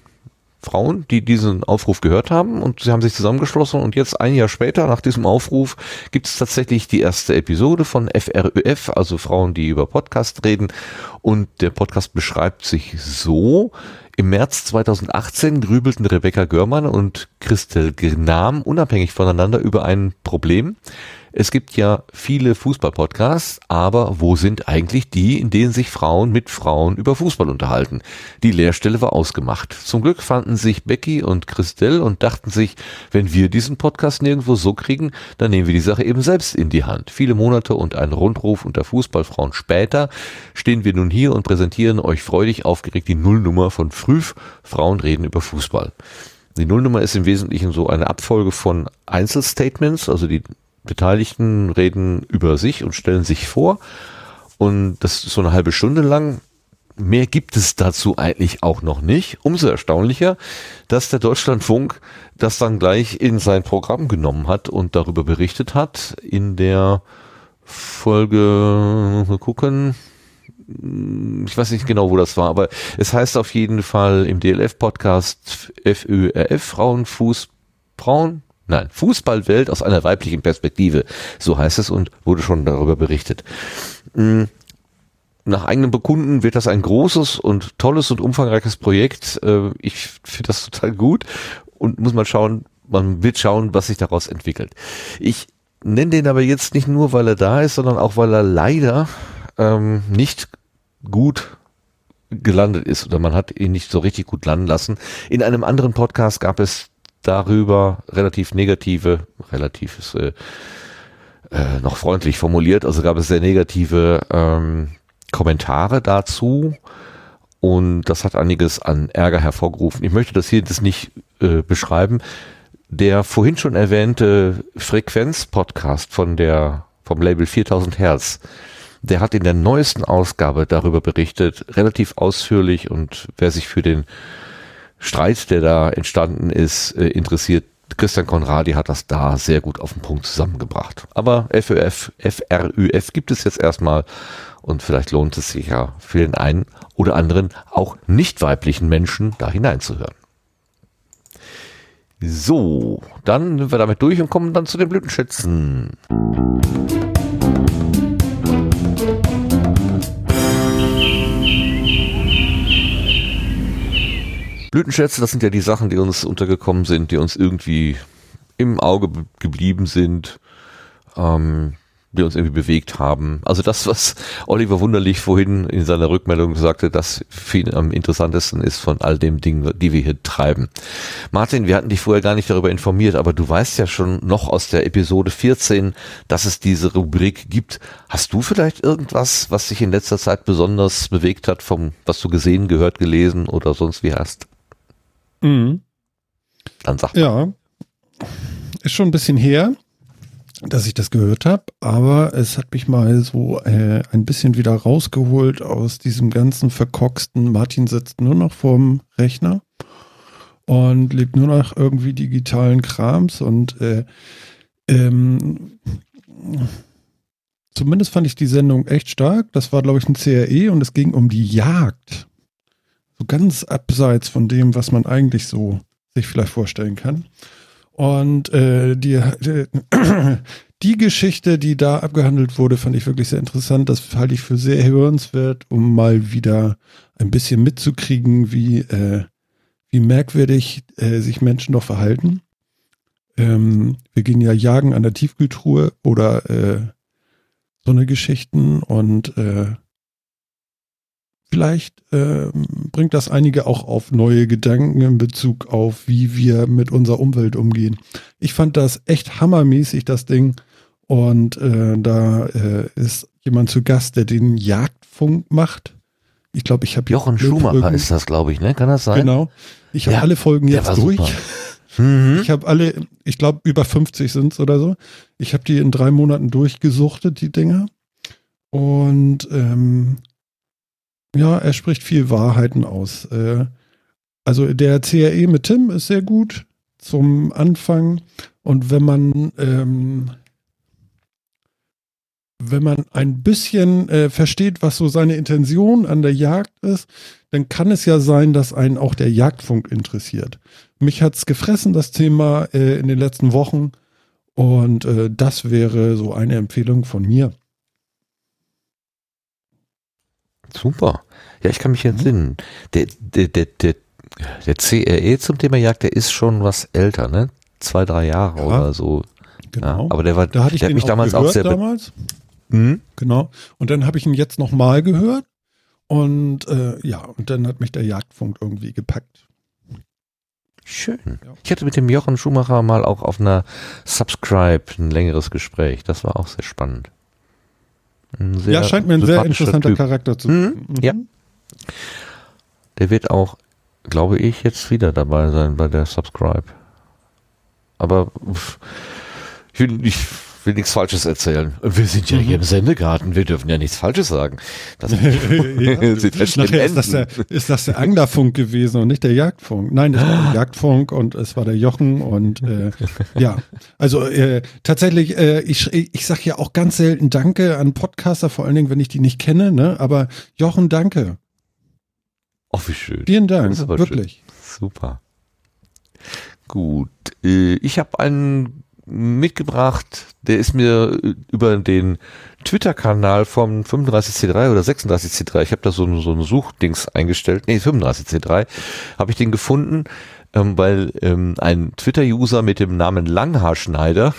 Frauen, die diesen Aufruf gehört haben und sie haben sich zusammengeschlossen und jetzt ein Jahr später nach diesem Aufruf gibt es tatsächlich die erste Episode von FRÖF, also Frauen, die über Podcast reden und der Podcast beschreibt sich so, im März 2018 grübelten Rebecca Görmann und Christel Gnam unabhängig voneinander über ein Problem. Es gibt ja viele Fußball-Podcasts, aber wo sind eigentlich die, in denen sich Frauen mit Frauen über Fußball unterhalten? Die Leerstelle war ausgemacht. Zum Glück fanden sich Becky und Christelle und dachten sich, wenn wir diesen Podcast nirgendwo so kriegen, dann nehmen wir die Sache eben selbst in die Hand. Viele Monate und ein Rundruf unter Fußballfrauen später stehen wir nun hier und präsentieren euch freudig aufgeregt die Nullnummer von Früh Frauen reden über Fußball. Die Nullnummer ist im Wesentlichen so eine Abfolge von Einzelstatements, also die Beteiligten reden über sich und stellen sich vor. Und das ist so eine halbe Stunde lang. mehr gibt es dazu eigentlich auch noch nicht. Umso erstaunlicher, dass der Deutschlandfunk das dann gleich in sein Programm genommen hat und darüber berichtet hat in der Folge, mal gucken, ich weiß nicht genau, wo das war, aber es heißt auf jeden Fall im DLF-Podcast FÖRF Frauenfuß, Frauen, nein, Fußballwelt aus einer weiblichen Perspektive. So heißt es und wurde schon darüber berichtet. Mm, Nach eigenem Bekunden wird das ein großes und tolles und umfangreiches Projekt. Äh, Ich finde das total gut und muss mal schauen, man wird schauen, was sich daraus entwickelt. Ich nenne den aber jetzt nicht nur, weil er da ist, sondern auch, weil er leider ähm, nicht gut gelandet ist oder man hat ihn nicht so richtig gut landen lassen. In einem anderen Podcast gab es darüber relativ negative, relativ ist äh, äh, noch freundlich formuliert, also gab es sehr negative ähm, Kommentare dazu und das hat einiges an Ärger hervorgerufen. Ich möchte das hier das nicht äh, beschreiben. Der vorhin schon erwähnte Frequenz-Podcast von der vom Label 4000 Hertz, der hat in der neuesten Ausgabe darüber berichtet, relativ ausführlich und wer sich für den Streit, der da entstanden ist, äh, interessiert, Christian Konradi hat das da sehr gut auf den Punkt zusammengebracht. Aber FÖF, FRÜF gibt es jetzt erstmal und vielleicht lohnt es sich ja für den einen oder anderen auch nicht weiblichen Menschen da hineinzuhören. So, dann sind wir damit durch und kommen dann zu den Blütenschätzen. Blütenschätze, das sind ja die Sachen, die uns untergekommen sind, die uns irgendwie im Auge be- geblieben sind, ähm, die uns irgendwie bewegt haben. Also das, was Oliver Wunderlich vorhin in seiner Rückmeldung sagte, das ihn am interessantesten ist von all dem Dingen, die wir hier treiben. Martin, wir hatten dich vorher gar nicht darüber informiert, aber du weißt ja schon noch aus der Episode 14, dass es diese Rubrik gibt. Hast du vielleicht irgendwas, was dich in letzter Zeit besonders bewegt hat, vom, was du gesehen, gehört, gelesen oder sonst wie hast? Mhm. Dann sag Ja, ist schon ein bisschen her, dass ich das gehört habe, aber es hat mich mal so äh, ein bisschen wieder rausgeholt aus diesem ganzen verkorksten. Martin sitzt nur noch vorm Rechner und lebt nur noch irgendwie digitalen Krams und äh, ähm, zumindest fand ich die Sendung echt stark. Das war, glaube ich, ein CRE und es ging um die Jagd. So ganz abseits von dem, was man eigentlich so sich vielleicht vorstellen kann. Und äh, die, die, die Geschichte, die da abgehandelt wurde, fand ich wirklich sehr interessant. Das halte ich für sehr hörenswert, um mal wieder ein bisschen mitzukriegen, wie, äh, wie merkwürdig äh, sich Menschen doch verhalten. Ähm, wir gehen ja jagen an der Tiefkühltruhe oder äh, so eine Geschichten und äh, Vielleicht ähm, bringt das einige auch auf neue Gedanken in Bezug auf, wie wir mit unserer Umwelt umgehen. Ich fand das echt hammermäßig, das Ding. Und äh, da äh, ist jemand zu Gast, der den Jagdfunk macht. Ich glaube, ich habe Jochen Schumacher ist das, glaube ich, ne? Kann das sein? Genau. Ich habe Ja, alle Folgen jetzt durch. Mhm. Ich habe alle, ich glaube, über 50 sind's oder so. Ich habe die in drei Monaten durchgesuchtet, die Dinger. Und ähm, ja, er spricht viel Wahrheiten aus. Äh, also der CRE mit Tim ist sehr gut zum Anfang. Und wenn man ähm, wenn man ein bisschen äh, versteht, was so seine Intention an der Jagd ist, dann kann es ja sein, dass einen auch der Jagdfunk interessiert. Mich hat's gefressen, das Thema äh, in den letzten Wochen. Und äh, das wäre so eine Empfehlung von mir. Super. Ja, ich kann mich entsinnen. Der, der, der, der, der CRE zum Thema Jagd, der ist schon was älter, ne? Zwei, drei Jahre Ja, oder so. Genau. Ja, aber der war, da hatte ich der hat den mich auch damals gehört auch sehr. damals. Mhm. Genau. Und dann habe ich ihn jetzt nochmal gehört. Und äh, ja, und dann hat mich der Jagdfunk irgendwie gepackt. Schön. Ja. Ich hatte mit dem Jochen Schumacher mal auch auf einer Subscribe ein längeres Gespräch. Das war auch sehr spannend. Ja, scheint mir ein sehr interessanter Typ. Charakter zu Mhm, sein. ja. Der wird auch, glaube ich, jetzt wieder dabei sein bei der Subscribe. Aber ich, will- ich will nichts Falsches erzählen. Wir sind ja Mhm. hier im Sendegarten, wir dürfen ja nichts Falsches sagen. Das Ja, ist das, der, ist das der Anglerfunk gewesen und nicht der Jagdfunk. Nein, das war der Jagdfunk und es war der Jochen und äh, ja, also äh, tatsächlich, äh, ich, ich sag ja auch ganz selten Danke an Podcaster, vor allen Dingen, wenn ich die nicht kenne, ne? Aber Jochen, danke. Oh, wie schön. Vielen Dank, wirklich. Schön. Super. Gut. Äh, Ich habe einen mitgebracht, der ist mir äh, über den Twitter-Kanal vom 35C3 oder 36C3, ich habe da so ein, so ein Suchdings eingestellt, nee, 35C3, habe ich den gefunden, ähm, weil ähm, ein Twitter-User mit dem Namen Langhaarschneider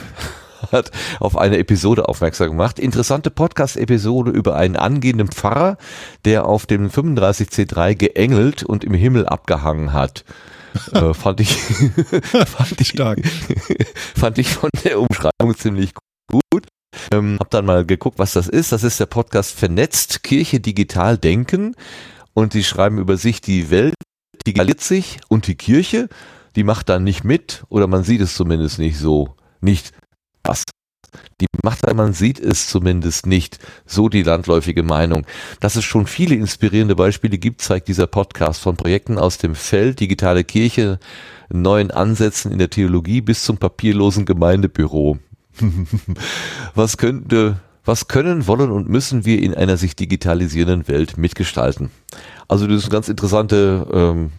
hat auf eine Episode aufmerksam gemacht. Interessante Podcast-Episode über einen angehenden Pfarrer, der auf dem 35C3 geengelt und im Himmel abgehangen hat. äh, fand ich, fand ich, Stark. fand ich von der Umschreibung ziemlich gut. Ähm, hab dann mal geguckt, was das ist. Das ist der Podcast Vernetzt Kirche digital denken. Und die schreiben über sich, die Welt digitalisiert sich und die Kirche, die macht dann nicht mit oder man sieht es zumindest nicht so. Nicht. Die macht man sieht es zumindest nicht. So die landläufige Meinung. Dass es schon viele inspirierende Beispiele gibt, zeigt dieser Podcast von Projekten aus dem Feld digitale Kirche, neuen Ansätzen in der Theologie bis zum papierlosen Gemeindebüro. was könnte, was können, wollen und müssen wir in einer sich digitalisierenden Welt mitgestalten? Also das ist ein ganz interessante, ähm,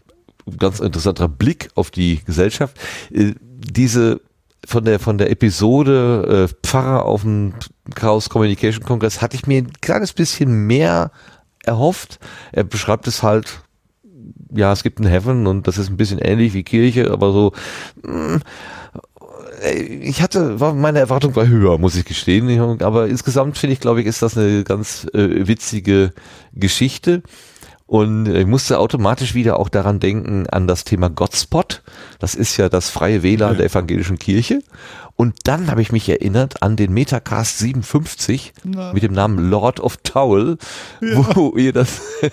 ganz interessanter Blick auf die Gesellschaft. Äh, diese von der von der Episode äh, Pfarrer auf dem Chaos Communication Kongress hatte ich mir ein kleines bisschen mehr erhofft. Er beschreibt es halt, ja, es gibt ein Heaven und das ist ein bisschen ähnlich wie Kirche, aber so mh, äh, ich hatte, war, meine Erwartung war höher, muss ich gestehen. Aber insgesamt finde ich, glaube ich, ist das eine ganz äh, witzige Geschichte. Und ich musste automatisch wieder auch daran denken, an das Thema Godspot. Das ist ja das freie WLAN der evangelischen Kirche. Und dann habe ich mich erinnert an den Metacast 57 Na. mit dem Namen Lord of Towel, wo ihr das,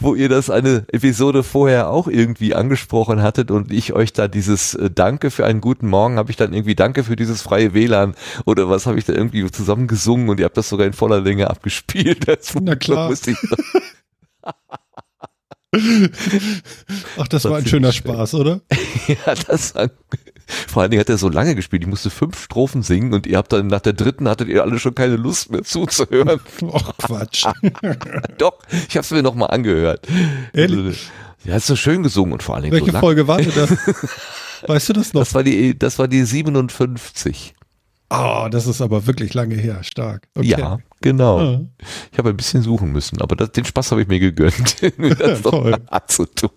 wo ihr das eine Episode vorher auch irgendwie angesprochen hattet und ich euch da dieses äh, Danke für einen guten Morgen habe ich dann irgendwie Danke für dieses freie WLAN oder was habe ich da irgendwie zusammen gesungen und ihr habt das sogar in voller Länge abgespielt. Das Na klar. Ach, das Das war ein schöner schön. Spaß, oder? Ja, das war, vor allen Dingen hat er so lange gespielt. Ich musste fünf Strophen singen und ihr habt dann nach der dritten hattet ihr alle schon keine Lust mehr zuzuhören. Ach, Quatsch. Doch, ich habe es mir noch mal angehört. Ehrlich? Er hat so schön gesungen und vor allen Dingen Welche so. Folge war das? Weißt du das noch? Das war die, das war die 57. Ah, das ist aber wirklich lange her. Stark. Okay. Ja, genau. Ah. Ich habe ein bisschen suchen müssen, aber das, den Spaß habe ich mir gegönnt, das noch Toll. mal anzutun.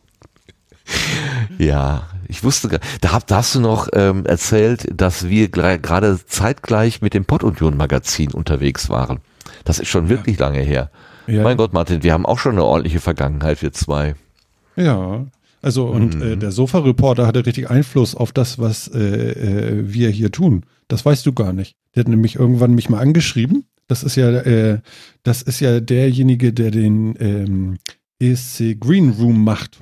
Ja, ich wusste, gar- da, hab, da hast du noch ähm, erzählt, dass wir gerade zeitgleich mit dem Pottunion Magazin unterwegs waren. Das ist schon wirklich lange her. Ja. Mein Gott, Martin, wir haben auch schon eine ordentliche Vergangenheit, wir zwei. Ja. Also und Mhm. äh, der Sofa-Reporter hatte richtig Einfluss auf das, was äh, äh, wir hier tun. Das weißt du gar nicht. Der hat nämlich irgendwann mich mal angeschrieben. Das ist ja, äh, das ist ja derjenige, der den ähm, ESC Green Room macht.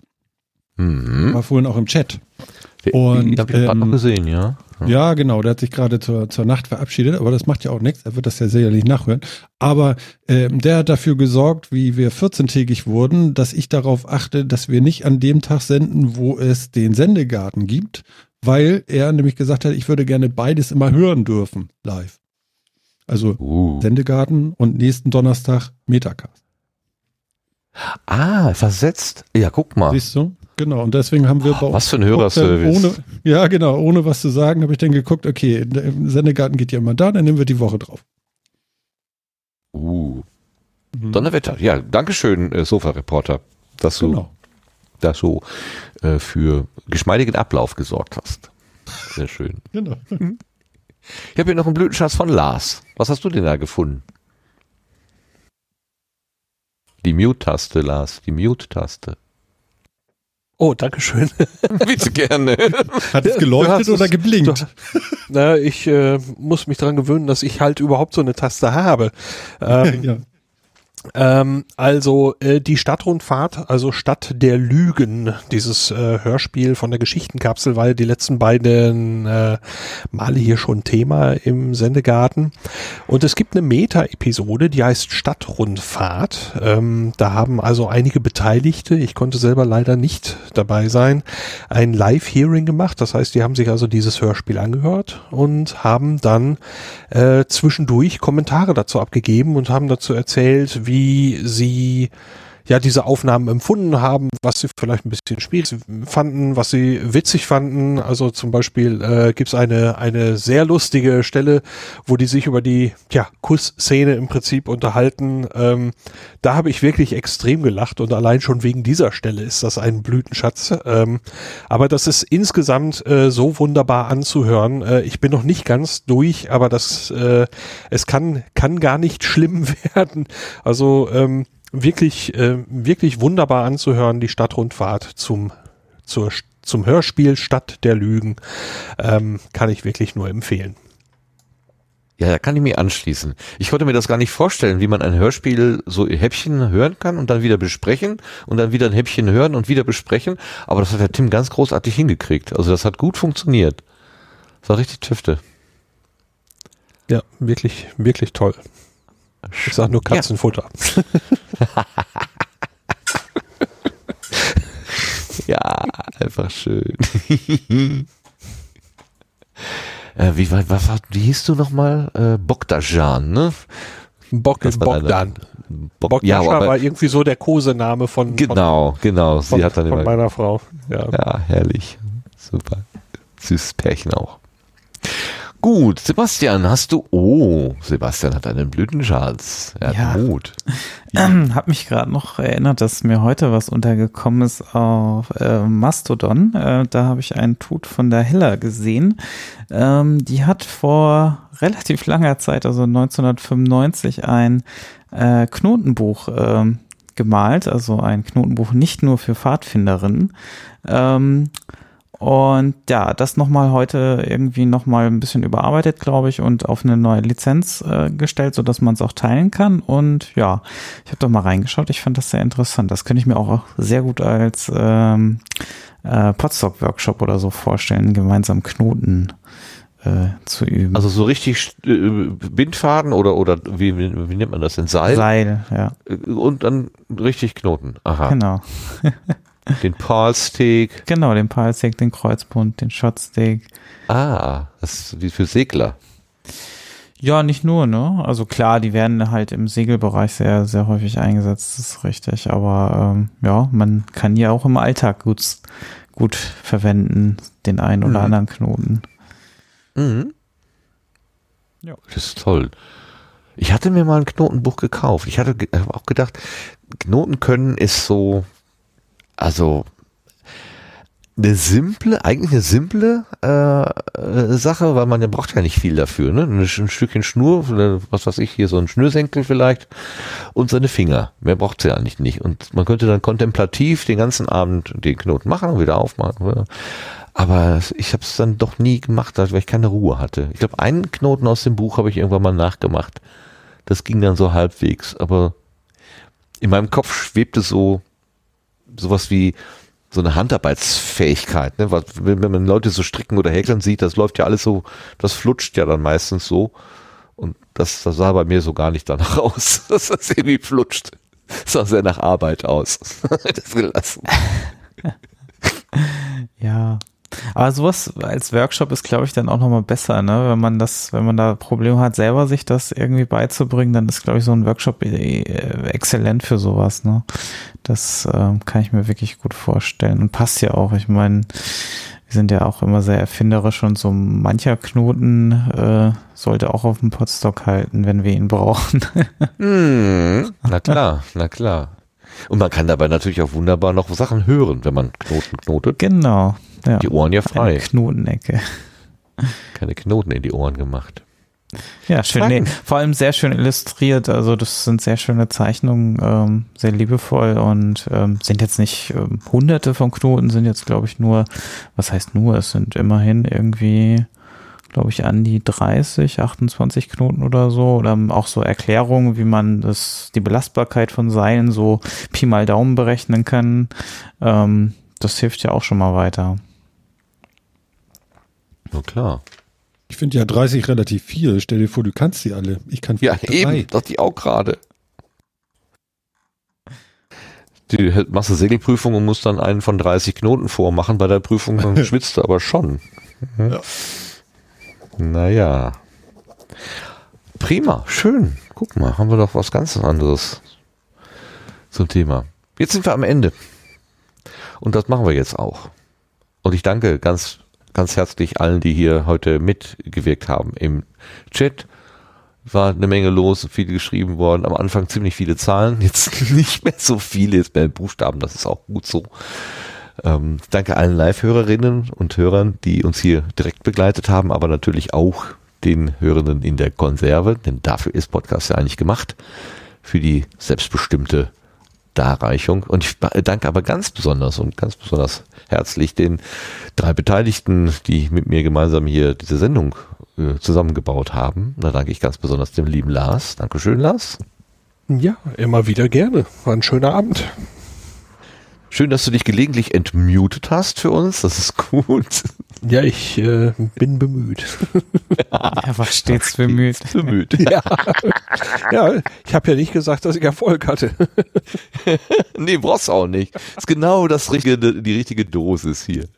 Mhm. War vorhin auch im Chat. Und, Und, hab ich gerade ähm, noch gesehen, ja. Ja, genau, der hat sich gerade zur, zur Nacht verabschiedet, aber das macht ja auch nichts, er wird das ja sicherlich nachhören. Aber ähm, der hat dafür gesorgt, wie wir 14-tägig wurden, dass ich darauf achte, dass wir nicht an dem Tag senden, wo es den Sendegarten gibt, weil er nämlich gesagt hat, ich würde gerne beides immer hören dürfen, live. Also Uh. Sendegarten und nächsten Donnerstag Metacast. Ah, versetzt. Ja, guck mal. Siehst du? Genau, und deswegen haben wir bei Ah. Was für ein Hörerservice. Ohne, ja, genau, ohne was zu sagen, habe ich dann geguckt, okay, der Sendegarten geht ja immer da, dann nehmen wir die Woche drauf. Uh. Mhm. Donnerwetter. Ja, Dankeschön, äh, Sofa-Reporter, dass du, Genau. dass du äh, für geschmeidigen Ablauf gesorgt hast. Sehr schön. genau. Ich habe hier noch einen Blütenschatz von Lars. Was hast du denn da gefunden? Die Mute-Taste, Lars. Die Mute-Taste. Oh, Dankeschön. Bitte gerne. Hat es geleuchtet hast oder es- geblinkt? du- Na, ich äh, muss mich daran gewöhnen, dass ich halt überhaupt so eine Taste habe. Ähm, ja. Ähm, also äh, die Stadtrundfahrt, also Stadt der Lügen, dieses äh, Hörspiel von der Geschichtenkapsel, war ja die letzten beiden äh, Male hier schon Thema im Sendegarten. Und es gibt eine Meta-Episode, die heißt Stadtrundfahrt. Ähm, da haben also einige Beteiligte, ich konnte selber leider nicht dabei sein, ein Live-Hearing gemacht. Das heißt, die haben sich also dieses Hörspiel angehört und haben dann äh, zwischendurch Kommentare dazu abgegeben und haben dazu erzählt, wie sie ja diese Aufnahmen empfunden haben, was sie vielleicht ein bisschen schwierig fanden, was sie witzig fanden. Also zum Beispiel äh, gibt es eine, eine sehr lustige Stelle, wo die sich über die ja, Kussszene im Prinzip unterhalten. Ähm, da habe ich wirklich extrem gelacht und allein schon wegen dieser Stelle ist das ein Blütenschatz. Ähm, aber das ist insgesamt äh, so wunderbar anzuhören. Äh, ich bin noch nicht ganz durch, aber das äh, es kann, kann gar nicht schlimm werden. Also ähm, wirklich, äh, wirklich wunderbar anzuhören, die Stadtrundfahrt zum, zur, zum Hörspiel Stadt der Lügen. Ähm, kann ich wirklich nur empfehlen. Ja, da kann ich mich anschließen. Ich konnte mir das gar nicht vorstellen, wie man ein Hörspiel so Häppchen hören kann und dann wieder besprechen und dann wieder ein Häppchen hören und wieder besprechen. Aber das hat der Tim ganz großartig hingekriegt. Also das hat gut funktioniert. Das war richtig Tüfte. Ja, wirklich, wirklich toll. Ich sag nur Katzenfutter. Ja, einfach schön. äh, wie, was, war- wie hieß du nochmal? Äh, Bogdajan, ne? Bog, Bogdan. Bog, Bogdan ja, aber, war irgendwie so der Kosename von, genau, genau. von, Sie hat dann von immer, meiner Frau. Ja. ja, herrlich. Super. Süßes Pärchen auch. Gut, Sebastian, hast du, oh, Sebastian hat einen Blütenschatz. Er hat Ja. Mut. Ähm, hab mich gerade noch erinnert, dass mir heute was untergekommen ist auf äh, Mastodon. Äh, da habe ich einen Tut von der Hilla gesehen. Ähm, die hat vor relativ langer Zeit, also 1995, ein äh, Knotenbuch ähm, gemalt, also ein Knotenbuch nicht nur für Pfadfinderinnen. Ähm, und ja, das nochmal heute irgendwie nochmal ein bisschen überarbeitet, glaube ich, und auf eine neue Lizenz äh, gestellt, sodass man es auch teilen kann. Und ja, ich habe doch mal reingeschaut. Ich fand das sehr interessant. Das könnte ich mir auch sehr gut als ähm, äh, Podstock-Workshop oder so vorstellen, gemeinsam Knoten äh, zu üben. Also so richtig äh, Bindfaden oder, oder wie, wie, wie nennt man das denn? Seil? Seil, ja, Äh, Und dann richtig Knoten. Aha. genau. Den Paulstick. Genau, den Palstick, den Kreuzbund, den Shotstick. Ah, das ist wie für Segler. Ja, nicht nur, ne? Also klar, die werden halt im Segelbereich sehr, sehr häufig eingesetzt, das ist richtig. Aber ähm, ja, man kann die auch im Alltag gut, gut verwenden, den einen oder Mhm. anderen Knoten. Mhm. Ja. Das ist toll. Ich hatte mir mal ein Knotenbuch gekauft. Ich hatte auch gedacht, Knoten können ist so, also eine simple, eigentlich eine simple äh, äh, Sache, weil man ja braucht ja nicht viel dafür, ne? Ein, ein Stückchen Schnur, was weiß ich, hier so ein Schnürsenkel vielleicht und seine Finger. Mehr braucht sie eigentlich nicht. Und man könnte dann kontemplativ den ganzen Abend den Knoten machen und wieder aufmachen. Aber ich habe es dann doch nie gemacht, weil ich keine Ruhe hatte. Ich glaube, einen Knoten aus dem Buch habe ich irgendwann mal nachgemacht. Das ging dann so halbwegs, aber in meinem Kopf schwebte so sowas wie so eine Handarbeitsfähigkeit. Ne? Wenn man Leute so stricken oder häkeln sieht, das läuft ja alles so, das flutscht ja dann meistens so. Und das, das sah bei mir so gar nicht danach aus, dass das irgendwie flutscht. Das sah sehr nach Arbeit aus. das gelassen. Ja. Aber sowas als Workshop ist, glaube ich, dann auch nochmal besser, ne? Wenn man das, wenn man da Probleme hat, selber sich das irgendwie beizubringen, dann ist, glaube ich, so ein Workshop äh, exzellent für sowas, ne? Das ähm, kann ich mir wirklich gut vorstellen. Und passt ja auch. Ich meine, wir sind ja auch immer sehr erfinderisch und so mancher Knoten äh, sollte auch auf dem Podstock halten, wenn wir ihn brauchen. Hm, na klar, na klar. Und man kann dabei natürlich auch wunderbar noch Sachen hören, wenn man Knoten knotet. genau. Ja. Die Ohren ja frei. Eine Knotenecke. Keine Knoten in die Ohren gemacht. Ja, schön. Nee, vor allem sehr schön illustriert. Also das sind sehr schöne Zeichnungen, ähm, sehr liebevoll und ähm, sind jetzt nicht ähm, hunderte von Knoten, sind jetzt glaube ich nur, was heißt nur, es sind immerhin irgendwie glaube ich, an die 30, 28 Knoten oder so. Oder auch so Erklärungen, wie man das, die Belastbarkeit von Seilen so Pi mal Daumen berechnen kann. Ähm, das hilft ja auch schon mal weiter. Na klar. Ich finde ja 30 relativ viel. Stell dir vor, du kannst die alle. Ich kann Ja, drei. eben, dachte ich auch gerade. Du machst eine Segelprüfung und musst dann einen von 30 Knoten vormachen. Bei der Prüfung dann schwitzt du aber schon. Mhm. Ja. Naja. Prima, schön. Guck mal, haben wir doch was ganz anderes zum Thema. Jetzt sind wir am Ende. Und das machen wir jetzt auch. Und ich danke ganz, ganz herzlich allen, die hier heute mitgewirkt haben im Chat war eine Menge los, viel geschrieben worden. Am Anfang ziemlich viele Zahlen, jetzt nicht mehr so viele, jetzt mehr Buchstaben, das ist auch gut so. Ähm, danke allen Live-Hörerinnen und Hörern, die uns hier direkt begleitet haben, aber natürlich auch den Hörenden in der Konserve, denn dafür ist Podcast ja eigentlich gemacht, für die selbstbestimmte Darreichung. Und ich danke aber ganz besonders und ganz besonders herzlich den drei Beteiligten, die mit mir gemeinsam hier diese Sendung äh, zusammengebaut haben. Da danke ich ganz besonders dem lieben Lars. Dankeschön, Lars. Ja, immer wieder gerne. War ein schöner Abend. Schön, dass du dich gelegentlich entmutet hast für uns. Das ist gut. Ja, ich äh, bin bemüht. Er war stets bemüht. Bemüht. ja. ja, ich habe ja nicht gesagt, dass ich Erfolg hatte. nee, brauchst du auch nicht. ist genau das richtige, die richtige Dosis hier.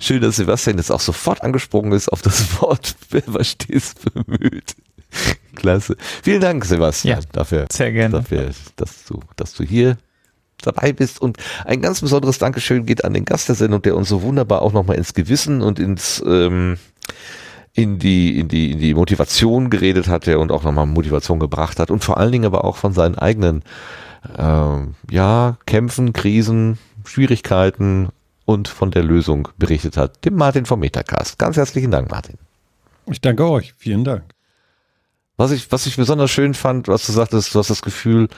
Schön, dass Sebastian jetzt auch sofort angesprungen ist auf das Wort, was stets bemüht. Klasse. Vielen Dank, Sebastian, Ja, dafür, Sehr gerne. dafür, dass du, dass du hier dabei bist. Und ein ganz besonderes Dankeschön geht an den Gast der Sendung, der uns so wunderbar auch nochmal ins Gewissen und ins ähm, in die, in die, in die Motivation geredet hat, der und auch nochmal Motivation gebracht hat und vor allen Dingen aber auch von seinen eigenen ähm, ja, Kämpfen, Krisen, Schwierigkeiten und von der Lösung berichtet hat. Dem Martin vom Metacast. Ganz herzlichen Dank, Martin. Ich danke euch. Vielen Dank. Was ich, was ich besonders schön fand, was du sagtest, du hast das Gefühl,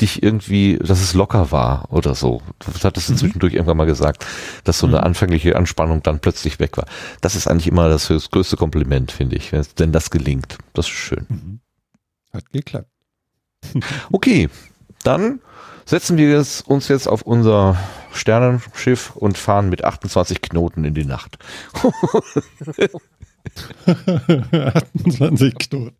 dich irgendwie, dass es locker war oder so. Das hattest du zwischendurch irgendwann mal gesagt, dass so eine anfängliche Anspannung dann plötzlich weg war. Das ist eigentlich immer das, das größte Kompliment, finde ich, wenn das gelingt. Das ist schön. Hat geklappt. Okay, dann setzen wir jetzt, uns jetzt auf unser Sternenschiff und fahren mit 28 Knoten in die Nacht. 28 Knoten.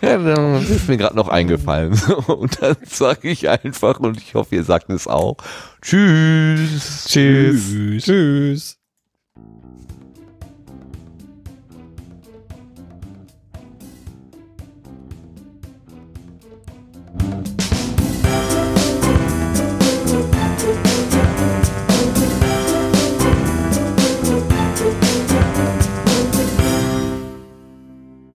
Ja, das ist mir gerade noch eingefallen. Und dann sage ich einfach, und ich hoffe, ihr sagt es auch, Tschüss. Tschüss. Tschüss.